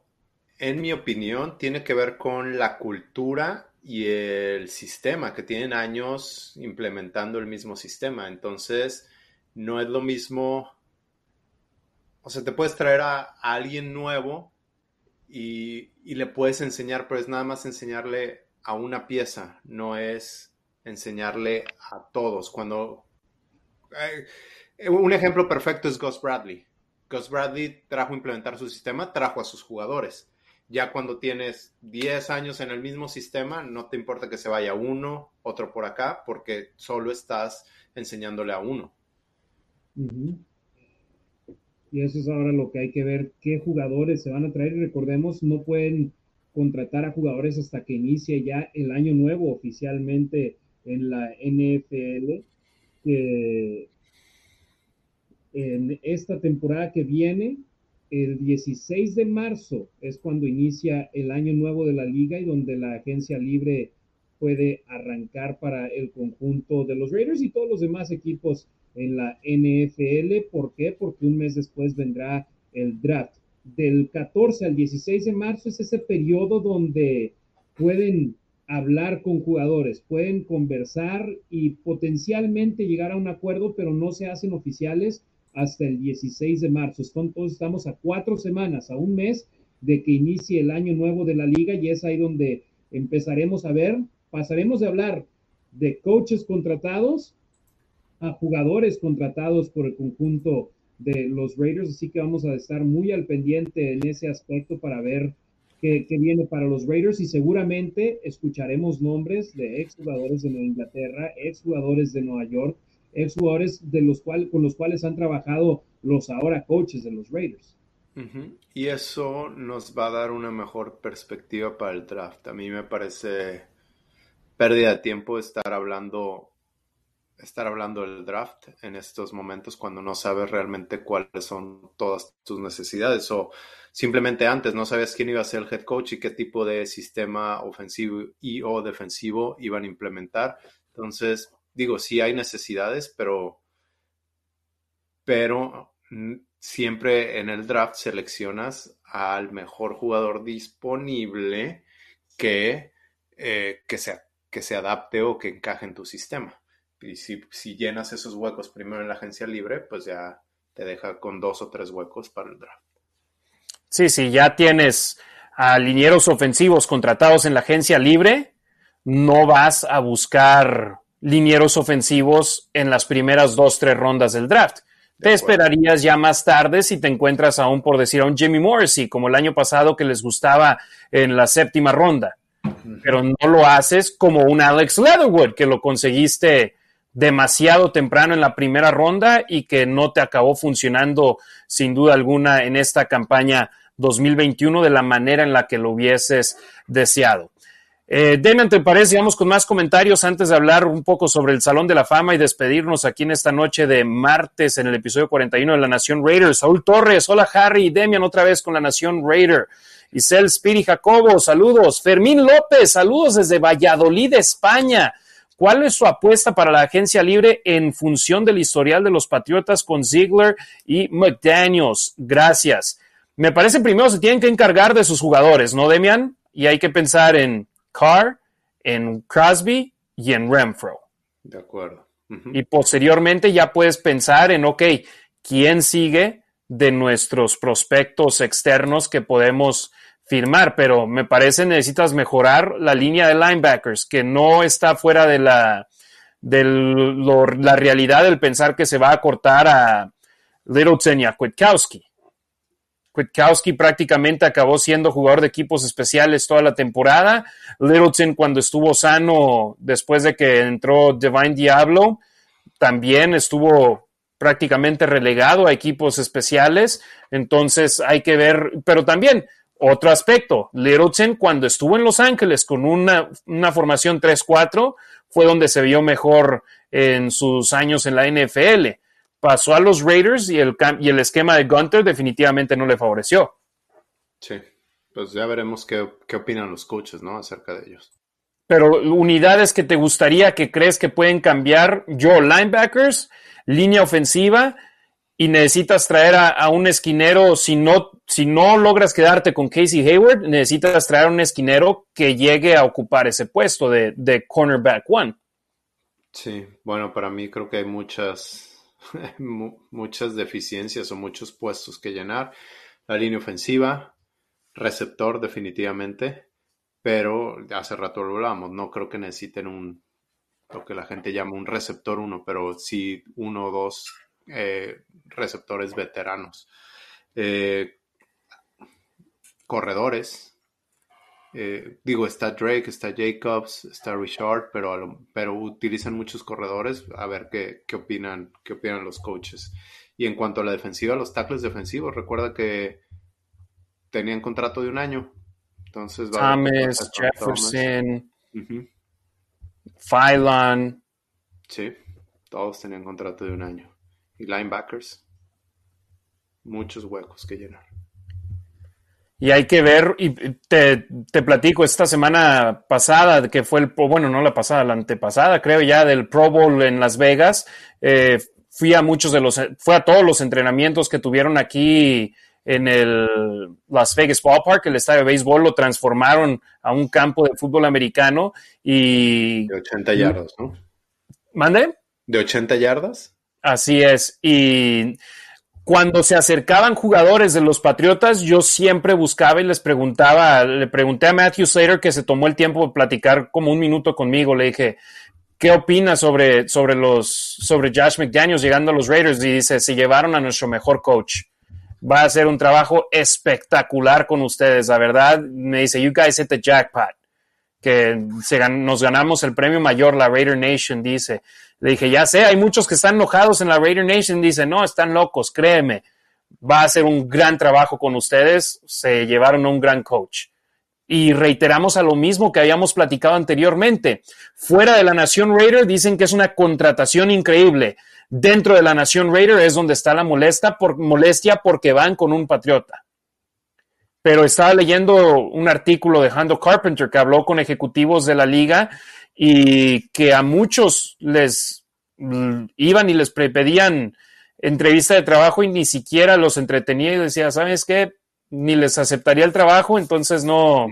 en mi opinión, tiene que ver con la cultura y el sistema, que tienen años implementando el mismo sistema. Entonces, no es lo mismo, o sea, te puedes traer a, alguien nuevo y, le puedes enseñar, pero es nada más enseñarle a una pieza, no es enseñarle a todos. Cuando... Eh, un ejemplo perfecto es Gus Bradley. Gus Bradley trajo a implementar su sistema, trajo a sus jugadores ya cuando tienes 10 años en el mismo sistema, no te importa que se vaya uno, otro por acá, porque solo estás enseñándole a uno.
Y eso es ahora lo que hay que ver, qué jugadores se van a traer. Recordemos, no pueden contratar a jugadores hasta que inicie ya el año nuevo oficialmente en la NFL, que en esta temporada que viene, el 16 de marzo es cuando inicia el año nuevo de la liga y donde la agencia libre puede arrancar para el conjunto de los Raiders y todos los demás equipos en la NFL. ¿Por qué? Porque un mes después vendrá el draft. Del 14 al 16 de marzo es ese periodo donde pueden hablar con jugadores, pueden conversar y potencialmente llegar a un acuerdo, pero no se hacen oficiales hasta el 16 de marzo. Entonces estamos a cuatro semanas, a un mes de que inicie el año nuevo de la liga y es ahí donde empezaremos a ver, pasaremos de hablar de coaches contratados a jugadores contratados por el conjunto de los Raiders, así que vamos a estar muy al pendiente en ese aspecto para ver qué, viene para los Raiders y seguramente escucharemos nombres de exjugadores de Nueva Inglaterra, exjugadores de Nueva York, exjugadores de los cuales, con los cuales han trabajado los ahora coaches de los Raiders.
Y eso nos va a dar una mejor perspectiva para el draft. A mí me parece pérdida de tiempo estar hablando estar hablando del draft en estos momentos cuando no sabes realmente cuáles son todas tus necesidades o simplemente antes no sabes quién iba a ser el head coach y qué tipo de sistema ofensivo y o defensivo iban a implementar. Entonces, digo, sí hay necesidades, pero pero siempre en el draft seleccionas al mejor jugador disponible que, eh, que, sea, que se adapte o que encaje en tu sistema. Y si, llenas esos huecos primero en la agencia libre, pues ya te deja con dos o tres huecos para el draft.
Sí, sí, ya tienes a linieros ofensivos contratados en la agencia libre, no vas a buscar linieros ofensivos en las primeras dos, tres rondas del draft. te esperarías ya más tarde si te encuentras aún, por decir, a un Jimmy Morrissey, como el año pasado que les gustaba en la séptima ronda. Pero no lo haces como un Alex Leatherwood, que lo conseguiste demasiado temprano en la primera ronda y que no te acabó funcionando sin duda alguna en esta campaña 2021 de la manera en la que lo hubieses deseado. Eh, Demian, ¿te parece? Vamos con más comentarios antes de hablar un poco sobre el Salón de la Fama y despedirnos aquí en esta noche de martes en el episodio 41 de La Nación Raider. Saúl Torres, hola Harry y Demian otra vez con La Nación Raider. Isel Spiri Jacobo, saludos. Fermín López, saludos desde Valladolid, España. ¿Cuál es su apuesta para la agencia libre en función del historial de los Patriotas con Ziegler y McDaniels? Gracias. Me parece primero se tienen que encargar de sus jugadores, ¿no, Demian? Y hay que pensar en Carr, en Crosby y en Renfro.
De acuerdo.
Y posteriormente ya puedes pensar en, ok, ¿quién sigue de nuestros prospectos externos que podemos firmar, pero me parece necesitas mejorar la línea de linebackers, que no está fuera de la, de la realidad del pensar que se va a cortar a Littleton y a Kwiatkowski. Kwiatkowski prácticamente acabó siendo jugador de equipos especiales toda la temporada. Littleton cuando estuvo sano después de que entró Divine Diablo, también estuvo prácticamente relegado a equipos especiales. Entonces hay que ver, pero también otro aspecto, Littleton cuando estuvo en Los Ángeles con una, formación 3-4 fue donde se vio mejor en sus años en la NFL. Pasó a los Raiders y el, y el esquema de Gunter definitivamente no le favoreció.
Sí, pues ya veremos qué, qué opinan los coaches, ¿no? Acerca de ellos.
Pero unidades que te gustaría que crees que pueden cambiar, yo, linebackers, línea ofensiva, y necesitas traer a, un esquinero, si no, si no logras quedarte con Casey Hayward, necesitas traer a un esquinero que llegue a ocupar ese puesto de, de cornerback one.
Sí, bueno, para mí creo que hay muchas, muchas deficiencias o muchos puestos que llenar. La línea ofensiva, receptor definitivamente, pero hace rato lo hablamos, no creo que necesiten un, lo que la gente llama un receptor uno, pero sí uno o dos eh, receptores veteranos. Eh, corredores. Eh, digo, está Drake, está Jacobs, está Richard, pero, pero utilizan muchos corredores. A ver qué, qué, opinan, qué opinan los coaches. Y en cuanto a la defensiva, los tackles defensivos, recuerda que tenían contrato de un año. Entonces,
Thomas, Jefferson. Phylon.
Sí, todos tenían contrato de un año. Y linebackers, muchos huecos que llenar.
Y hay que ver, y te, te, platico, esta semana pasada, que fue el, bueno, no la pasada, la antepasada, creo ya, del Pro Bowl en Las Vegas, eh, fui a muchos de los, fue a todos los entrenamientos que tuvieron aquí en el Las Vegas Ballpark, el estadio de béisbol, lo transformaron a un campo de fútbol americano y...
De 80 yardas, ¿no?
¿Mande?
¿De 80 yardas?
Así es. Y cuando se acercaban jugadores de los Patriotas, yo siempre buscaba y les preguntaba, le pregunté a Matthew Slater que se tomó el tiempo de platicar como un minuto conmigo, le dije, ¿qué opina sobre, sobre los, sobre Josh McDaniels llegando a los Raiders? Y dice, se llevaron a nuestro mejor coach. Va a hacer un trabajo espectacular con ustedes, la verdad. Me dice, you guys hit the jackpot. Que nos ganamos el premio mayor, la Raider Nation, dice. Le dije, ya sé, hay muchos que están enojados en la Raider Nation. Dice, no, están locos, créeme. Va a ser un gran trabajo con ustedes. Se llevaron a un gran coach. Y reiteramos a lo mismo que habíamos platicado anteriormente. Fuera de la Nación Raider dicen que es una contratación increíble. Dentro de la Nación Raider es donde está la molesta por, molestia porque van con un patriota. Pero estaba leyendo un artículo de Hando Carpenter que habló con ejecutivos de la liga y que a muchos les mm, iban y les pedían entrevista de trabajo y ni siquiera los entretenía y decía, ¿sabes qué? Ni les aceptaría el trabajo, entonces no,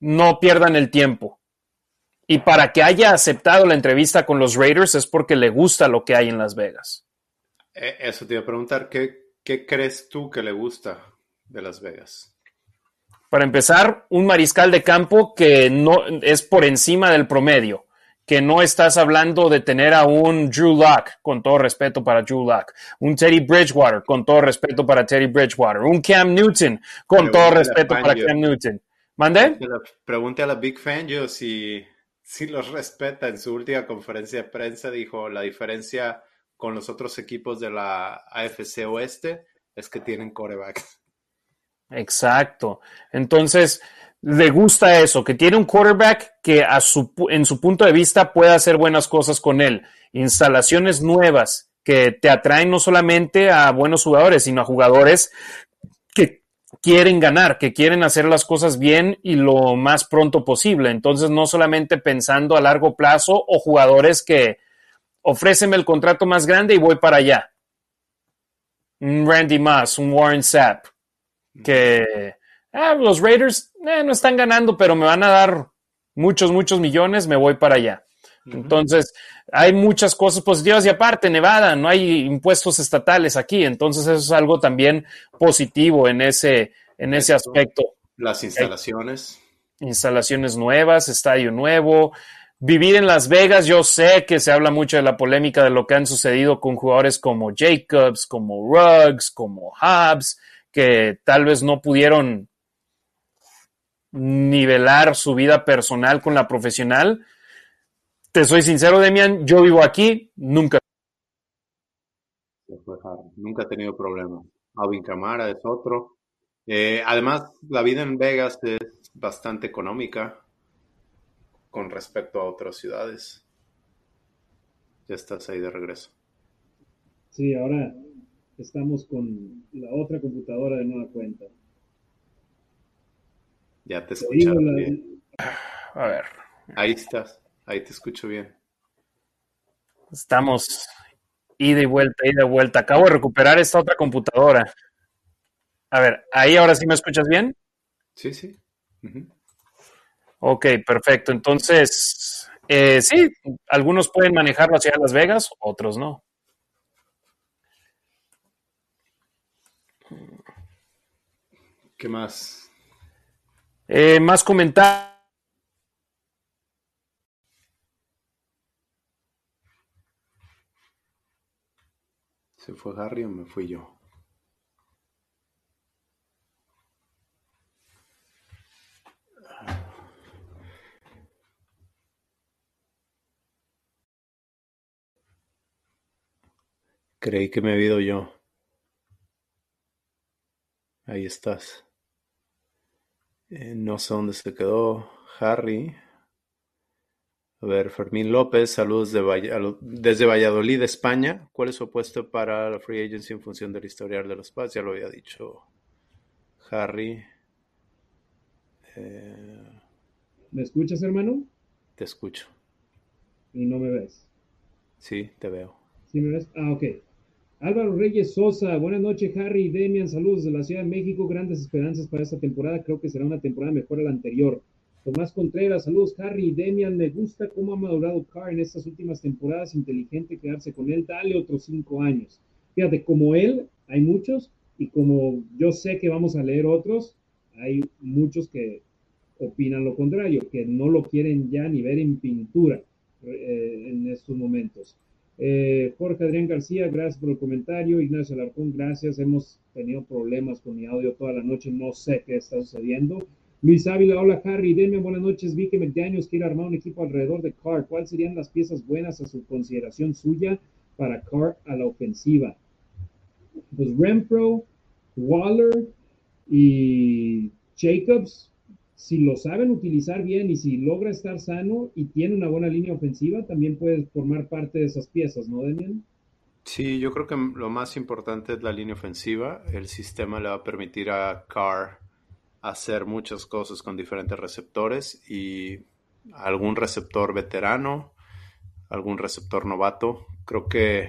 no pierdan el tiempo. Y para que haya aceptado la entrevista con los Raiders es porque le gusta lo que hay en Las Vegas.
Eh, eso te iba a preguntar, ¿qué, qué crees tú que le gusta de Las Vegas?
Para empezar, un mariscal de campo que no es por encima del promedio, que no estás hablando de tener a un Drew Lock, con todo respeto para Drew Lock, un Teddy Bridgewater, con todo respeto para Teddy Bridgewater, un Cam Newton, con todo respeto para Cam Newton. ¿Mande?
Pregunte a la Big Fan yo si, si los respeta. En su última conferencia de prensa dijo la diferencia con los otros equipos de la AFC Oeste es que tienen corebacks.
Exacto. Entonces, le gusta eso, que tiene un quarterback que a su, en su punto de vista puede hacer buenas cosas con él. Instalaciones nuevas que te atraen no solamente a buenos jugadores, sino a jugadores que quieren ganar, que quieren hacer las cosas bien y lo más pronto posible. Entonces, no solamente pensando a largo plazo o jugadores que ofréceme el contrato más grande y voy para allá. Un Randy Moss, un Warren Sapp que ah, los Raiders eh, no están ganando, pero me van a dar muchos, muchos millones, me voy para allá. Entonces, hay muchas cosas positivas y aparte, Nevada, no hay impuestos estatales aquí, entonces eso es algo también positivo en ese, en ese aspecto.
Las instalaciones.
instalaciones nuevas, estadio nuevo. Vivir en Las Vegas, yo sé que se habla mucho de la polémica de lo que han sucedido con jugadores como Jacobs, como Ruggs, como Hobbs, que tal vez no pudieron nivelar su vida personal con la profesional. Te soy sincero, Demian, yo vivo aquí, nunca.
Nunca he tenido problemas. Alvin Camara es otro. Eh, además, la vida en Vegas es bastante económica con respecto a otras ciudades. Ya estás ahí de regreso.
Sí, ahora estamos con la otra computadora de nueva cuenta.
Ya te escucho bien.
A ver.
Ahí estás, ahí te escucho bien.
Estamos ida y vuelta, ida y vuelta. Acabo de recuperar esta otra computadora. A ver, ahí ahora sí me escuchas bien.
Sí, sí.
Ok, perfecto. Entonces, eh, sí, algunos pueden manejarlo hacia Las Vegas, otros no.
¿Qué más?
Eh, más comentarios.
¿Se fue Harry o me fui yo? Creí que me había ido yo. Ahí estás. Eh, no sé dónde se quedó Harry. A ver, Fermín López, saludos desde Valladolid, España. ¿Cuál es su opuesto para la free agency en función del historial de los Pats? Ya lo había dicho Harry.
Eh, ¿Me escuchas, hermano?
Te escucho.
¿Y no me ves?
Sí, te veo.
¿Sí me ves? Ah, ok. Álvaro Reyes Sosa, buenas noches, Harry y Demian, saludos de la Ciudad de México, grandes esperanzas para esta temporada, creo que será una temporada mejor a la anterior. Tomás Contreras, saludos Harry y Demian, me gusta cómo ha madurado Carr en estas últimas temporadas, inteligente quedarse con él, dale otros cinco años. Fíjate, como él, hay muchos, y como yo sé que vamos a leer otros, hay muchos que opinan lo contrario, que no lo quieren ya ni ver en pintura eh, en estos momentos. Eh, Jorge Adrián García, gracias por el comentario. Ignacio Alarcón, gracias. Hemos tenido problemas con mi audio toda la noche, no sé qué está sucediendo. Luis Ávila, hola Harry, Demian, buenas noches. Vi que McDaniels quiere armar un equipo alrededor de Carr. ¿Cuáles serían las piezas buenas a su consideración suya para Carr a la ofensiva? Pues Renfro, Waller y Jacobs, si lo saben utilizar bien y si logra estar sano y tiene una buena línea ofensiva, también puede formar parte de esas piezas, ¿no, Demian?
Sí, yo creo que lo más importante es la línea ofensiva. El sistema le va a permitir a Carr hacer muchas cosas con diferentes receptores y algún receptor veterano, algún receptor novato. Creo que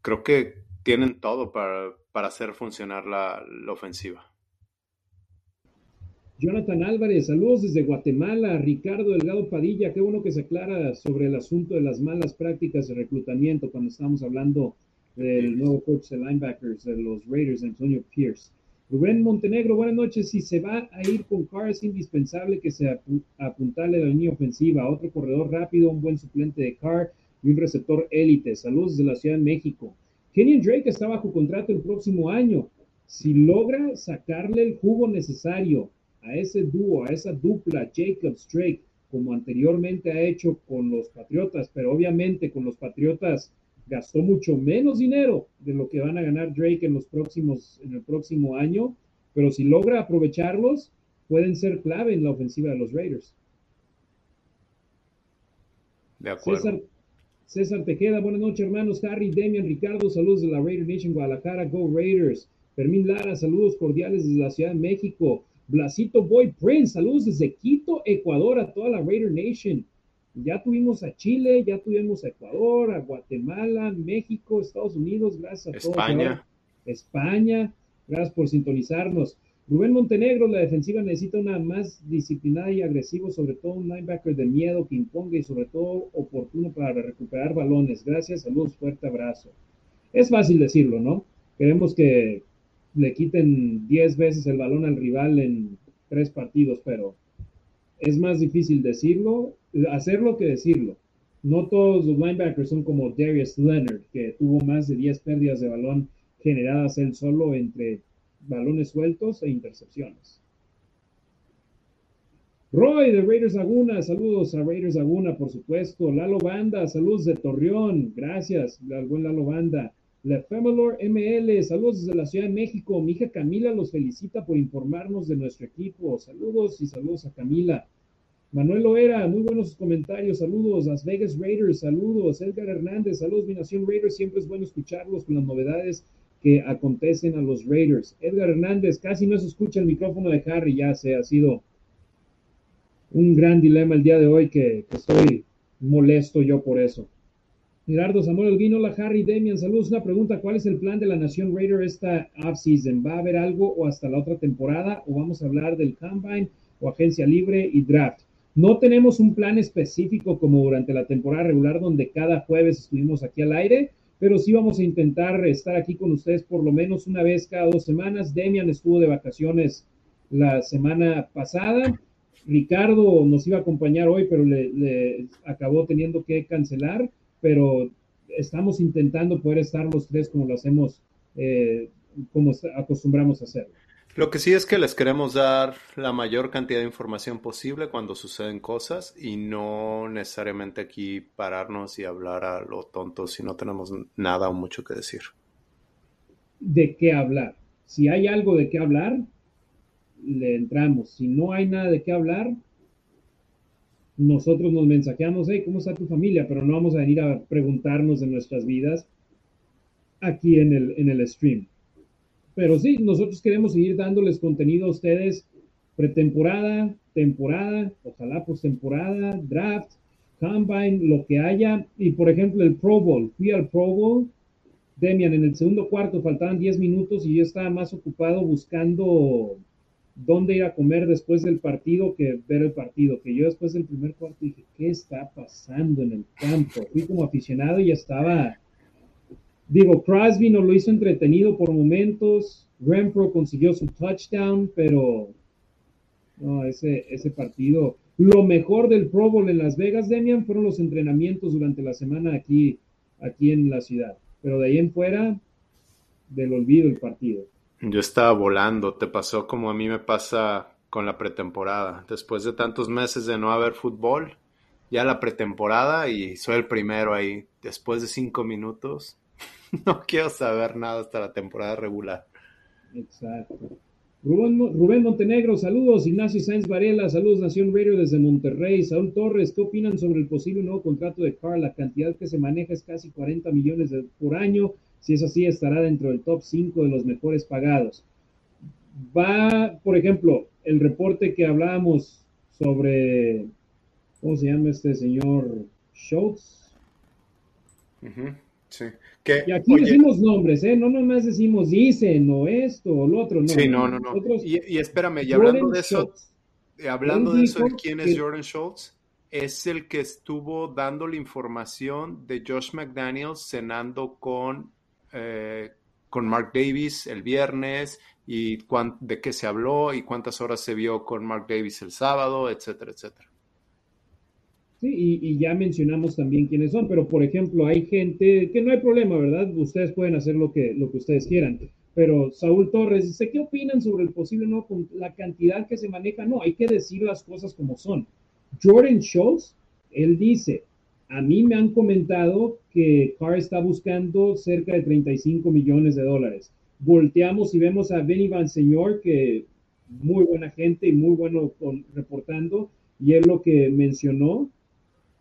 creo que tienen todo para, hacer funcionar la, ofensiva.
Jonathan Álvarez, saludos desde Guatemala. Ricardo Delgado Padilla, qué bueno que se aclara sobre el asunto de las malas prácticas de reclutamiento cuando estamos hablando del nuevo coach de linebackers de los Raiders, Antonio Pierce. Rubén Montenegro, buenas noches. Si se va a ir con Carr, es indispensable que se apuntale la línea ofensiva. Otro corredor rápido, un buen suplente de Carr y un receptor élite. Saludos de la Ciudad de México. Kenyon Drake está bajo contrato el próximo año. Si logra sacarle el jugo necesario a ese dúo, a esa dupla Jacobs Drake, como anteriormente ha hecho con los Patriotas, pero obviamente con los Patriotas gastó mucho menos dinero de lo que van a ganar Drake en los próximos, en el próximo año, pero si logra aprovecharlos, pueden ser clave en la ofensiva de los Raiders.
De acuerdo.
César, Tejeda, buenas noches, hermanos. Harry, Demian, Ricardo, saludos de la Raider Nation Guadalajara, Go Raiders. Fermín Lara, saludos cordiales desde la Ciudad de México. Blasito Boy Prince, saludos desde Quito, Ecuador, a toda la Raider Nation. Ya tuvimos a Chile, ya tuvimos a Ecuador, a Guatemala, México, Estados Unidos, gracias a todos.
España.
España, gracias por sintonizarnos. Rubén Montenegro, la defensiva necesita una más disciplinada y agresivo, sobre todo un linebacker de miedo que imponga y sobre todo oportuno para recuperar balones. Gracias, saludos, fuerte abrazo. Es fácil decirlo, ¿no? Queremos que le quiten 10 veces el balón al rival en tres partidos, pero es más difícil decirlo, hacerlo que decirlo. No todos los linebackers son como Darius Leonard, que tuvo más de 10 pérdidas de balón generadas él solo entre balones sueltos e intercepciones. Roy de Raiders Laguna, saludos a Raiders Laguna, por supuesto. Lalo Banda, saludos de Torreón, gracias al buen Lalo Banda. La Femalor ML, saludos desde la Ciudad de México. Mi hija Camila los felicita por informarnos de nuestro equipo. Saludos y saludos a Camila. Manuel Loera, muy buenos comentarios. Saludos. Las Vegas Raiders, saludos. Edgar Hernández, saludos. Mi Nación Raiders, siempre es bueno escucharlos con las novedades que acontecen a los Raiders. Edgar Hernández, casi no se escucha el micrófono de Harry, ya se ha sido un gran dilema el día de hoy que estoy molesto yo por eso. Gerardo Samuel Olguino, la Harry Demian, saludos. Una pregunta, ¿cuál es el plan de la Nación Raider esta offseason? ¿Va a haber algo o hasta la otra temporada? ¿O vamos a hablar del Combine o agencia libre y draft? No tenemos un plan específico como durante la temporada regular donde cada jueves estuvimos aquí al aire, pero sí vamos a intentar estar aquí con ustedes por lo menos una vez cada dos semanas. Demian estuvo de vacaciones la semana pasada. Ricardo nos iba a acompañar hoy, pero le acabó teniendo que cancelar pero estamos intentando poder estar los tres como lo hacemos, eh, como acostumbramos a hacer.
Lo que sí es que les queremos dar la mayor cantidad de información posible cuando suceden cosas y no necesariamente aquí pararnos y hablar a lo tonto si no tenemos nada o mucho que decir.
¿De qué hablar? Si hay algo de qué hablar, le entramos. Si no hay nada de qué hablar, nosotros nos mensajeamos, hey, ¿cómo está tu familia? Pero no vamos a venir a preguntarnos de nuestras vidas aquí en el, en el stream. Pero sí, nosotros queremos seguir dándoles contenido a ustedes pretemporada, temporada, ojalá postemporada, draft, combine, lo que haya. Y por ejemplo, el Pro Bowl. Fui al Pro Bowl, Demian, en el segundo cuarto faltaban 10 minutos y yo estaba más ocupado buscando dónde ir a comer después del partido que ver el partido. Que yo después del primer cuarto dije, ¿qué está pasando en el campo? Fui como aficionado y estaba Digo, Crosby no lo hizo entretenido por momentos. Renfro consiguió su touchdown, pero no, ese, ese partido. Lo mejor del Pro Bowl en Las Vegas, Demian, fueron los entrenamientos durante la semana aquí, aquí en la ciudad. Pero de ahí en fuera, del olvido el partido.
Yo estaba volando, te pasó como a mí me pasa con la pretemporada. Después de tantos meses de no haber fútbol, ya la pretemporada y soy el primero ahí. Después de cinco minutos, no quiero saber nada hasta la temporada regular.
Exacto. Rubén, Montenegro, saludos. Ignacio Sáenz Varela, saludos Nación Radio desde Monterrey. Saúl Torres, ¿qué opinan sobre el posible nuevo contrato de Carl? La cantidad que se maneja es casi 40 millones por año. Si es así, estará dentro del top 5 de los mejores pagados. Va, por ejemplo, el reporte que hablábamos sobre, ¿cómo se llama este señor? Schultz.
Sí
y aquí decimos nombres, ¿eh? No nomás decimos dicen o esto o lo otro, no.
Sí, no, no, no. y, espérame, y hablando de eso, eh, hablando de eso, quién es Jordan Schultz, es el que estuvo dando la información de Josh McDaniels cenando con, eh, con Mark Davis el viernes y de qué se habló y cuántas horas se vio con Mark Davis el sábado, etcétera, etcétera.
Sí, y, ya mencionamos también quiénes son, pero por ejemplo, hay gente que no hay problema, ¿verdad? Ustedes pueden hacer lo que, lo que ustedes quieran. Pero Saúl Torres dice, ¿qué opinan sobre el posible no con la cantidad que se maneja? No, hay que decir las cosas como son. Jordan Schultz, él dice, a mí me han comentado que Carr está buscando cerca de 35 millones de dólares. Volteamos y vemos a Benny Van Señor, que muy buena gente y muy bueno con, reportando, y él lo que mencionó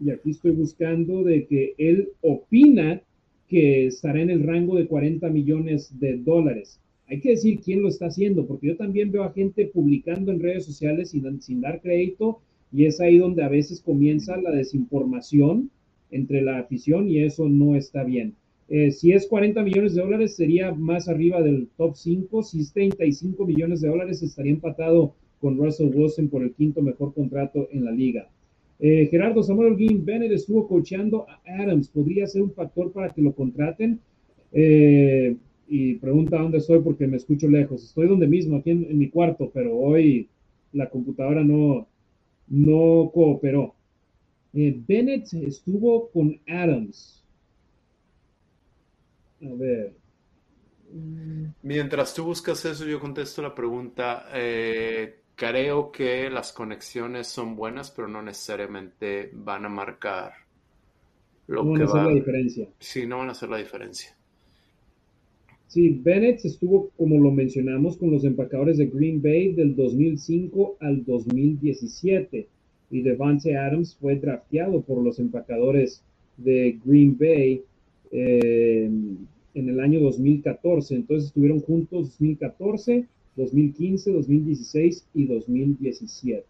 y aquí estoy buscando de que él opina que estará en el rango de 40 millones de dólares. Hay que decir quién lo está haciendo, porque yo también veo a gente publicando en redes sociales sin dar crédito y es ahí donde a veces comienza la desinformación entre la afición y eso no está bien. Eh, si es 40 millones de dólares, sería más arriba del top 5. Si es 35 millones de dólares, estaría empatado con Russell Wilson por el quinto mejor contrato en la liga. Eh, Gerardo Samuel Holguín Bennett estuvo coachando a Adams. ¿Podría ser un factor para que lo contraten? Eh, y pregunta dónde estoy porque me escucho lejos. Estoy donde mismo, aquí en, mi cuarto, pero hoy la computadora no, no cooperó. Eh, Bennett estuvo con Adams. A ver.
Mientras tú buscas eso, yo contesto la pregunta. Eh, creo que las conexiones son buenas, pero no necesariamente van a marcar
lo no van a hacer la diferencia.
Sí, no van a hacer la diferencia.
Sí, Bennett estuvo, como lo mencionamos, con los empacadores de Green Bay del 2005 al 2017 y Devante Adams fue drafteado por los empacadores de Green Bay eh, en el año 2014. Entonces estuvieron juntos 2014 2015, 2016 y 2017.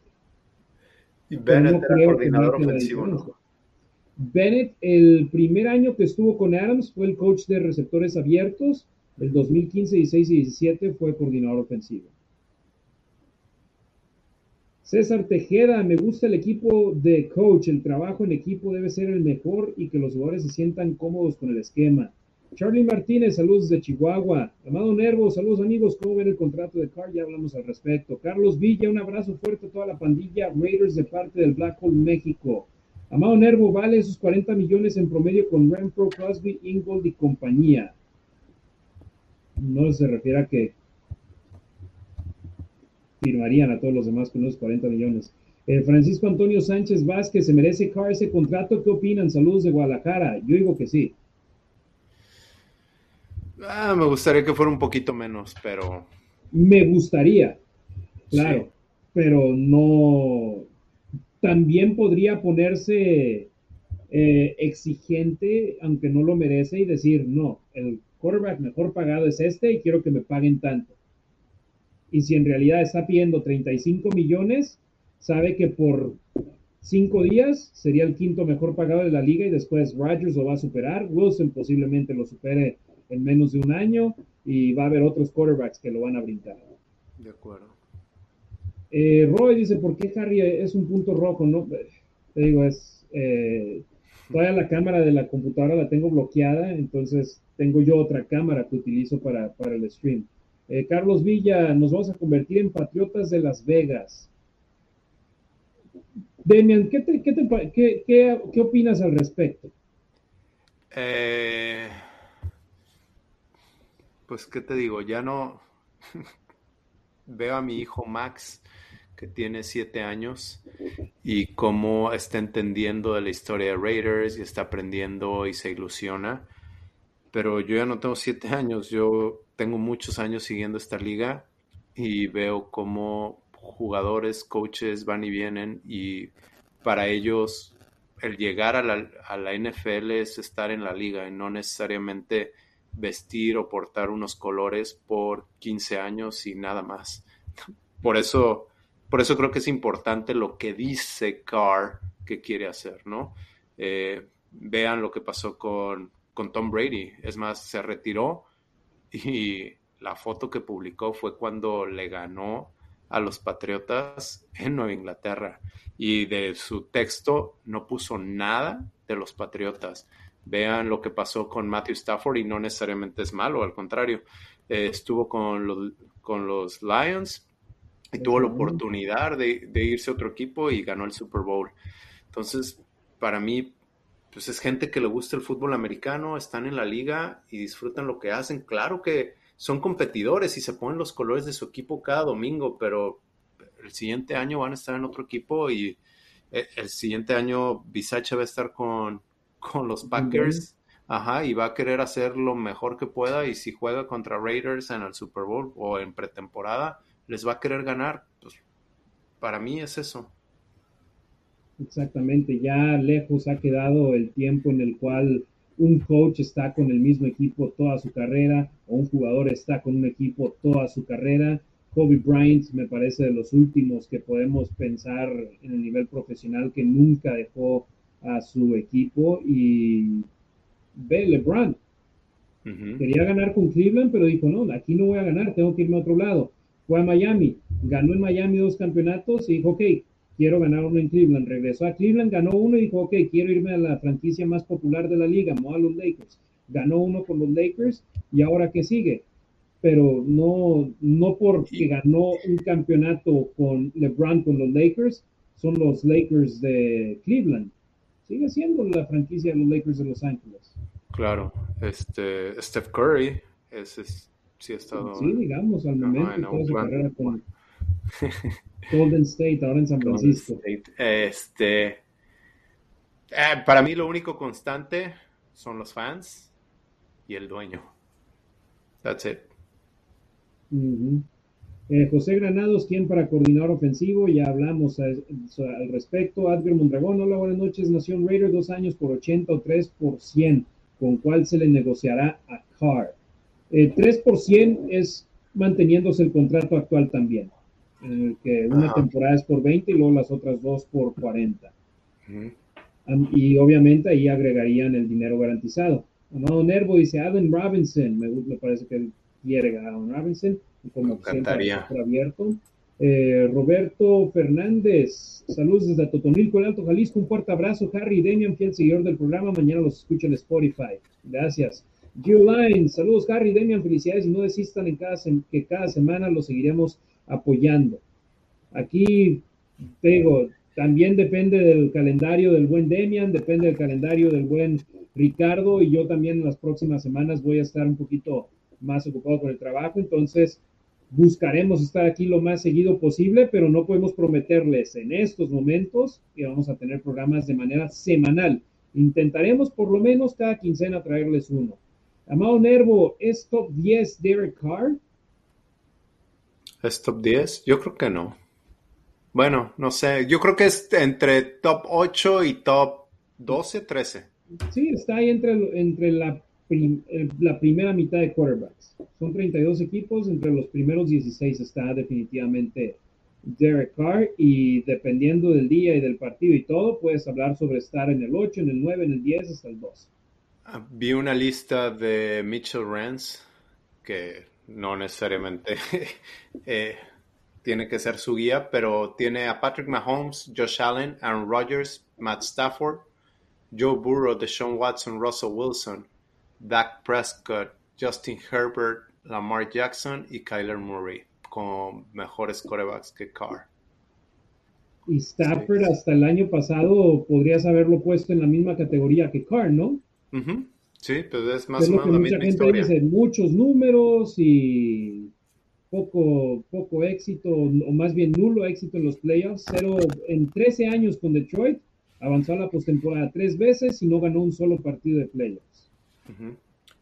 Y Bennett era coordinador ofensivo,
Bennett, el primer año que estuvo con Adams, fue el coach de receptores abiertos. El 2015, 16 y 17 fue coordinador ofensivo. César Tejeda, me gusta el equipo de coach. El trabajo en equipo debe ser el mejor y que los jugadores se sientan cómodos con el esquema. Charlie Martínez, saludos de Chihuahua. Amado Nervo, saludos amigos. ¿Cómo ven el contrato de Carr? Ya hablamos al respecto. Carlos Villa, un abrazo fuerte a toda la pandilla Raiders de parte del Black Hole México. Amado Nervo, vale esos 40 millones en promedio con Renfro, Crosby, Ingold y compañía. No se refiere a que firmarían a todos los demás con esos 40 millones. Eh, Francisco Antonio Sánchez Vázquez, ¿se merece Carr ese contrato? ¿Qué opinan? Saludos de Guadalajara. Yo digo que sí.
Ah, me gustaría que fuera un poquito menos, pero.
Me gustaría, claro, pero no. también podría ponerse eh, exigente, aunque no lo merece, y decir, no, el quarterback mejor pagado es este y quiero que me paguen tanto. Y si en realidad está pidiendo 35 millones, sabe que por cinco días sería el quinto mejor pagado de la liga y después Rodgers lo va a superar, Wilson posiblemente lo supere en menos de un año y va a haber otros quarterbacks que lo van a brincar.
De acuerdo.
Eh, Roy dice, ¿por qué Harry es un punto rojo? No, te digo, es... Eh, todavía la cámara de la computadora la tengo bloqueada, entonces tengo yo otra cámara que utilizo para, para el stream. Eh, Carlos Villa, nos vamos a convertir en patriotas de Las Vegas. Demian, ¿qué, opinas al respecto?
Eh, pues, ¿qué te digo? Ya no veo a mi hijo Max que tiene siete años y cómo está entendiendo de la historia de Raiders y está aprendiendo y se ilusiona. Pero yo ya no tengo siete años, yo tengo muchos años siguiendo esta liga y veo cómo jugadores, coaches van y vienen y para ellos el llegar a la, a la NFL es estar en la liga y no necesariamente vestir o portar unos colores por 15 años y nada más. Por eso por eso creo que es importante lo que dice Carr que quiere hacer, ¿no? Eh, vean lo que pasó con, con Tom Brady. Es más, se retiró y la foto que publicó fue cuando le ganó a los Patriotas en Nueva Inglaterra. Y de su texto no puso nada de los Patriotas. Vean lo que pasó con Matthew Stafford y no necesariamente es malo, al contrario. Eh, estuvo con los, con los Lions, y tuvo la oportunidad de, irse a otro equipo y ganó el Super Bowl. Entonces, para mí, pues es gente que le gusta el fútbol americano, están en la liga y disfrutan lo que hacen. Claro que son competidores y se ponen los colores de su equipo cada domingo, pero el siguiente año van a estar en otro equipo y eh, el siguiente año Bisacha va a estar con, con los Packers. Ajá, y va a querer hacer lo mejor que pueda y si juega contra Raiders en el Super Bowl o en pretemporada, les va a querer ganar. Pues para mí es eso.
Exactamente, ya lejos ha quedado el tiempo en el cual un coach está con el mismo equipo toda su carrera o un jugador está con un equipo toda su carrera. Kobe Bryant me parece de los últimos que podemos pensar en el nivel profesional que nunca dejó a su equipo y ve LeBron. Quería ganar con Cleveland, pero dijo, no, aquí no voy a ganar, tengo que irme a otro lado fue a Miami, ganó en Miami dos campeonatos y dijo, ok, quiero ganar uno en Cleveland. Regresó a Cleveland, ganó uno y dijo, ok, quiero irme a la franquicia más popular de la liga, no a los Lakers. Ganó uno con los Lakers y ahora qué sigue. Pero no, no porque ganó un campeonato con LeBron con los Lakers, son los Lakers de Cleveland. Sigue siendo la franquicia de los Lakers de Los Ángeles.
Claro, este Steph Curry es sí estado.
Sí, digamos, al momento, toda su carrera con Golden State, ahora en San Francisco.
Este. Eh, para mí, lo único constante son los fans y el dueño. That's it.
Eh, José Granados, ¿quién para coordinar ofensivo? Ya hablamos al respecto. Adger Mondragón, hola, buenas noches. Nación Raider, dos años por 80 o 3 por 100, con cuál se le negociará a Carr. El 3% es manteniéndose el contrato actual también, en el que una temporada es por 20 y luego las otras dos por 40. y obviamente ahí agregarían el dinero garantizado. Amado Nervo dice Adam Robinson, me, me parece que quiere Adam Robinson, como siempre abierto. Eh, Roberto Fernández, saludos desde Totonilco, el Alto Jalisco, un fuerte abrazo, Harry y Demian, fiel seguidor del programa, mañana los escucho en Spotify. Gracias. Line, saludos Harry, Demian, felicidades y no desistan en cada que cada semana los seguiremos apoyando. Aquí te digo, también depende del calendario del buen Demian, depende del calendario del buen Ricardo y yo también en las próximas semanas voy a estar un poquito más ocupado con el trabajo, entonces buscaremos estar aquí lo más seguido posible, pero no podemos prometerles en estos momentos que vamos a tener programas de manera semanal. Intentaremos por lo menos cada quincena traerles uno. Amado Nervo, ¿es top 10 Derek Carr?
¿Es top 10? Yo creo que no. Bueno, no sé. Yo creo que es entre top 8 y top 12, 13.
Sí, está ahí entre, entre la, eh, la primera mitad de quarterbacks. Son 32 equipos, entre los primeros 16 está definitivamente Derek Carr y dependiendo del día y del partido y todo, puedes hablar sobre estar en el 8, en el 9, en el 10 hasta el 2.
Ah, vi una lista de Mitchell Rance que no necesariamente eh, tiene que ser su guía, pero tiene a Patrick Mahomes, Josh Allen, Aaron Rodgers, Matt Stafford, Joe Burrow, Deshaun Watson, Russell Wilson, Dak Prescott, Justin Herbert, Lamar Jackson y Kyler Murray con mejores corebacks que Carr.
Y Stafford hasta el año pasado podrías haberlo puesto en la misma categoría que Carr, ¿no?
Sí, pero es más o menos la misma historia.
Dice, muchos números y poco, poco éxito, o más bien nulo éxito en los playoffs. Cero en 13 años con Detroit, avanzó a la postemporada tres veces y no ganó un solo partido de playoffs.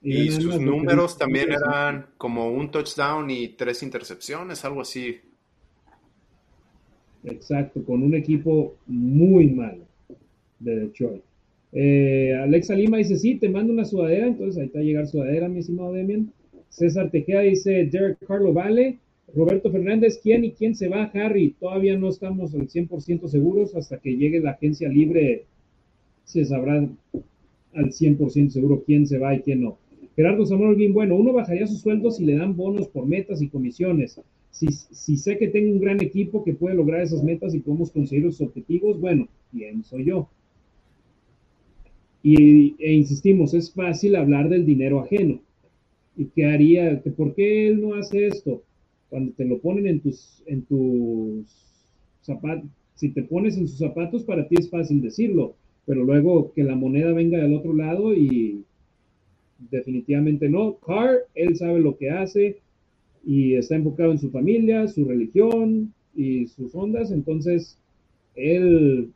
Y, sus números también eran como un touchdown y tres intercepciones, algo así.
Exacto, con un equipo muy malo de Detroit. Eh, Alexa Lima dice, sí, te mando una sudadera, entonces ahí está llegar sudadera, mi estimado Demian. César Tejeda dice, Derek Carlo vale. Roberto Fernández, ¿quién y quién se va, Harry? Todavía no estamos al 100% seguros hasta que llegue la agencia libre. Se sabrá al 100% seguro quién se va y quién no. Gerardo Samuel Holguín, bueno, uno bajaría sus sueldos si le dan bonos por metas y comisiones. Si, si sé que tengo un gran equipo que puede lograr esas metas y podemos conseguir los objetivos, bueno, soy yo. Y, e insistimos, es fácil hablar del dinero ajeno. ¿Y qué haría? Que ¿Por qué él no hace esto? Cuando te lo ponen en tus, en tus zapatos, si te pones en sus zapatos, para ti es fácil decirlo, pero luego que la moneda venga del otro lado y definitivamente no. Carr, él sabe lo que hace y está enfocado en su familia, su religión y sus ondas, entonces él,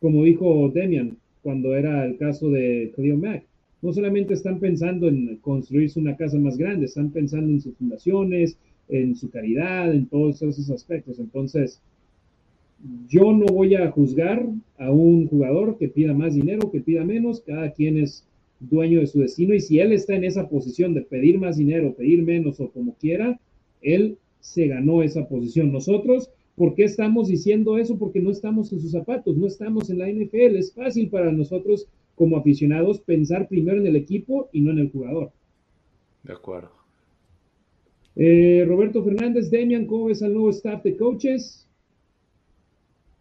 como dijo Demian, cuando era el caso de Cleo Mac. No solamente están pensando en construirse una casa más grande, están pensando en sus fundaciones, en su caridad, en todos esos aspectos. Entonces, yo no voy a juzgar a un jugador que pida más dinero, que pida menos, cada quien es dueño de su destino y si él está en esa posición de pedir más dinero, pedir menos o como quiera, él se ganó esa posición. Nosotros ¿Por qué estamos diciendo eso? Porque no estamos en sus zapatos, no estamos en la NFL. Es fácil para nosotros como aficionados pensar primero en el equipo y no en el jugador.
De acuerdo.
Eh, Roberto Fernández, Demian, ¿cómo ves al nuevo staff de coaches?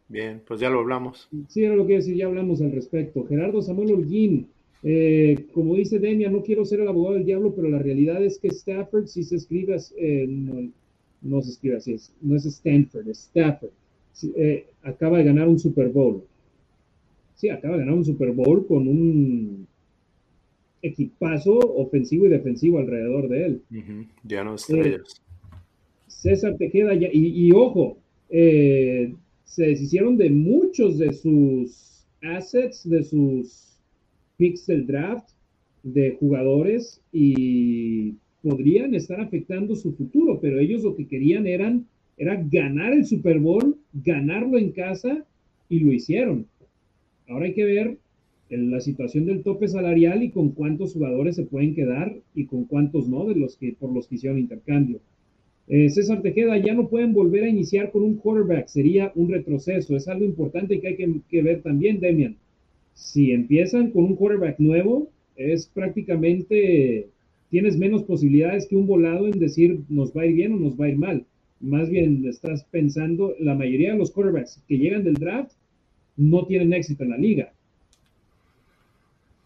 Bien, pues ya lo hablamos.
Sí, era lo que decir, ya hablamos al respecto. Gerardo Samuel Holguín, eh, como dice Demian, no quiero ser el abogado del diablo, pero la realidad es que Stafford, si se escribe, eh, no se escribe así, no es Stanford, es Stafford. Eh, acaba de ganar un Super Bowl. Sí, acaba de ganar un Super Bowl con un equipazo ofensivo y defensivo alrededor de él.
Ya no estrellas.
César Tejeda, ya, y, ojo, eh, se deshicieron de muchos de sus assets, de sus picks del draft, de jugadores, y podrían estar afectando su futuro, pero ellos lo que querían eran, era ganar el Super Bowl, ganarlo en casa y lo hicieron. Ahora hay que ver la situación del tope salarial y con cuántos jugadores se pueden quedar y con cuántos no de los que por los que hicieron intercambio. Eh, César Tejeda, ya no pueden volver a iniciar con un quarterback, sería un retroceso. Es algo importante que hay que, que ver también, Demian. Si empiezan con un quarterback nuevo, es prácticamente tienes menos posibilidades que un volado en decir nos va a ir bien o nos va a ir mal. Más bien estás pensando, la mayoría de los quarterbacks que llegan del draft no tienen éxito en la liga.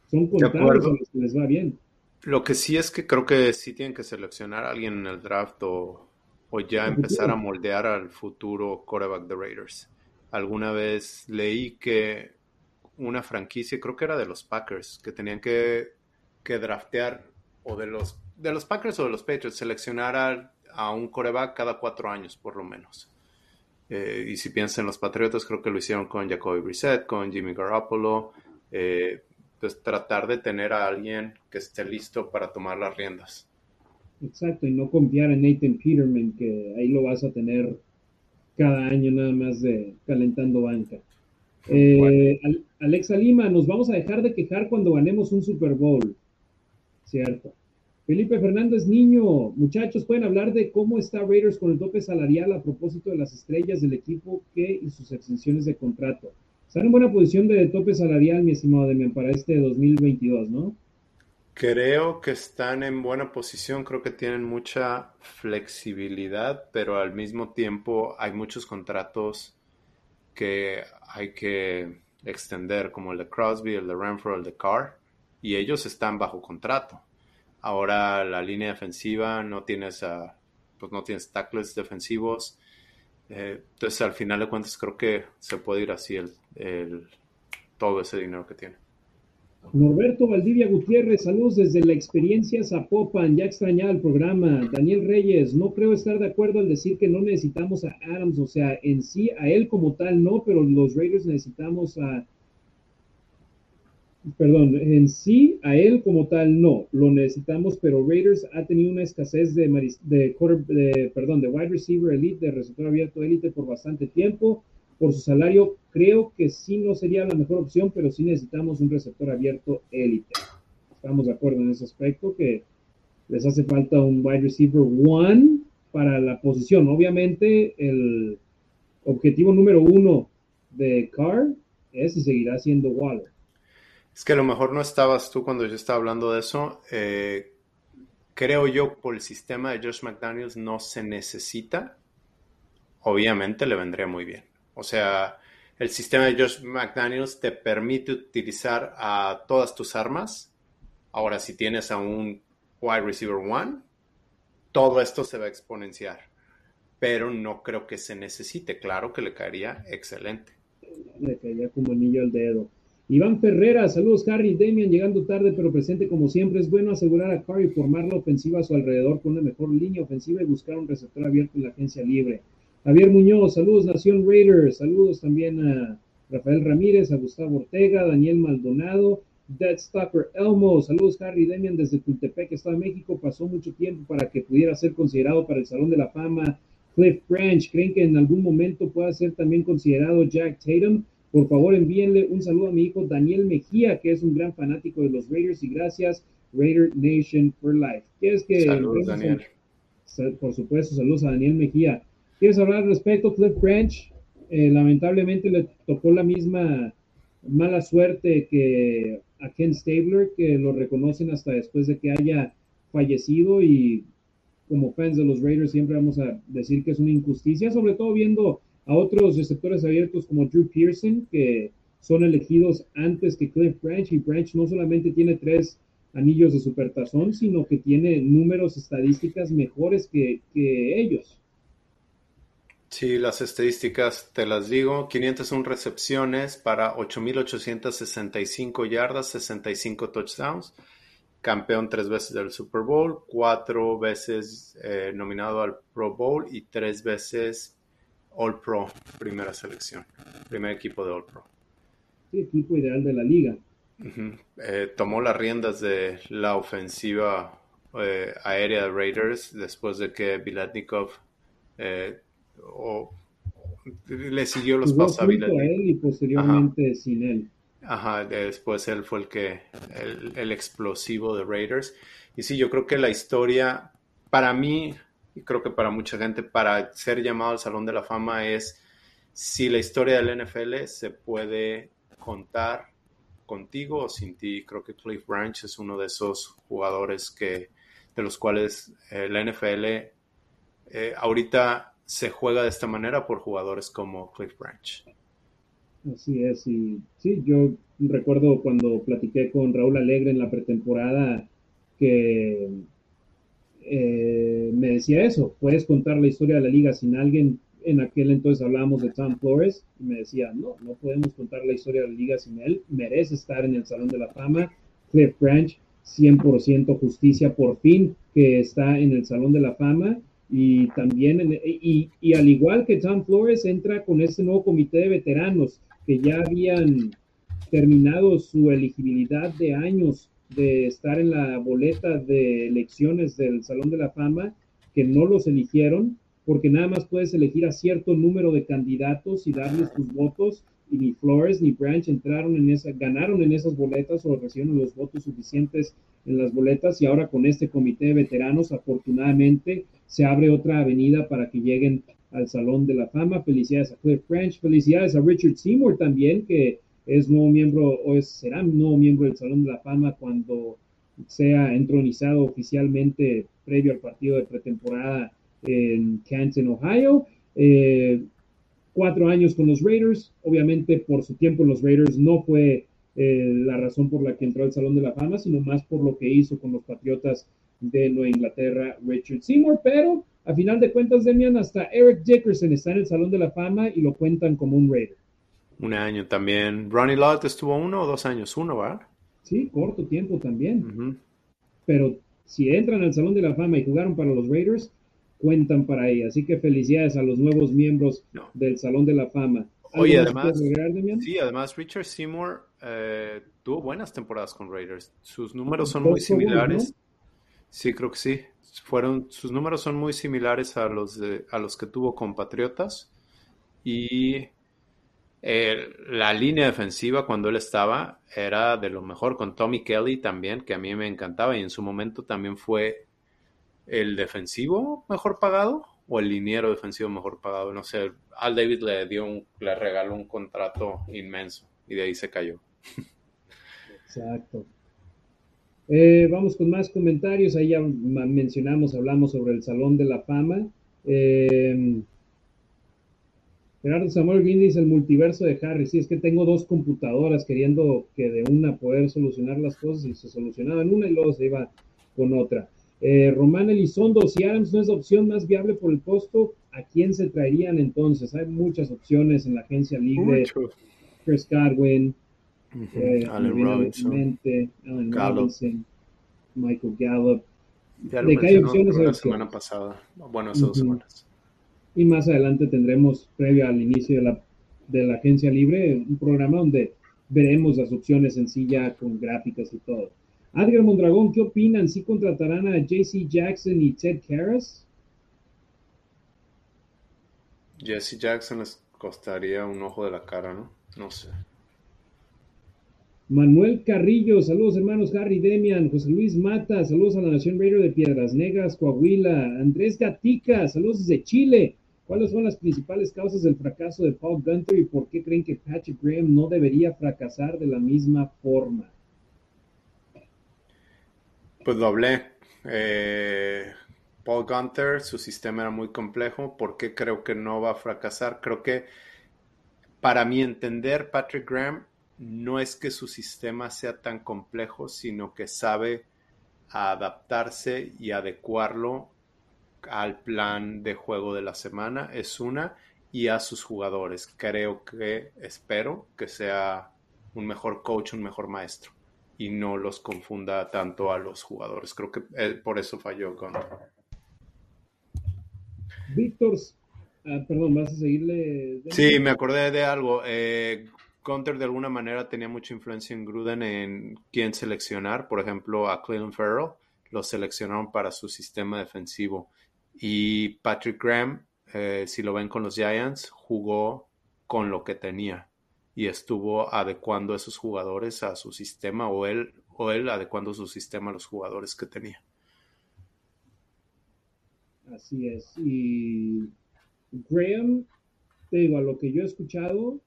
Son contados a los que les va bien.
Lo que sí es que creo que sí tienen que seleccionar a alguien en el draft o, o ya empezar a moldear al futuro quarterback de Raiders. Alguna vez leí que una franquicia, creo que era de los Packers, que tenían que, que draftear o de los, de los Packers o de los Patriots, seleccionar a, un coreback cada cuatro años, por lo menos. Eh, y si piensas en los Patriotas, creo que lo hicieron con Jacoby Brissett, con Jimmy Garoppolo. Eh, pues tratar de tener a alguien que esté listo para tomar las riendas.
Exacto, y no confiar en Nathan Peterman, que ahí lo vas a tener cada año nada más de calentando banca. Eh, Alexa Lima, nos vamos a dejar de quejar cuando ganemos un Super Bowl. Cierto. Felipe Fernández Niño, muchachos, pueden hablar de cómo está Raiders con el tope salarial a propósito de las estrellas del equipo que y sus extensiones de contrato. Están en buena posición de tope salarial, mi estimado Demian, para este 2022, ¿no?
Creo que están en buena posición, creo que tienen mucha flexibilidad, pero al mismo tiempo hay muchos contratos que hay que extender, como el de Crosby, el de Renfro, el de Carr, y ellos están bajo contrato. Ahora la línea defensiva no tienes, pues no tienes tackles defensivos. Eh, entonces al final de cuentas creo que se puede ir así el, todo ese dinero que tiene.
Norberto Valdivia Gutiérrez, saludos desde la experiencia Zapopan, ya extrañaba el programa. Daniel Reyes, no creo estar de acuerdo al decir que no necesitamos a Adams, o sea, en sí, a él como tal no, pero los Raiders necesitamos a perdón, en sí a él como tal no, lo necesitamos, pero Raiders ha tenido una escasez de, de, perdón, de wide receiver elite, de receptor abierto elite por bastante tiempo. Por su salario, creo que sí no sería la mejor opción, pero sí necesitamos un receptor abierto élite. Estamos de acuerdo en ese aspecto, que les hace falta un wide receiver one para la posición. Obviamente, el objetivo número uno de Carr es y seguirá siendo Waller.
Es que a lo mejor no estabas tú cuando yo estaba hablando de eso. Eh, creo yo por el sistema de Josh McDaniels no se necesita. Obviamente le vendría muy bien. O sea, el sistema de Josh McDaniels te permite utilizar a todas tus armas. Ahora, si tienes a un wide receiver one, todo esto se va a exponenciar. Pero no creo que se necesite. Claro que le caería excelente.
Le caería como anillo al dedo. Iván Ferrera, saludos Harry, Demian, llegando tarde pero presente como siempre. Es bueno asegurar a Curry formar la ofensiva a su alrededor con una mejor línea ofensiva y buscar un receptor abierto en la agencia libre. Javier Muñoz, saludos Nación Raiders, saludos también a Rafael Ramírez, a Gustavo Ortega, Daniel Maldonado, Dead Stalker Elmo, saludos Harry Demian desde Tultepec, Estado de México, pasó mucho tiempo para que pudiera ser considerado para el Salón de la Fama. Cliff Branch, ¿creen que en algún momento pueda ser también considerado Jack Tatum? Por favor, envíenle un saludo a mi hijo Daniel Mejía, que es un gran fanático de los Raiders, y gracias, Raider Nation for Life. ¿Quieres que...
Saludos, Daniel.
Por supuesto, saludos a Daniel Mejía. ¿Quieres hablar al respecto, Cliff Branch? Eh, lamentablemente le tocó la misma mala suerte que a Ken Stabler, que lo reconocen hasta después de que haya fallecido y como fans de los Raiders siempre vamos a decir que es una injusticia, sobre todo viendo a otros receptores abiertos como Drew Pearson, que son elegidos antes que Cliff Branch, y Branch no solamente tiene tres anillos de supertazón, sino que tiene números estadísticas mejores que, ellos.
Sí, las estadísticas te las digo. 501 recepciones para 8.865 yardas, 65 touchdowns. Campeón tres veces del Super Bowl, cuatro veces eh, nominado al Pro Bowl y tres veces All Pro, primera selección, primer equipo de All Pro.
Sí, equipo ideal de la liga.
Eh, tomó las riendas de la ofensiva eh, aérea de Raiders después de que Vilatnikov eh, le siguió los pasos a
Vilatnikov. él y posteriormente sin él.
Ajá, después él fue el que, el, el explosivo de Raiders. Y sí, yo creo que la historia, para mí, y creo que para mucha gente, para ser llamado al Salón de la Fama es si la historia del NFL se puede contar contigo o sin ti. Creo que Cliff Branch es uno de esos jugadores que, de los cuales eh, la NFL eh, ahorita se juega de esta manera por jugadores como Cliff Branch.
Así es, y sí, yo recuerdo cuando platiqué con Raúl Alegre en la pretemporada que eh, me decía eso, puedes contar la historia de la liga sin alguien, en aquel entonces hablábamos de Tom Flores, y me decía, no, no podemos contar la historia de la liga sin él, merece estar en el Salón de la Fama, Cliff Branch, 100% justicia por fin, que está en el Salón de la Fama, y también, y, y al igual que Tom Flores, entra con este nuevo comité de veteranos que ya habían terminado su elegibilidad de años de estar en la boleta de elecciones del Salón de la Fama, que no los eligieron porque nada más puedes elegir a cierto número de candidatos y darles tus votos y ni Flores ni Branch entraron en esa, ganaron en esas boletas o recibieron los votos suficientes en las boletas y ahora con este comité de veteranos afortunadamente se abre otra avenida para que lleguen al Salón de la Fama. Felicidades a Cliff Branch, felicidades a Richard Seymour también, que es nuevo miembro o es, será nuevo miembro del Salón de la Fama cuando sea entronizado oficialmente previo al partido de pretemporada en Canton, Ohio. Eh, cuatro años con los Raiders, obviamente por su tiempo en los Raiders no fue eh, la razón por la que entró al Salón de la Fama, sino más por lo que hizo con los Patriotas de Nueva Inglaterra, Richard Seymour, pero a final de cuentas, Demian, hasta Eric Dickerson está en el Salón de la Fama y lo cuentan como un Raider.
Un año también. Ronnie Lott estuvo uno o dos años, uno, ¿va?
Sí, corto tiempo también. Pero si entran al Salón de la Fama y jugaron para los Raiders, cuentan para ella. Así que felicidades a los nuevos miembros del Salón de la Fama.
Oye, además, sí, además Richard Seymour eh, tuvo buenas temporadas con Raiders. Sus números son muy similares. Sí, creo que sí. Fueron, sus números son muy similares a los, de, a los que tuvo con Patriotas. Y eh, la línea defensiva cuando él estaba era de lo mejor con Tommy Kelly también, que a mí me encantaba y en su momento también fue el defensivo mejor pagado o el liniero defensivo mejor pagado. No sé, Al David le dio un, le regaló un contrato inmenso y de ahí se cayó.
Exacto. Eh, vamos con más comentarios. Ahí ya mencionamos, hablamos sobre el Salón de la Fama. Eh, Gerardo Samuel Green dice el multiverso de Harry. Sí, es que tengo dos computadoras queriendo que de una poder solucionar las cosas y se solucionaba en una y luego se iba con otra. Eh, Román Elizondo, si Adams no es la opción más viable por el costo, ¿a quién se traerían entonces? Hay muchas opciones en la agencia libre. Chris Godwin, eh, Allen Robinson, Michael Gallup.
de que hay opciones. La semana pasada, bueno, esas dos semanas.
Y más adelante tendremos, previo al inicio de la, de la agencia libre, un programa donde veremos las opciones en sí ya con gráficas y todo. Adrián Mondragón, ¿qué opinan? ¿Sí contratarán a JC Jackson y Ted Karras?
Jesse Jackson les costaría un ojo de la cara, ¿no? No sé.
Manuel Carrillo, saludos hermanos Harry Demian, José Luis Mata, saludos a la Nación Raider de Piedras Negras, Coahuila, Andrés Gatica, saludos desde Chile. ¿Cuáles son las principales causas del fracaso de Paul Gunter y por qué creen que Patrick Graham no debería fracasar de la misma forma?
Pues lo hablé. Eh, Paul Gunter, su sistema era muy complejo. ¿Por qué creo que no va a fracasar? Creo que para mi entender, Patrick Graham no es que su sistema sea tan complejo, sino que sabe adaptarse y adecuarlo al plan de juego de la semana, es una, y a sus jugadores. Creo que, espero que sea un mejor coach, un mejor maestro, y no los confunda tanto a los jugadores. Creo que eh, por eso falló con...
Víctor, ah, perdón, ¿vas a seguirle?
Sí, me acordé de algo. Eh, Gunter de alguna manera tenía mucha influencia en Gruden en quién seleccionar. Por ejemplo, a Cleveland Farrell lo seleccionaron para su sistema defensivo. Y Patrick Graham, eh, si lo ven con los Giants, jugó con lo que tenía y estuvo adecuando a esos jugadores a su sistema o él, o él adecuando su sistema a los jugadores que tenía.
Así es. Y Graham, te digo, a lo que yo he escuchado,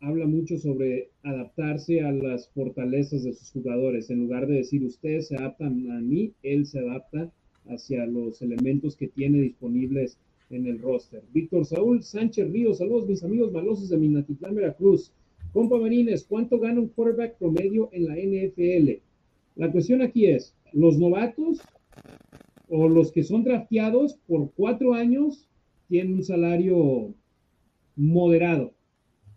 habla mucho sobre adaptarse a las fortalezas de sus jugadores. En lugar de decir ustedes se adaptan a mí, él se adapta hacia los elementos que tiene disponibles en el roster. Víctor Saúl Sánchez Ríos, saludos mis amigos malosos de Minatitlán, Veracruz. Compa Marines, ¿cuánto gana un quarterback promedio en la NFL? La cuestión aquí es, los novatos o los que son drafteados por cuatro años tienen un salario moderado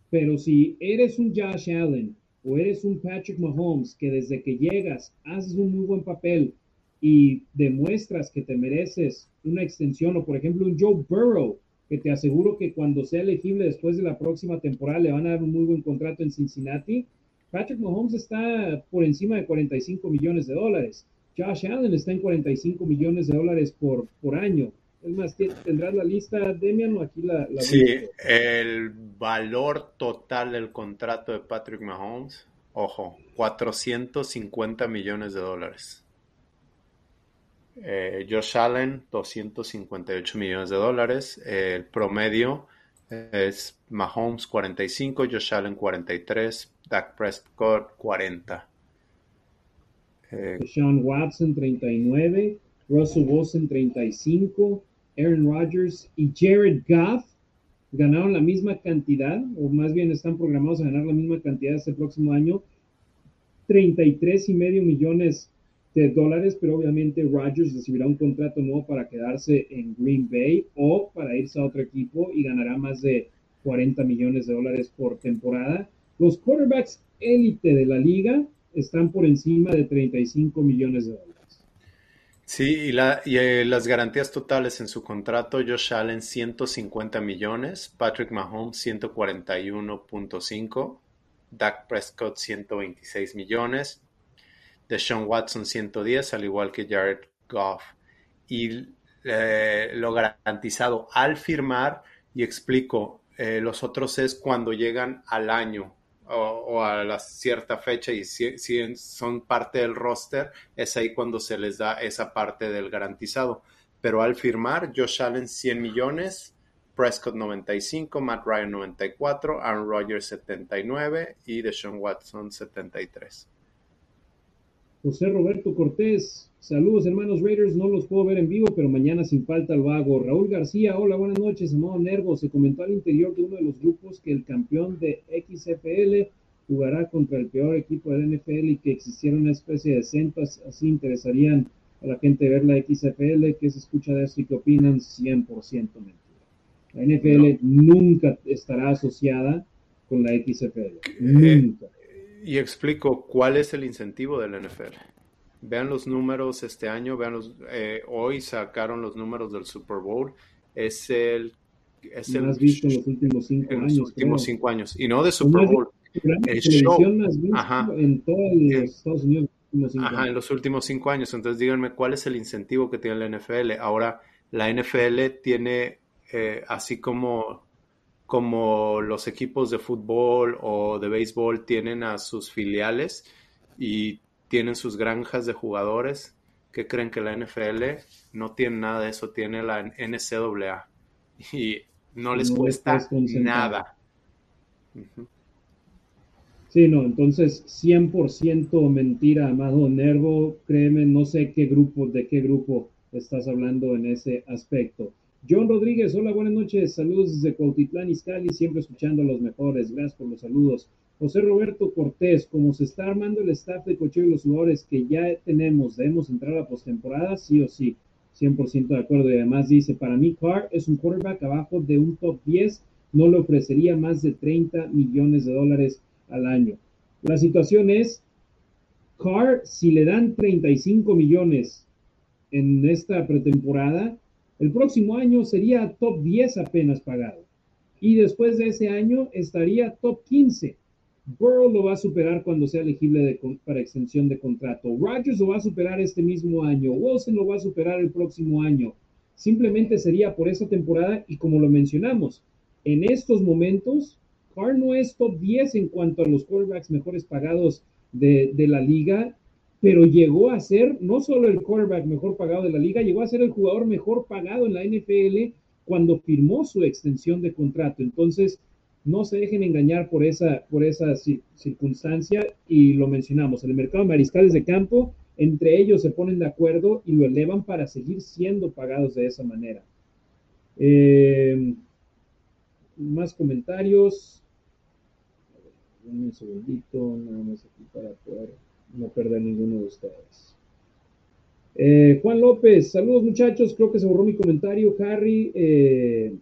pero si eres un Josh Allen o eres un Patrick Mahomes que desde que llegas haces un muy buen papel y demuestras que te mereces una extensión o por ejemplo un Joe Burrow que te aseguro que cuando sea elegible después de la próxima temporada le van a dar un muy buen contrato en Cincinnati. Patrick Mahomes está por encima de 45 millones de dólares. Josh Allen está en 45 millones de dólares por, por año. Es más, ¿tendrás la lista, Demian, o aquí la... la
sí, el valor total del contrato de Patrick Mahomes, ojo, 450 millones de dólares. Eh, Josh Allen, 258 millones de dólares. el promedio es Mahomes 45, Josh Allen 43, Dak Prescott 40.
Eh, Sean Watson 39, Russell Wilson 35, Aaron Rodgers y Jared Goff ganaron la misma cantidad, o más bien están programados a ganar la misma cantidad este próximo año, 33 y medio millones de dólares, pero obviamente Rodgers recibirá un contrato nuevo para quedarse en Green Bay o para irse a otro equipo y ganará más de 40 millones de dólares por temporada. Los quarterbacks élite de la liga están por encima de 35 millones de dólares.
Sí, y, la, y eh, las garantías totales en su contrato, Josh Allen 150 millones, Patrick Mahomes 141.5, Dak Prescott 126 millones, Deshaun Watson 110, al igual que Jared Goff. Y eh, lo garantizado al firmar, y explico, eh, los otros es cuando llegan al año o, a la cierta fecha y si, son parte del roster, es ahí cuando se les da esa parte del garantizado. Pero al firmar, Josh Allen 100 millones, Prescott 95, Matt Ryan 94, Aaron Rodgers 79 y Deshaun Watson 73.
José Roberto Cortés, saludos hermanos Raiders, no los puedo ver en vivo, pero mañana sin falta lo hago. Raúl García, hola, buenas noches, amado Nervo. Se comentó al interior de uno de los grupos que el campeón de XFL jugará contra el peor equipo del NFL y que existiera una especie de centas, así interesarían a la gente ver la XFL, ¿qué se escucha de eso y qué opinan? 100% mentira. La NFL nunca estará asociada con la XFL, eh, nunca
y explico cuál es el incentivo del NFL. Vean los números este año, vean los, eh, hoy sacaron los números del Super Bowl. Es el...
Es el, visto en los últimos cinco
en
años.
Los últimos cinco años. Y no de Super Bowl. El show.
Ajá. En todos los Estados Unidos.
Ajá, en los últimos cinco años. Entonces díganme cuál es el incentivo que tiene la NFL. Ahora, la NFL tiene, eh, así como como los equipos de fútbol o de béisbol tienen a sus filiales y tienen sus granjas de jugadores, que creen que la NFL no tiene nada de eso, tiene la NCAA y no les cuesta nada.
Sí, no, entonces 100% mentira, Amado Nervo, créeme, no sé qué grupo, de qué grupo estás hablando en ese aspecto. John Rodríguez, hola, buenas noches. Saludos desde Cuautitlán, Izcalli, siempre escuchando a los mejores. Gracias por los saludos. José Roberto Cortés, como se está armando el staff de cocheo y los jugadores que ya tenemos, debemos entrar a postemporada, sí o sí. 100% de acuerdo. Y además dice, para mí Carr es un quarterback abajo de un top 10, no le ofrecería más de 30 millones de dólares al año. La situación es, Carr, si le dan 35 millones en esta pretemporada, el próximo año sería top 10 apenas pagado. Y después de ese año estaría top 15. Burrow lo va a superar cuando sea elegible para extensión de contrato. Rodgers lo va a superar este mismo año. Wilson lo va a superar el próximo año. Simplemente sería por esa temporada y como lo mencionamos, en estos momentos, Carr no es top 10 en cuanto a los quarterbacks mejores pagados de, de la liga pero llegó a ser no solo el quarterback mejor pagado de la liga, llegó a ser el jugador mejor pagado en la NFL cuando firmó su extensión de contrato. Entonces, no se dejen engañar por esa, por esa circunstancia y lo mencionamos. En el mercado de mariscales de campo, entre ellos se ponen de acuerdo y lo elevan para seguir siendo pagados de esa manera. Eh, más comentarios. Un segundito, nada más aquí para poder no perder ninguno de ustedes. Eh, Juan López, saludos muchachos, creo que se borró mi comentario, Harry. Eh,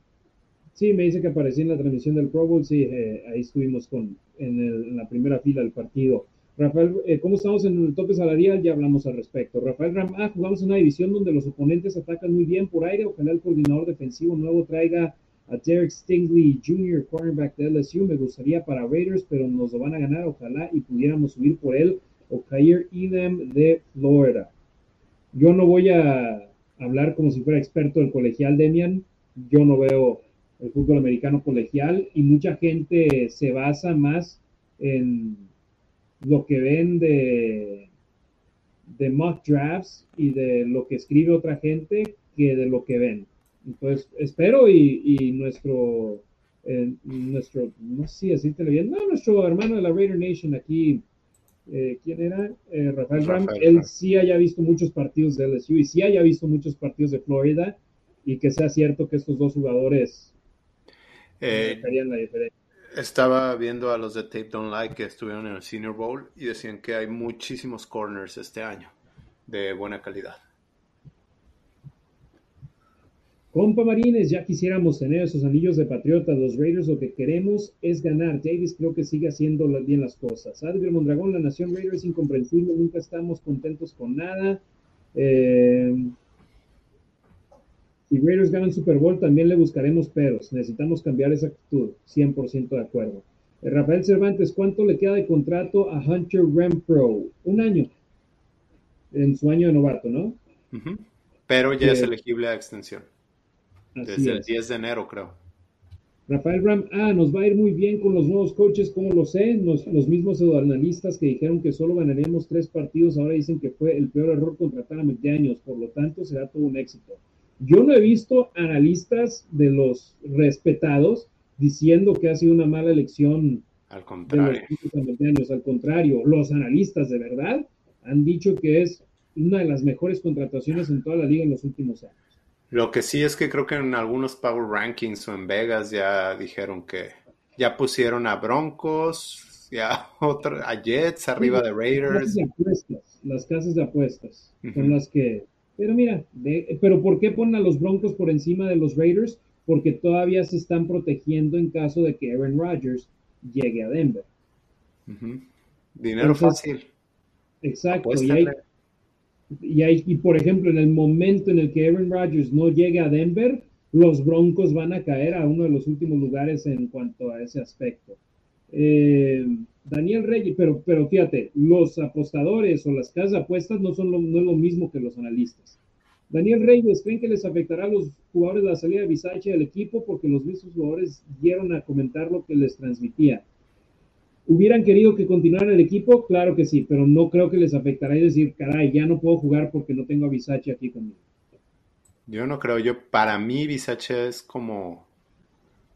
sí, me dice que aparecí en la transmisión del Pro Bowl, sí, eh, ahí estuvimos con, en, la primera fila del partido. Rafael, ¿cómo estamos en el tope salarial? Ya hablamos al respecto. Rafael Ramá, jugamos en una división donde los oponentes atacan muy bien por aire. Ojalá el coordinador defensivo nuevo traiga a Derek Stingley Jr., cornerback de LSU. Me gustaría para Raiders, pero nos lo van a ganar. Ojalá y pudiéramos subir por él o Kair Edem de Florida. Yo no voy a hablar como si fuera experto del colegial, Demian, yo no veo el fútbol americano colegial y mucha gente se basa más en lo que ven de, de mock drafts y de lo que escribe otra gente que de lo que ven. Entonces, espero y, nuestro, eh, nuestro, no sé si decirte bien, no, nuestro hermano de la Raider Nation aquí, eh, ¿quién era? Eh, Rafael, Ram, él sí haya visto muchos partidos de LSU y sí haya visto muchos partidos de Florida y que sea cierto que estos dos jugadores
eh, la diferencia. Estaba viendo a los de Tape Don't Like que estuvieron en el Senior Bowl y decían que hay muchísimos corners este año de buena calidad.
Compa Marines, ya quisiéramos tener esos anillos de patriota. Los Raiders lo que queremos es ganar. Davis creo que sigue haciendo bien las cosas. Adriel Mondragón, la nación Raiders incomprensible, nunca estamos contentos con nada. Eh, si Raiders ganan Super Bowl, también le buscaremos peros. Necesitamos cambiar esa actitud. 100% de acuerdo. Eh, Rafael Cervantes, ¿cuánto le queda de contrato a Hunter Renfro? Un año. En su año de novato, ¿no?
Pero ya es elegible a extensión. Desde el 10 de enero, creo.
Rafael Ram, ah, nos va a ir muy bien con los nuevos coaches, ¿cómo lo sé? los mismos analistas que dijeron que solo ganaríamos tres partidos, ahora dicen que fue el peor error contratar a McDaniels, por lo tanto será todo un éxito. Yo no he visto analistas de los respetados diciendo que ha sido una mala elección.
Al contrario.
Al contrario, los analistas de verdad han dicho que es una de las mejores contrataciones en toda la liga en los últimos años.
Lo que sí es que creo que en algunos Power Rankings o en Vegas ya dijeron que ya pusieron a Broncos, ya a Jets arriba de Raiders.
Las casas de apuestas, son las que pero mira, pero ¿por qué ponen a los Broncos por encima de los Raiders? Porque todavía se están protegiendo en caso de que Aaron Rodgers llegue a Denver.
Dinero fácil.
Exacto. Y, hay, y, por ejemplo, en el momento en el que Aaron Rodgers no llegue a Denver, los Broncos van a caer a uno de los últimos lugares en cuanto a ese aspecto. Eh, Daniel Reyes, pero, pero fíjate, los apostadores o las casas de apuestas no son lo, no es lo mismo que los analistas. Daniel Reyes, ¿creen que les afectará a los jugadores la salida de Bisache del equipo? Porque los mismos jugadores dieron a comentar lo que les transmitía. ¿Hubieran querido que continuara el equipo? Claro que sí, pero no creo que les afectará y decir, caray, ya no puedo jugar porque no tengo a Bisache aquí conmigo.
Yo no creo, yo, para mí Bisache es como,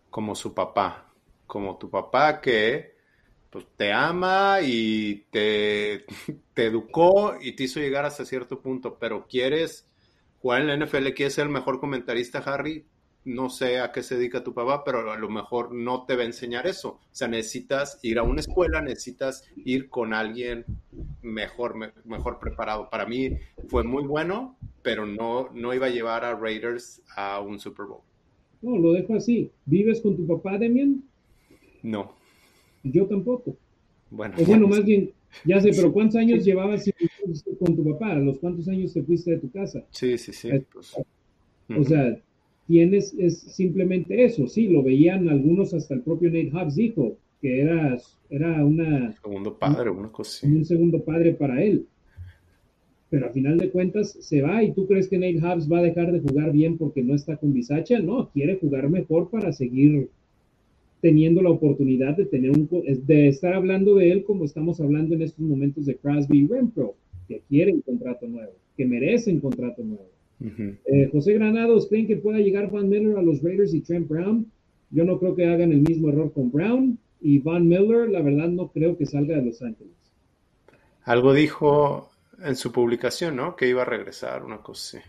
como su papá, como tu papá que pues te ama y te, te educó y te hizo llegar hasta cierto punto, pero quieres jugar en la NFL, quieres ser el mejor comentarista, Harry, no sé a qué se dedica tu papá, pero a lo mejor no te va a enseñar eso. O sea, necesitas ir a una escuela, necesitas ir con alguien mejor, mejor preparado. Para mí fue muy bueno, pero no, no iba a llevar a Raiders a un Super Bowl.
No, lo dejo así. ¿Vives con tu papá, Demian?
No.
Yo tampoco. Bueno, o bueno, más bien, ya sé, pero ¿cuántos años llevabas con tu papá? ¿A los cuántos años te fuiste de tu casa?
Sí, sí, sí.
Pues, o sea, tienes, es simplemente eso, sí, lo veían algunos, hasta el propio Nate Hobbs dijo que era, era una...
Segundo padre, una cosa
Un segundo padre para él. Pero a final de cuentas se va y tú crees que Nate Hobbs va a dejar de jugar bien porque no está con Bisacha, no, quiere jugar mejor para seguir teniendo la oportunidad de tener un de estar hablando de él como estamos hablando en estos momentos de Crosby y Renfro, que quieren contrato nuevo, que merecen contrato nuevo. Eh, José Granados, ¿creen que pueda llegar Van Miller a los Raiders y Trent Brown? Yo no creo que hagan el mismo error con Brown y Van Miller, la verdad no creo que salga de Los Ángeles.
Algo dijo en su publicación, ¿no? Que iba a regresar, una cosa así.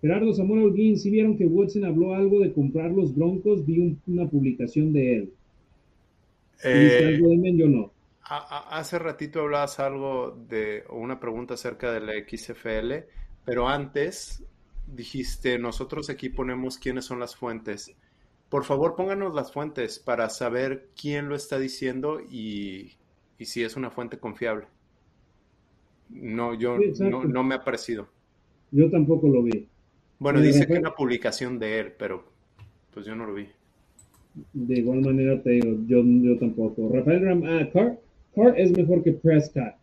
Gerardo Samuel Holguín, si vieron que Woodson habló algo de comprar los Broncos, vi una publicación de él.
Eh, algo de Yo no. Hace ratito hablabas algo de, una pregunta acerca de la XFL, pero antes dijiste, nosotros aquí ponemos quiénes son las fuentes. Por favor, pónganos las fuentes para saber quién lo está diciendo y, si es una fuente confiable. No, yo no, no me ha parecido.
Yo tampoco lo vi.
Bueno, dice que es una publicación de él, pero pues yo no lo vi.
De igual manera te digo, yo, yo tampoco. Rafael Ram, ah, Carr, Carr es mejor que Prescott.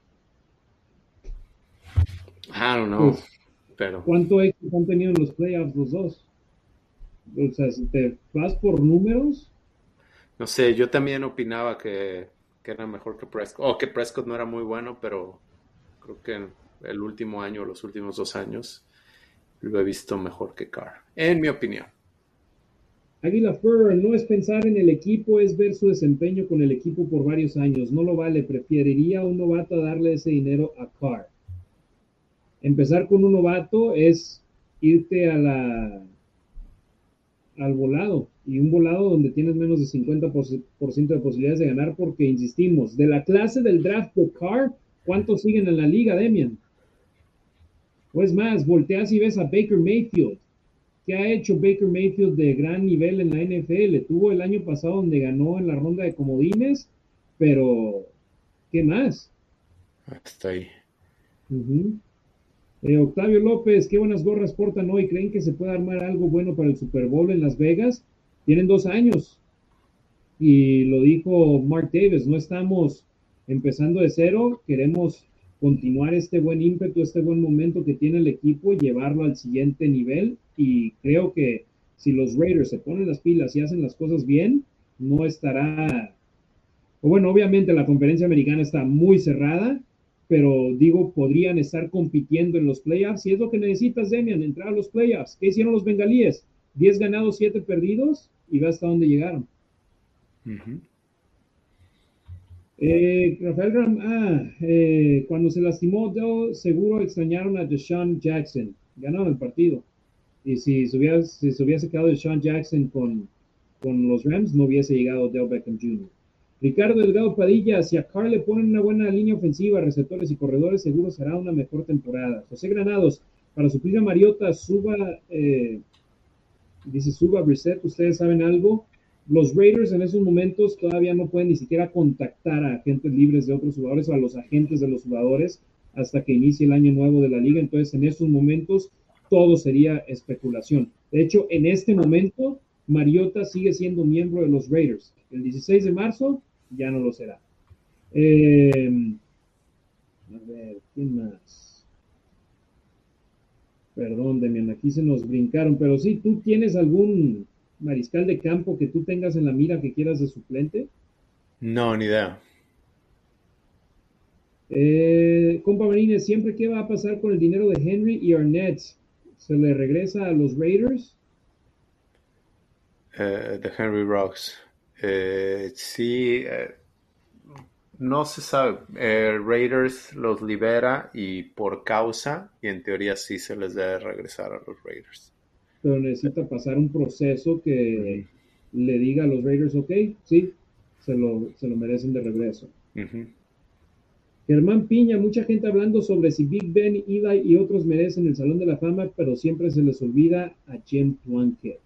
I don't know.
Pues,
pero
¿Cuánto éxito han tenido en los playoffs los dos? O sea, si te vas por números,
no sé, yo también opinaba que, que era mejor que Prescott. O que Prescott no era muy bueno, pero creo que en el último año, los últimos dos años, lo he visto mejor que Carr. En mi opinión.
Águila Fur no es pensar en el equipo, es ver su desempeño con el equipo por varios años. No lo vale, preferiría un novato a darle ese dinero a Carr. Empezar con un novato es irte al volado y un volado donde tienes menos de 50% de posibilidades de ganar porque insistimos, de la clase del draft de Carr, ¿cuántos siguen en la liga, Demian? Pues más, volteas y ves a Baker Mayfield. ¿Qué ha hecho Baker Mayfield de gran nivel en la NFL? Tuvo el año pasado donde ganó en la ronda de comodines, pero ¿qué más?
Hasta ahí.
Eh, Octavio López, qué buenas gorras portan hoy. ¿Creen que se puede armar algo bueno para el Super Bowl en Las Vegas? Tienen dos años. Y lo dijo Mark Davis, no estamos empezando de cero, queremos continuar este buen ímpetu, este buen momento que tiene el equipo y llevarlo al siguiente nivel. Y creo que si los Raiders se ponen las pilas y hacen las cosas bien, no estará... O bueno, obviamente la conferencia americana está muy cerrada, pero digo, podrían estar compitiendo en los playoffs. Y es lo que necesitas, Demian, entrar a los playoffs. ¿Qué hicieron los bengalíes? 10 ganados, 7 perdidos, y ve hasta dónde llegaron. Eh, Rafael Ram, ah, eh, cuando se lastimó seguro extrañaron a Deshaun Jackson. Ganaron el partido. Y si se hubiera, si se hubiese quedado Deshaun Jackson con, con los Rams, no hubiese llegado Dell Beckham Jr. Ricardo Delgado Padilla, si a Carr le ponen una buena línea ofensiva, receptores y corredores, seguro será una mejor temporada. José Granados, para suplir a Mariota, suba, eh, dice suba Brissett, ustedes saben algo. Los Raiders en esos momentos todavía no pueden ni siquiera contactar a agentes libres de otros jugadores o a los agentes de los jugadores hasta que inicie el año nuevo de la liga. Entonces, en esos momentos todo sería especulación. De hecho, en este momento, Mariota sigue siendo miembro de los Raiders. El 16 de marzo ya no lo será. Eh, a ver, ¿quién más? Perdón, Demian, aquí se nos brincaron, pero sí, ¿tú tienes algún mariscal de campo que tú tengas en la mira que quieras de suplente?
No, ni idea.
Eh, compa Benítez, siempre qué va a pasar con el dinero de Henry y Arnett? ¿Se le regresa a los Raiders?
Eh, de Henry Rocks. Eh, sí, eh, no se sabe. Raiders los libera y por causa, y en teoría sí se les debe regresar a los Raiders.
Pero necesita pasar un proceso que le diga a los Raiders, ok, sí, se lo, se lo merecen de regreso.
Ujú.
Germán Piña, mucha gente hablando sobre si Big Ben, Eli y otros merecen el Salón de la Fama, pero siempre se les olvida a Jim Plunkett.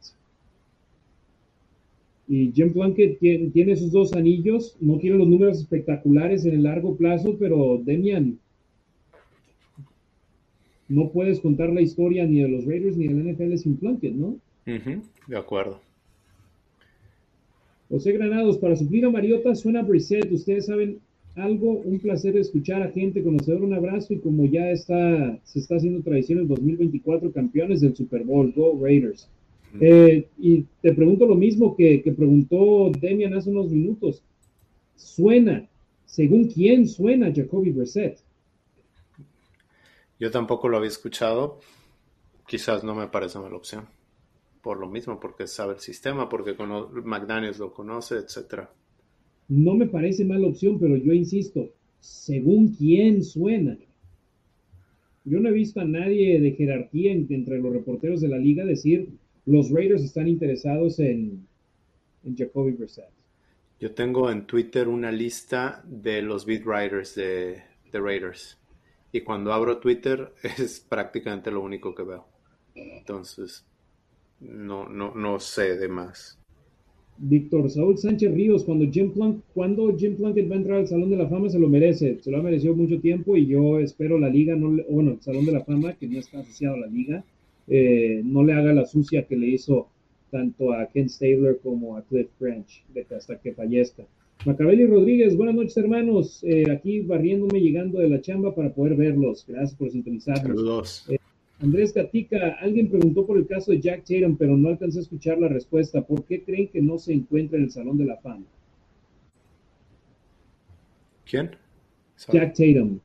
Y Jim Plunkett tiene, tiene sus dos anillos, no tiene los números espectaculares en el largo plazo, pero Demian, no puedes contar la historia ni de los Raiders ni de la NFL sin Plunkett, ¿no?
De acuerdo.
José Granados, para suplir a Mariota suena Brissett. Ustedes saben algo, un placer escuchar a gente conocedor. Un abrazo y como ya está, se está haciendo tradición el 2024, campeones del Super Bowl, Go Raiders. Eh, y te pregunto lo mismo que, que preguntó Demian hace unos minutos. Suena, según quién suena Jacoby Brissett.
Yo tampoco lo había escuchado. Quizás no me parece mala opción. Por lo mismo, porque sabe el sistema, porque McDaniels lo conoce, etcétera.
No me parece mala opción, pero yo insisto, según quién suena. Yo no he visto a nadie de jerarquía en- entre los reporteros de la liga decir los Raiders están interesados en, en Jacoby Brissett.
Yo tengo en Twitter una lista de los beat writers de, de Raiders. Y cuando abro Twitter es prácticamente lo único que veo. Entonces, no, no, no sé de más.
Víctor Saúl Sánchez Ríos, cuando Jim, Plunk, cuando Jim Plunkett va a entrar al Salón de la Fama, se lo merece. Se lo ha merecido mucho tiempo y yo espero la liga, no le- bueno, el Salón de la Fama, que no está asociado a la liga, eh, no le haga la sucia que le hizo tanto a Ken Stabler como a Cliff de que hasta que fallezca. Macabelli Rodríguez, buenas noches hermanos, eh, aquí barriéndome, llegando de la chamba para poder verlos. Gracias por sintonizarnos.
Saludos.
Eh, Andrés Catica, alguien preguntó por el caso de Jack Tatum, pero no alcancé a escuchar la respuesta. ¿Por qué creen que no se encuentra en el Salón de la Fama?
¿Quién?
Jack Tatum.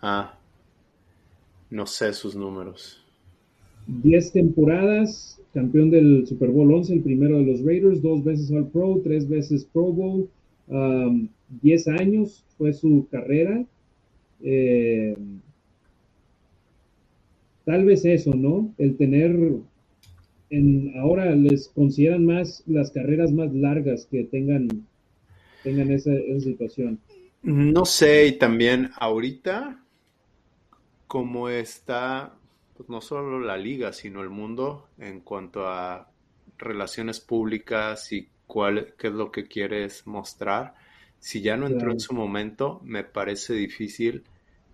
Ah, no sé sus números.
Diez temporadas, campeón del Super Bowl 11, el primero de los Raiders, dos veces All Pro, tres veces Pro Bowl, um, diez años fue su carrera. Eh, tal vez eso, ¿no? El tener, en, ahora les consideran más las carreras más largas que tengan, tengan esa, esa situación.
No sé, y también ahorita, como está, pues no solo la liga, sino el mundo en cuanto a relaciones públicas y cuál, qué es lo que quieres mostrar. Si ya no entró
Claro.
en su momento, me parece difícil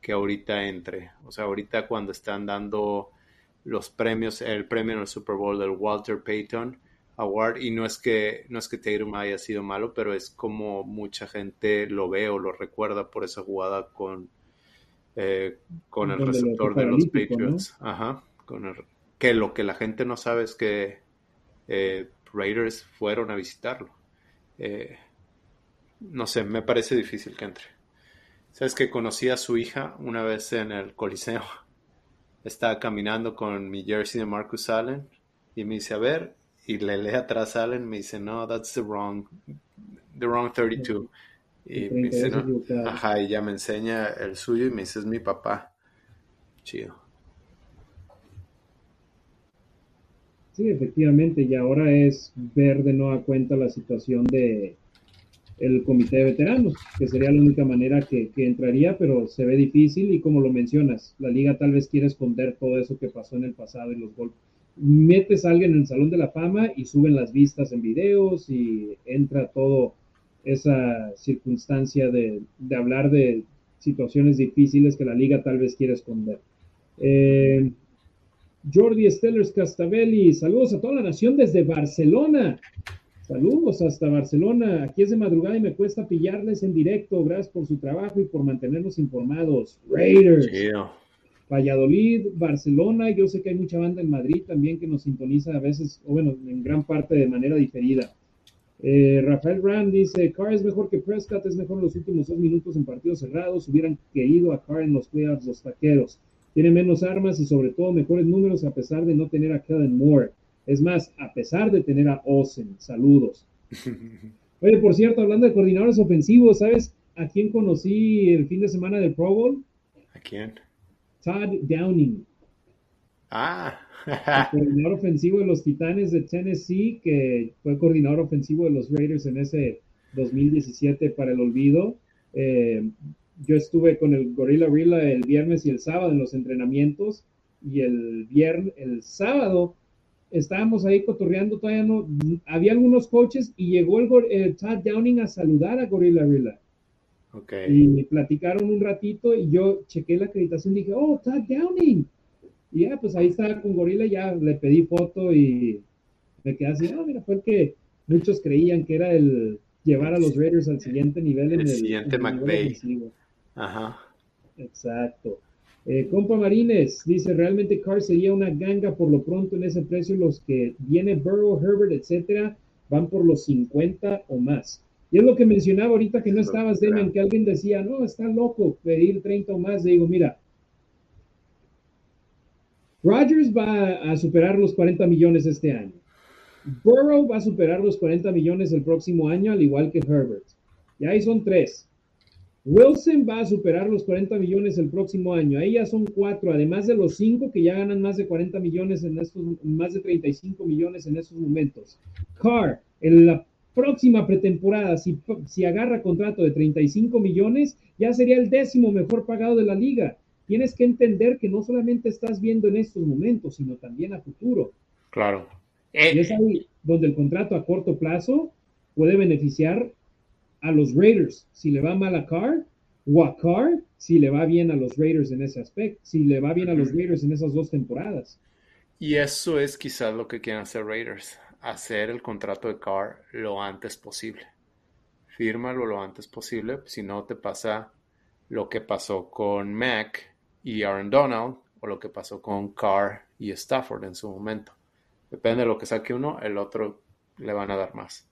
que ahorita entre. O sea, ahorita cuando están dando los premios, el premio en el Super Bowl del Walter Payton Award, y no es que, no es que Tatum haya sido malo, pero es como mucha gente lo ve o lo recuerda por esa jugada con, eh, con el receptor de los. Patriots. Ajá. Con el- que lo que la gente no sabe es que eh, Raiders fueron a visitarlo. Eh, no sé, me parece difícil que entre. Sabes que conocí a su hija una vez en el Coliseo. Estaba caminando con mi jersey de Marcus Allen y me dice, a ver, y le lee atrás a Allen, me dice, no, that's the wrong, the wrong 32. Y me dice,
32
no, ajá, y ya me enseña el suyo y me dice, es mi papá. Chido.
Sí, efectivamente, y ahora es ver de nueva cuenta la situación de el comité de veteranos, que sería la única manera que, que entraría, pero se ve difícil y como lo mencionas, la liga tal vez quiere esconder todo eso que pasó en el pasado y los golpes. Metes a alguien en el Salón de la Fama y suben las vistas en videos y entra todo esa circunstancia de, de hablar de situaciones difíciles que la liga tal vez quiere esconder. Eh, Jordi Stellers Castavelli, saludos a toda la nación desde Barcelona. Saludos hasta Barcelona. Aquí es de madrugada y me cuesta pillarles en directo. Gracias por su trabajo y por mantenernos informados. Raiders. Valladolid, Barcelona. Yo sé que hay mucha banda en Madrid también que nos sintoniza a veces, o bueno, en gran parte de manera diferida. Eh, Rafael Ram dice, Carr es mejor que Prescott, es mejor en los últimos dos minutos en partidos cerrados. Hubieran querido a Carr en los playoffs los taqueros. Tiene menos armas y sobre todo mejores números a pesar de no tener a Kellen Moore. Es más, a pesar de tener a Osen. Saludos. Oye, por cierto, hablando de coordinadores ofensivos, ¿sabes a quién conocí el fin de semana del Pro Bowl?
¿A quién?
Todd Downing,
Ah,
el coordinador ofensivo de los Titanes de Tennessee, que fue coordinador ofensivo de los Raiders en ese 2017 para el olvido. Eh, yo estuve con el Gorilla Rilla el viernes y el sábado en los entrenamientos y el viernes, el sábado estábamos ahí cotorreando, todavía no, había algunos coaches y llegó el, el Todd Downing a saludar a Gorilla Rilla
ok.
y platicaron un ratito y yo chequé la acreditación y dije, oh, Todd Downing. Y ya, pues ahí estaba con Gorilla, ya le pedí foto y me quedé así, ah, mira, fue el que muchos creían que era el llevar a los Raiders al siguiente nivel en
El siguiente
en el
McVay. Ajá.
Exacto. Eh, compa Marines dice, realmente Carr sería una ganga por lo pronto en ese precio. Los que viene Burrow, Herbert, etcétera, van por los 50 o más. Y es lo que mencionaba ahorita que no estabas, Demian, que alguien decía, no, está loco pedir 30 o más. Le digo, mira, Rodgers va a superar los 40 millones este año. Burrow va a superar los 40 millones el próximo año, al igual que Herbert. Y ahí son tres. Wilson va a superar los 40 millones el próximo año. Ahí ya son cuatro, además de los cinco que ya ganan más de 40 millones en estos, más de 35 millones en estos momentos. Carr, en la próxima pretemporada, si, si agarra contrato de 35 millones, ya sería el décimo mejor pagado de la liga. Tienes que entender que no solamente estás viendo en estos momentos, sino también a futuro.
Claro.
Y es ahí donde el contrato a corto plazo puede beneficiar a los Raiders si le va mal a Carr o a Carr si le va bien a los Raiders en ese aspecto, si le va bien a los Raiders en esas dos temporadas.
Y eso es quizás lo que quieren hacer Raiders, hacer el contrato de Carr lo antes posible. fírmalo lo antes posible, si no te pasa lo que pasó con Mac y Aaron Donald o lo que pasó con Carr y Stafford en su momento. Depende de lo que saque uno, el otro le van a dar más.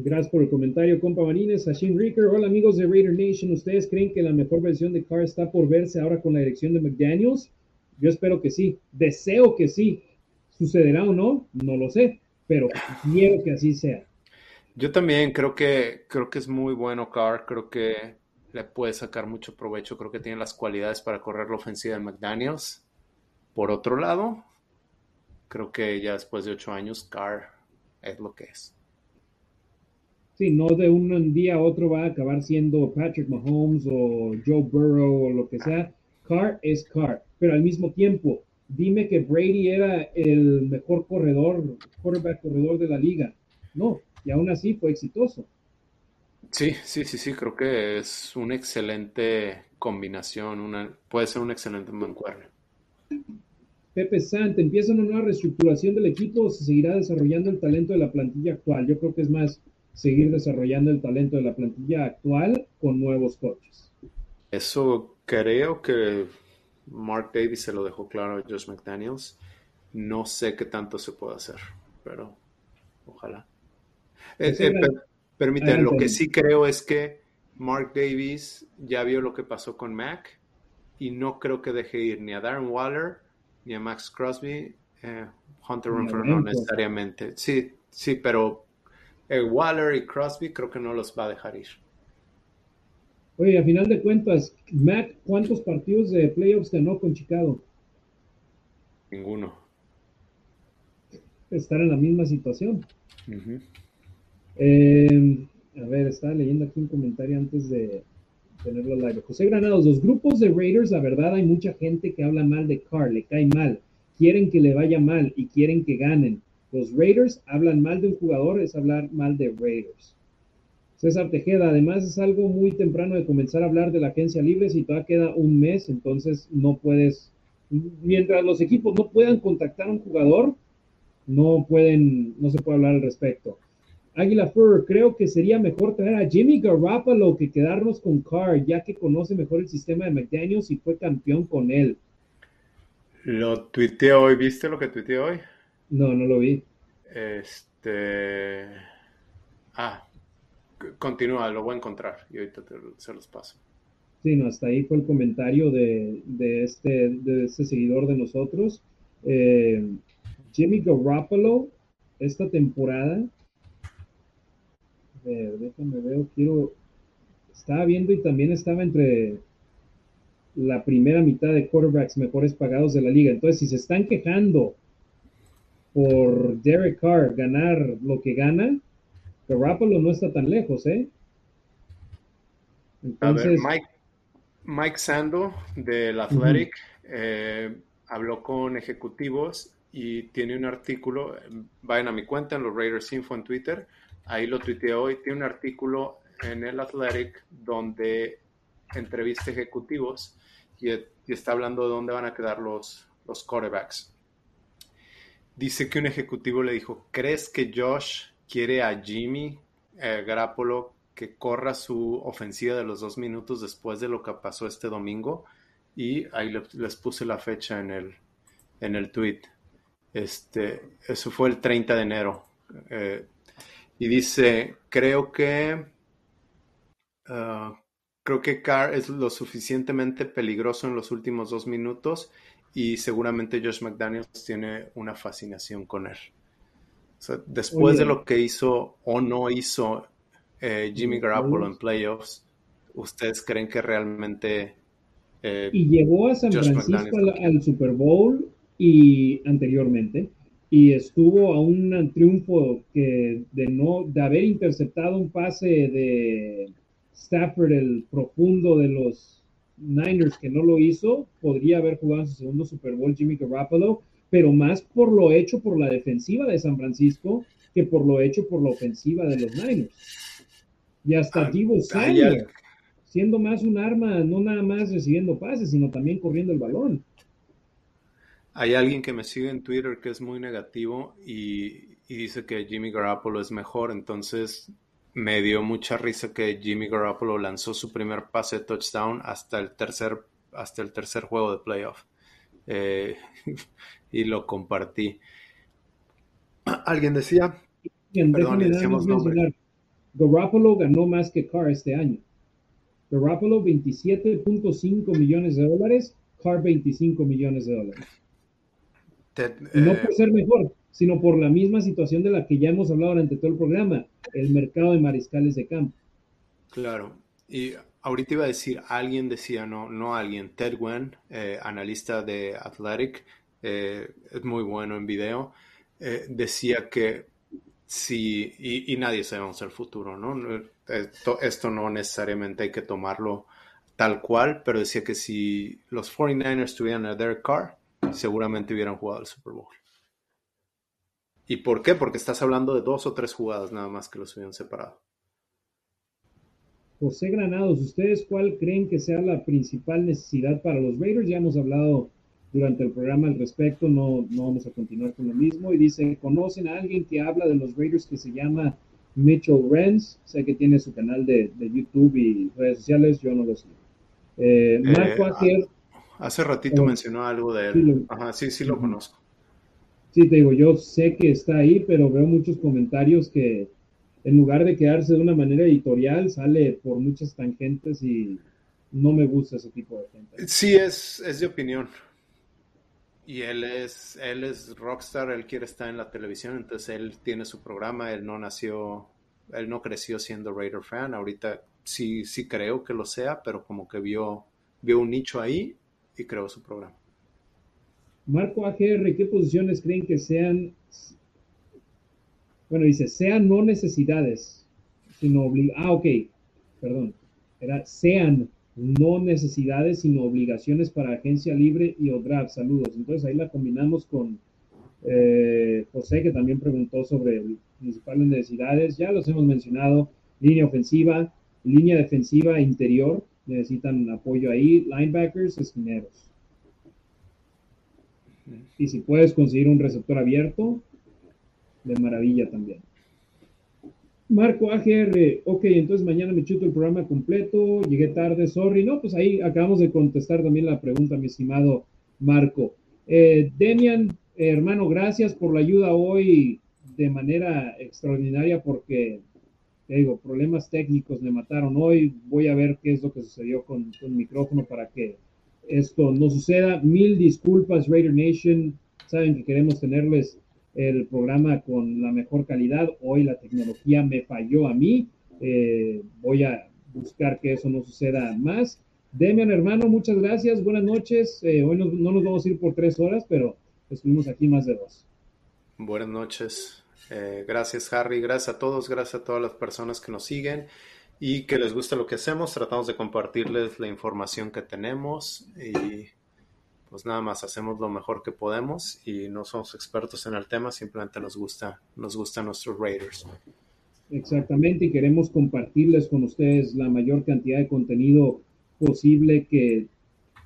Gracias por el comentario, compa Marines. Sashin Ricker, hola amigos de Raider Nation. ¿Ustedes creen que la mejor versión de Carr está por verse ahora con la dirección de McDaniels? Yo espero que sí. Deseo que sí. ¿Sucederá o no? No lo sé, pero quiero que así sea.
Yo también creo que, creo que es muy bueno Carr. Creo que le puede sacar mucho provecho. Creo que tiene las cualidades para correr la ofensiva de McDaniels. Por otro lado, creo que ya después de ocho años, Carr es lo que es.
Sí, no de un día a otro va a acabar siendo Patrick Mahomes o Joe Burrow o lo que sea. Carr es Carr, pero al mismo tiempo, dime que Brady era el mejor corredor, quarterback corredor de la liga. No, y aún así fue exitoso.
Sí, sí, sí, sí, creo que es una excelente combinación, una, puede ser un excelente mancuerno.
Pepe Sant, ¿empieza una nueva reestructuración del equipo o se seguirá desarrollando el talento de la plantilla actual? Yo creo que es más seguir desarrollando el talento de la plantilla actual con nuevos coaches.
Eso creo que Mark Davis se lo dejó claro a Josh McDaniels. No sé qué tanto se puede hacer, pero ojalá. Eh, eh, permíteme, lo que sí creo es que Mark Davis ya vio lo que pasó con Mac y no creo que deje ir ni a Darren Waller ni a Max Crosby. Eh, Hunter Renfrew no necesariamente. Sí, sí, pero Waller y Crosby creo que no los va a dejar ir.
Oye, a final de cuentas, Matt, ¿cuántos partidos de playoffs ganó con Chicago?
Ninguno.
Estar en la misma situación. Eh, a ver, estaba leyendo aquí un comentario antes de tenerlo al aire. José Granados, los grupos de Raiders, la verdad, hay mucha gente que habla mal de Carr, le cae mal, quieren que le vaya mal y quieren que ganen. Los Raiders hablan mal de un jugador, es hablar mal de Raiders. César Tejeda, además es algo muy temprano de comenzar a hablar de la agencia libre, si todavía queda un mes, entonces no puedes, mientras los equipos no puedan contactar a un jugador, no pueden, no se puede hablar al respecto. Águila Fur, creo que sería mejor traer a Jimmy Garoppolo que quedarnos con Carr, ya que conoce mejor el sistema de McDaniels y fue campeón con él.
Lo tuiteé hoy, ¿viste lo que tuiteé hoy?
No, no lo vi.
Este. Ah, continúa, lo voy a encontrar y ahorita se los paso.
Sí, no, hasta ahí fue el comentario de, este, de este seguidor de nosotros. Eh, Jimmy Garoppolo, esta temporada. A ver, déjame ver, quiero. Estaba viendo y también estaba entre la primera mitad de quarterbacks mejores pagados de la liga. Entonces, si se están quejando por Derek Carr ganar lo que gana, Garoppolo no está tan lejos, ¿eh?
Entonces, Mike, Mike Sando del Athletic eh, habló con ejecutivos y tiene un artículo, vayan a mi cuenta en los Raiders Info en Twitter, ahí lo tuiteé hoy, tiene un artículo en el Athletic donde entrevista ejecutivos y, está hablando de dónde van a quedar los, los quarterbacks dice que un ejecutivo le dijo, ¿crees que Josh quiere a Jimmy eh, que corra su ofensiva de los dos minutos después de lo que pasó este domingo? Y ahí les puse la fecha en el, en el tweet. Este, eso fue el 30 de enero. Eh, y dice, creo que... Ah, creo que Carr es lo suficientemente peligroso en los últimos dos minutos y seguramente Josh McDaniels tiene una fascinación con él. después de lo que hizo o no hizo eh, Jimmy Garoppolo en playoffs, ¿ustedes creen que realmente...
Eh, y llevó a San Francisco al, Super Bowl y anteriormente y estuvo a un triunfo que de no de haber interceptado un pase de Stafford el profundo de los Niners que no lo hizo, podría haber jugado en su segundo Super Bowl Jimmy Garoppolo, pero más por lo hecho por la defensiva de San Francisco que por lo hecho por la ofensiva de los Niners. Y hasta ah, Divo Samuel, siendo más un arma, no nada más recibiendo pases, sino también corriendo el balón.
Hay alguien que me sigue en Twitter que es muy negativo y, y dice que Jimmy Garoppolo es mejor, entonces me dio mucha risa que Jimmy Garoppolo lanzó su primer pase de touchdown hasta el tercer, hasta el tercer juego de playoff. Eh, y lo compartí. Alguien decía,
perdón, Garoppolo ganó más que Carr este año. Garoppolo 27.5 millones de dólares, Carr 25 millones de dólares. no por ser mejor, sino por la misma situación de la que ya hemos hablado durante todo el programa, el mercado de mariscales de campo.
Claro, y ahorita iba a decir, alguien decía, no, no alguien, Ted Wen, eh, analista de Athletic, eh, es muy bueno en video, eh, decía que si, y, nadie sabemos el futuro, ¿no? Esto, esto, no necesariamente hay que tomarlo tal cual, pero decía que si los 49ers tuvieran a Derek Carr, seguramente hubieran jugado el Super Bowl. ¿Y por qué? Porque estás hablando de dos o tres jugadas nada más que los hubieran separado.
José Granados, ¿ustedes cuál creen que sea la principal necesidad para los Raiders? Ya hemos hablado durante el programa al respecto, no, no vamos a continuar con lo mismo. Y dice, ¿conocen a alguien que habla de los Raiders que se llama Mitchell Renz? Sé que tiene su canal de, YouTube y redes sociales, yo no lo sé. Eh,
eh, Hace ratito oh. mencionó algo de él. Ajá, sí, sí lo conozco.
Sí, te digo, yo sé que está ahí, pero veo muchos comentarios que en lugar de quedarse de una manera editorial, sale por muchas tangentes y no me gusta ese tipo de gente.
Sí, es, es de opinión. Y él es, él es rockstar, él quiere estar en la televisión, entonces él tiene su programa, él no nació, él no creció siendo Raider fan, ahorita sí, sí creo que lo sea, pero como que vio, vio un nicho ahí y creó su programa.
Marco AGR, ¿qué posiciones creen que sean? Bueno, dice, sean no necesidades, sino obligaciones. Ah, ok, perdón. Era sean no necesidades, sino obligaciones para agencia libre y o draft. Saludos. Entonces ahí la combinamos con eh, José, que también preguntó sobre principales necesidades. Ya los hemos mencionado. Línea ofensiva, línea defensiva interior. Necesitan apoyo ahí. Linebackers, esquineros. Y si puedes conseguir un receptor abierto, de maravilla también. Marco AGR, ok, entonces mañana me chuto el programa completo, llegué tarde, sorry. No, pues ahí acabamos de contestar también la pregunta, mi estimado Marco. Eh, Demian, hermano, gracias por la ayuda hoy de manera extraordinaria porque, te digo, problemas técnicos me mataron hoy. Voy a ver qué es lo que sucedió con, con el micrófono para que esto no suceda. Mil disculpas, Raider Nation. Saben que queremos tenerles el programa con la mejor calidad. Hoy la tecnología me falló a mí. Eh, voy a buscar que eso no suceda más. Demian, hermano, muchas gracias. Buenas noches. Eh, hoy no, nos vamos a ir por tres horas, pero estuvimos aquí más de dos.
Buenas noches. Eh, gracias, Harry. Gracias a todos. Gracias a todas las personas que nos siguen y que les gusta lo que hacemos. Tratamos de compartirles la información que tenemos y pues nada más hacemos lo mejor que podemos y no somos expertos en el tema, simplemente nos gusta, nos gustan nuestros Raiders.
Exactamente, y queremos compartirles con ustedes la mayor cantidad de contenido posible que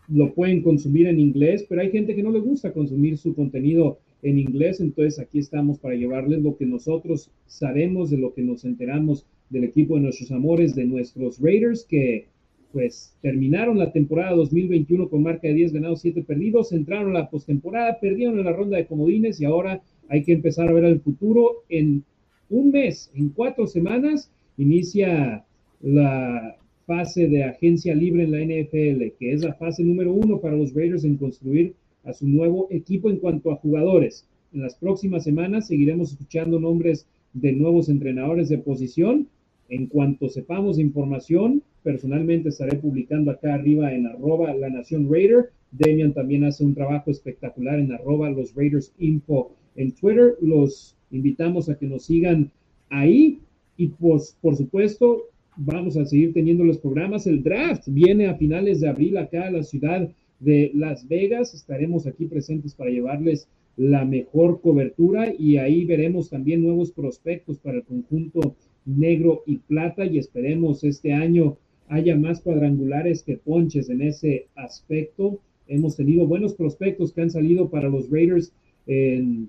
lo pueden consumir en inglés, pero hay gente que no le gusta consumir su contenido en inglés, entonces aquí estamos para llevarles lo que nosotros sabemos, de lo que nos enteramos del equipo de nuestros amores, de nuestros Raiders, que pues terminaron la temporada 2021 con marca de 10 ganados, 7 perdidos, entraron a la postemporada, perdieron en la ronda de comodines y ahora hay que empezar a ver el futuro. En un mes, en cuatro semanas, inicia la fase de agencia libre en la NFL, que es la fase número uno para los Raiders en construir a su nuevo equipo en cuanto a jugadores. En las próximas semanas seguiremos escuchando nombres de nuevos entrenadores de posición en cuanto sepamos información, personalmente estaré publicando acá arriba en arroba la nación Raider. Damian también hace un trabajo espectacular en arroba los Raiders Info en Twitter. Los invitamos a que nos sigan ahí y pues por supuesto vamos a seguir teniendo los programas. El draft viene a finales de abril acá a la ciudad de Las Vegas. Estaremos aquí presentes para llevarles la mejor cobertura y ahí veremos también nuevos prospectos para el conjunto negro y plata y esperemos este año haya más cuadrangulares que ponches en ese aspecto. Hemos tenido buenos prospectos que han salido para los Raiders en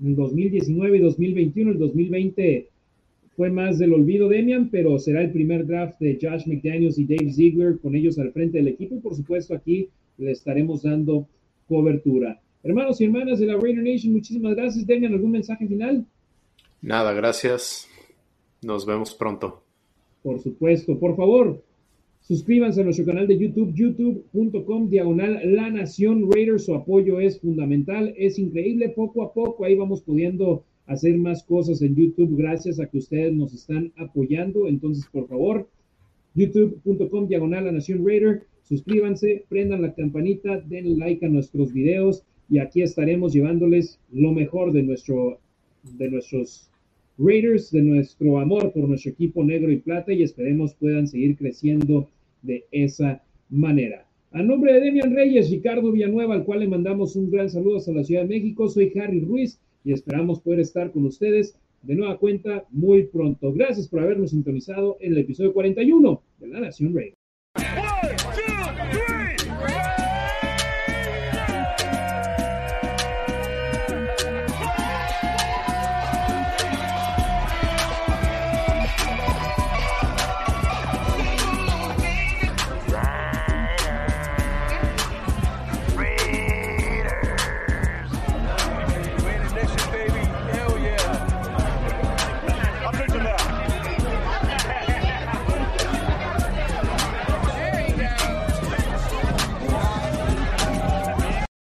en 2019 y 2021. El 2020 fue más del olvido de Demian, pero será el primer draft de Josh McDaniels y Dave Ziegler con ellos al frente del equipo y por supuesto aquí le estaremos dando cobertura. Hermanos y hermanas de la Raider Nation, muchísimas gracias. Demian, ¿algún mensaje final?
Nada, gracias. Nos vemos pronto.
Por supuesto, por favor, suscríbanse a nuestro canal de YouTube, youtube.com diagonal La Nación Raiders. Su apoyo es fundamental, es increíble. Poco a poco ahí vamos pudiendo hacer más cosas en YouTube gracias a que ustedes nos están apoyando. Entonces, por favor, youtube.com diagonal La Nación Raider. Suscríbanse, prendan la campanita, den like a nuestros videos y aquí estaremos llevándoles lo mejor de, nuestro, de nuestros Raiders, de nuestro amor por nuestro equipo negro y plata y esperemos puedan seguir creciendo de esa manera. A nombre de Demian Reyes, Ricardo Villanueva, al cual le mandamos un gran saludo hasta la Ciudad de México, soy Harry Ruiz y esperamos poder estar con ustedes de nueva cuenta muy pronto. Gracias por habernos sintonizado en el episodio 41 de La Nación Raider.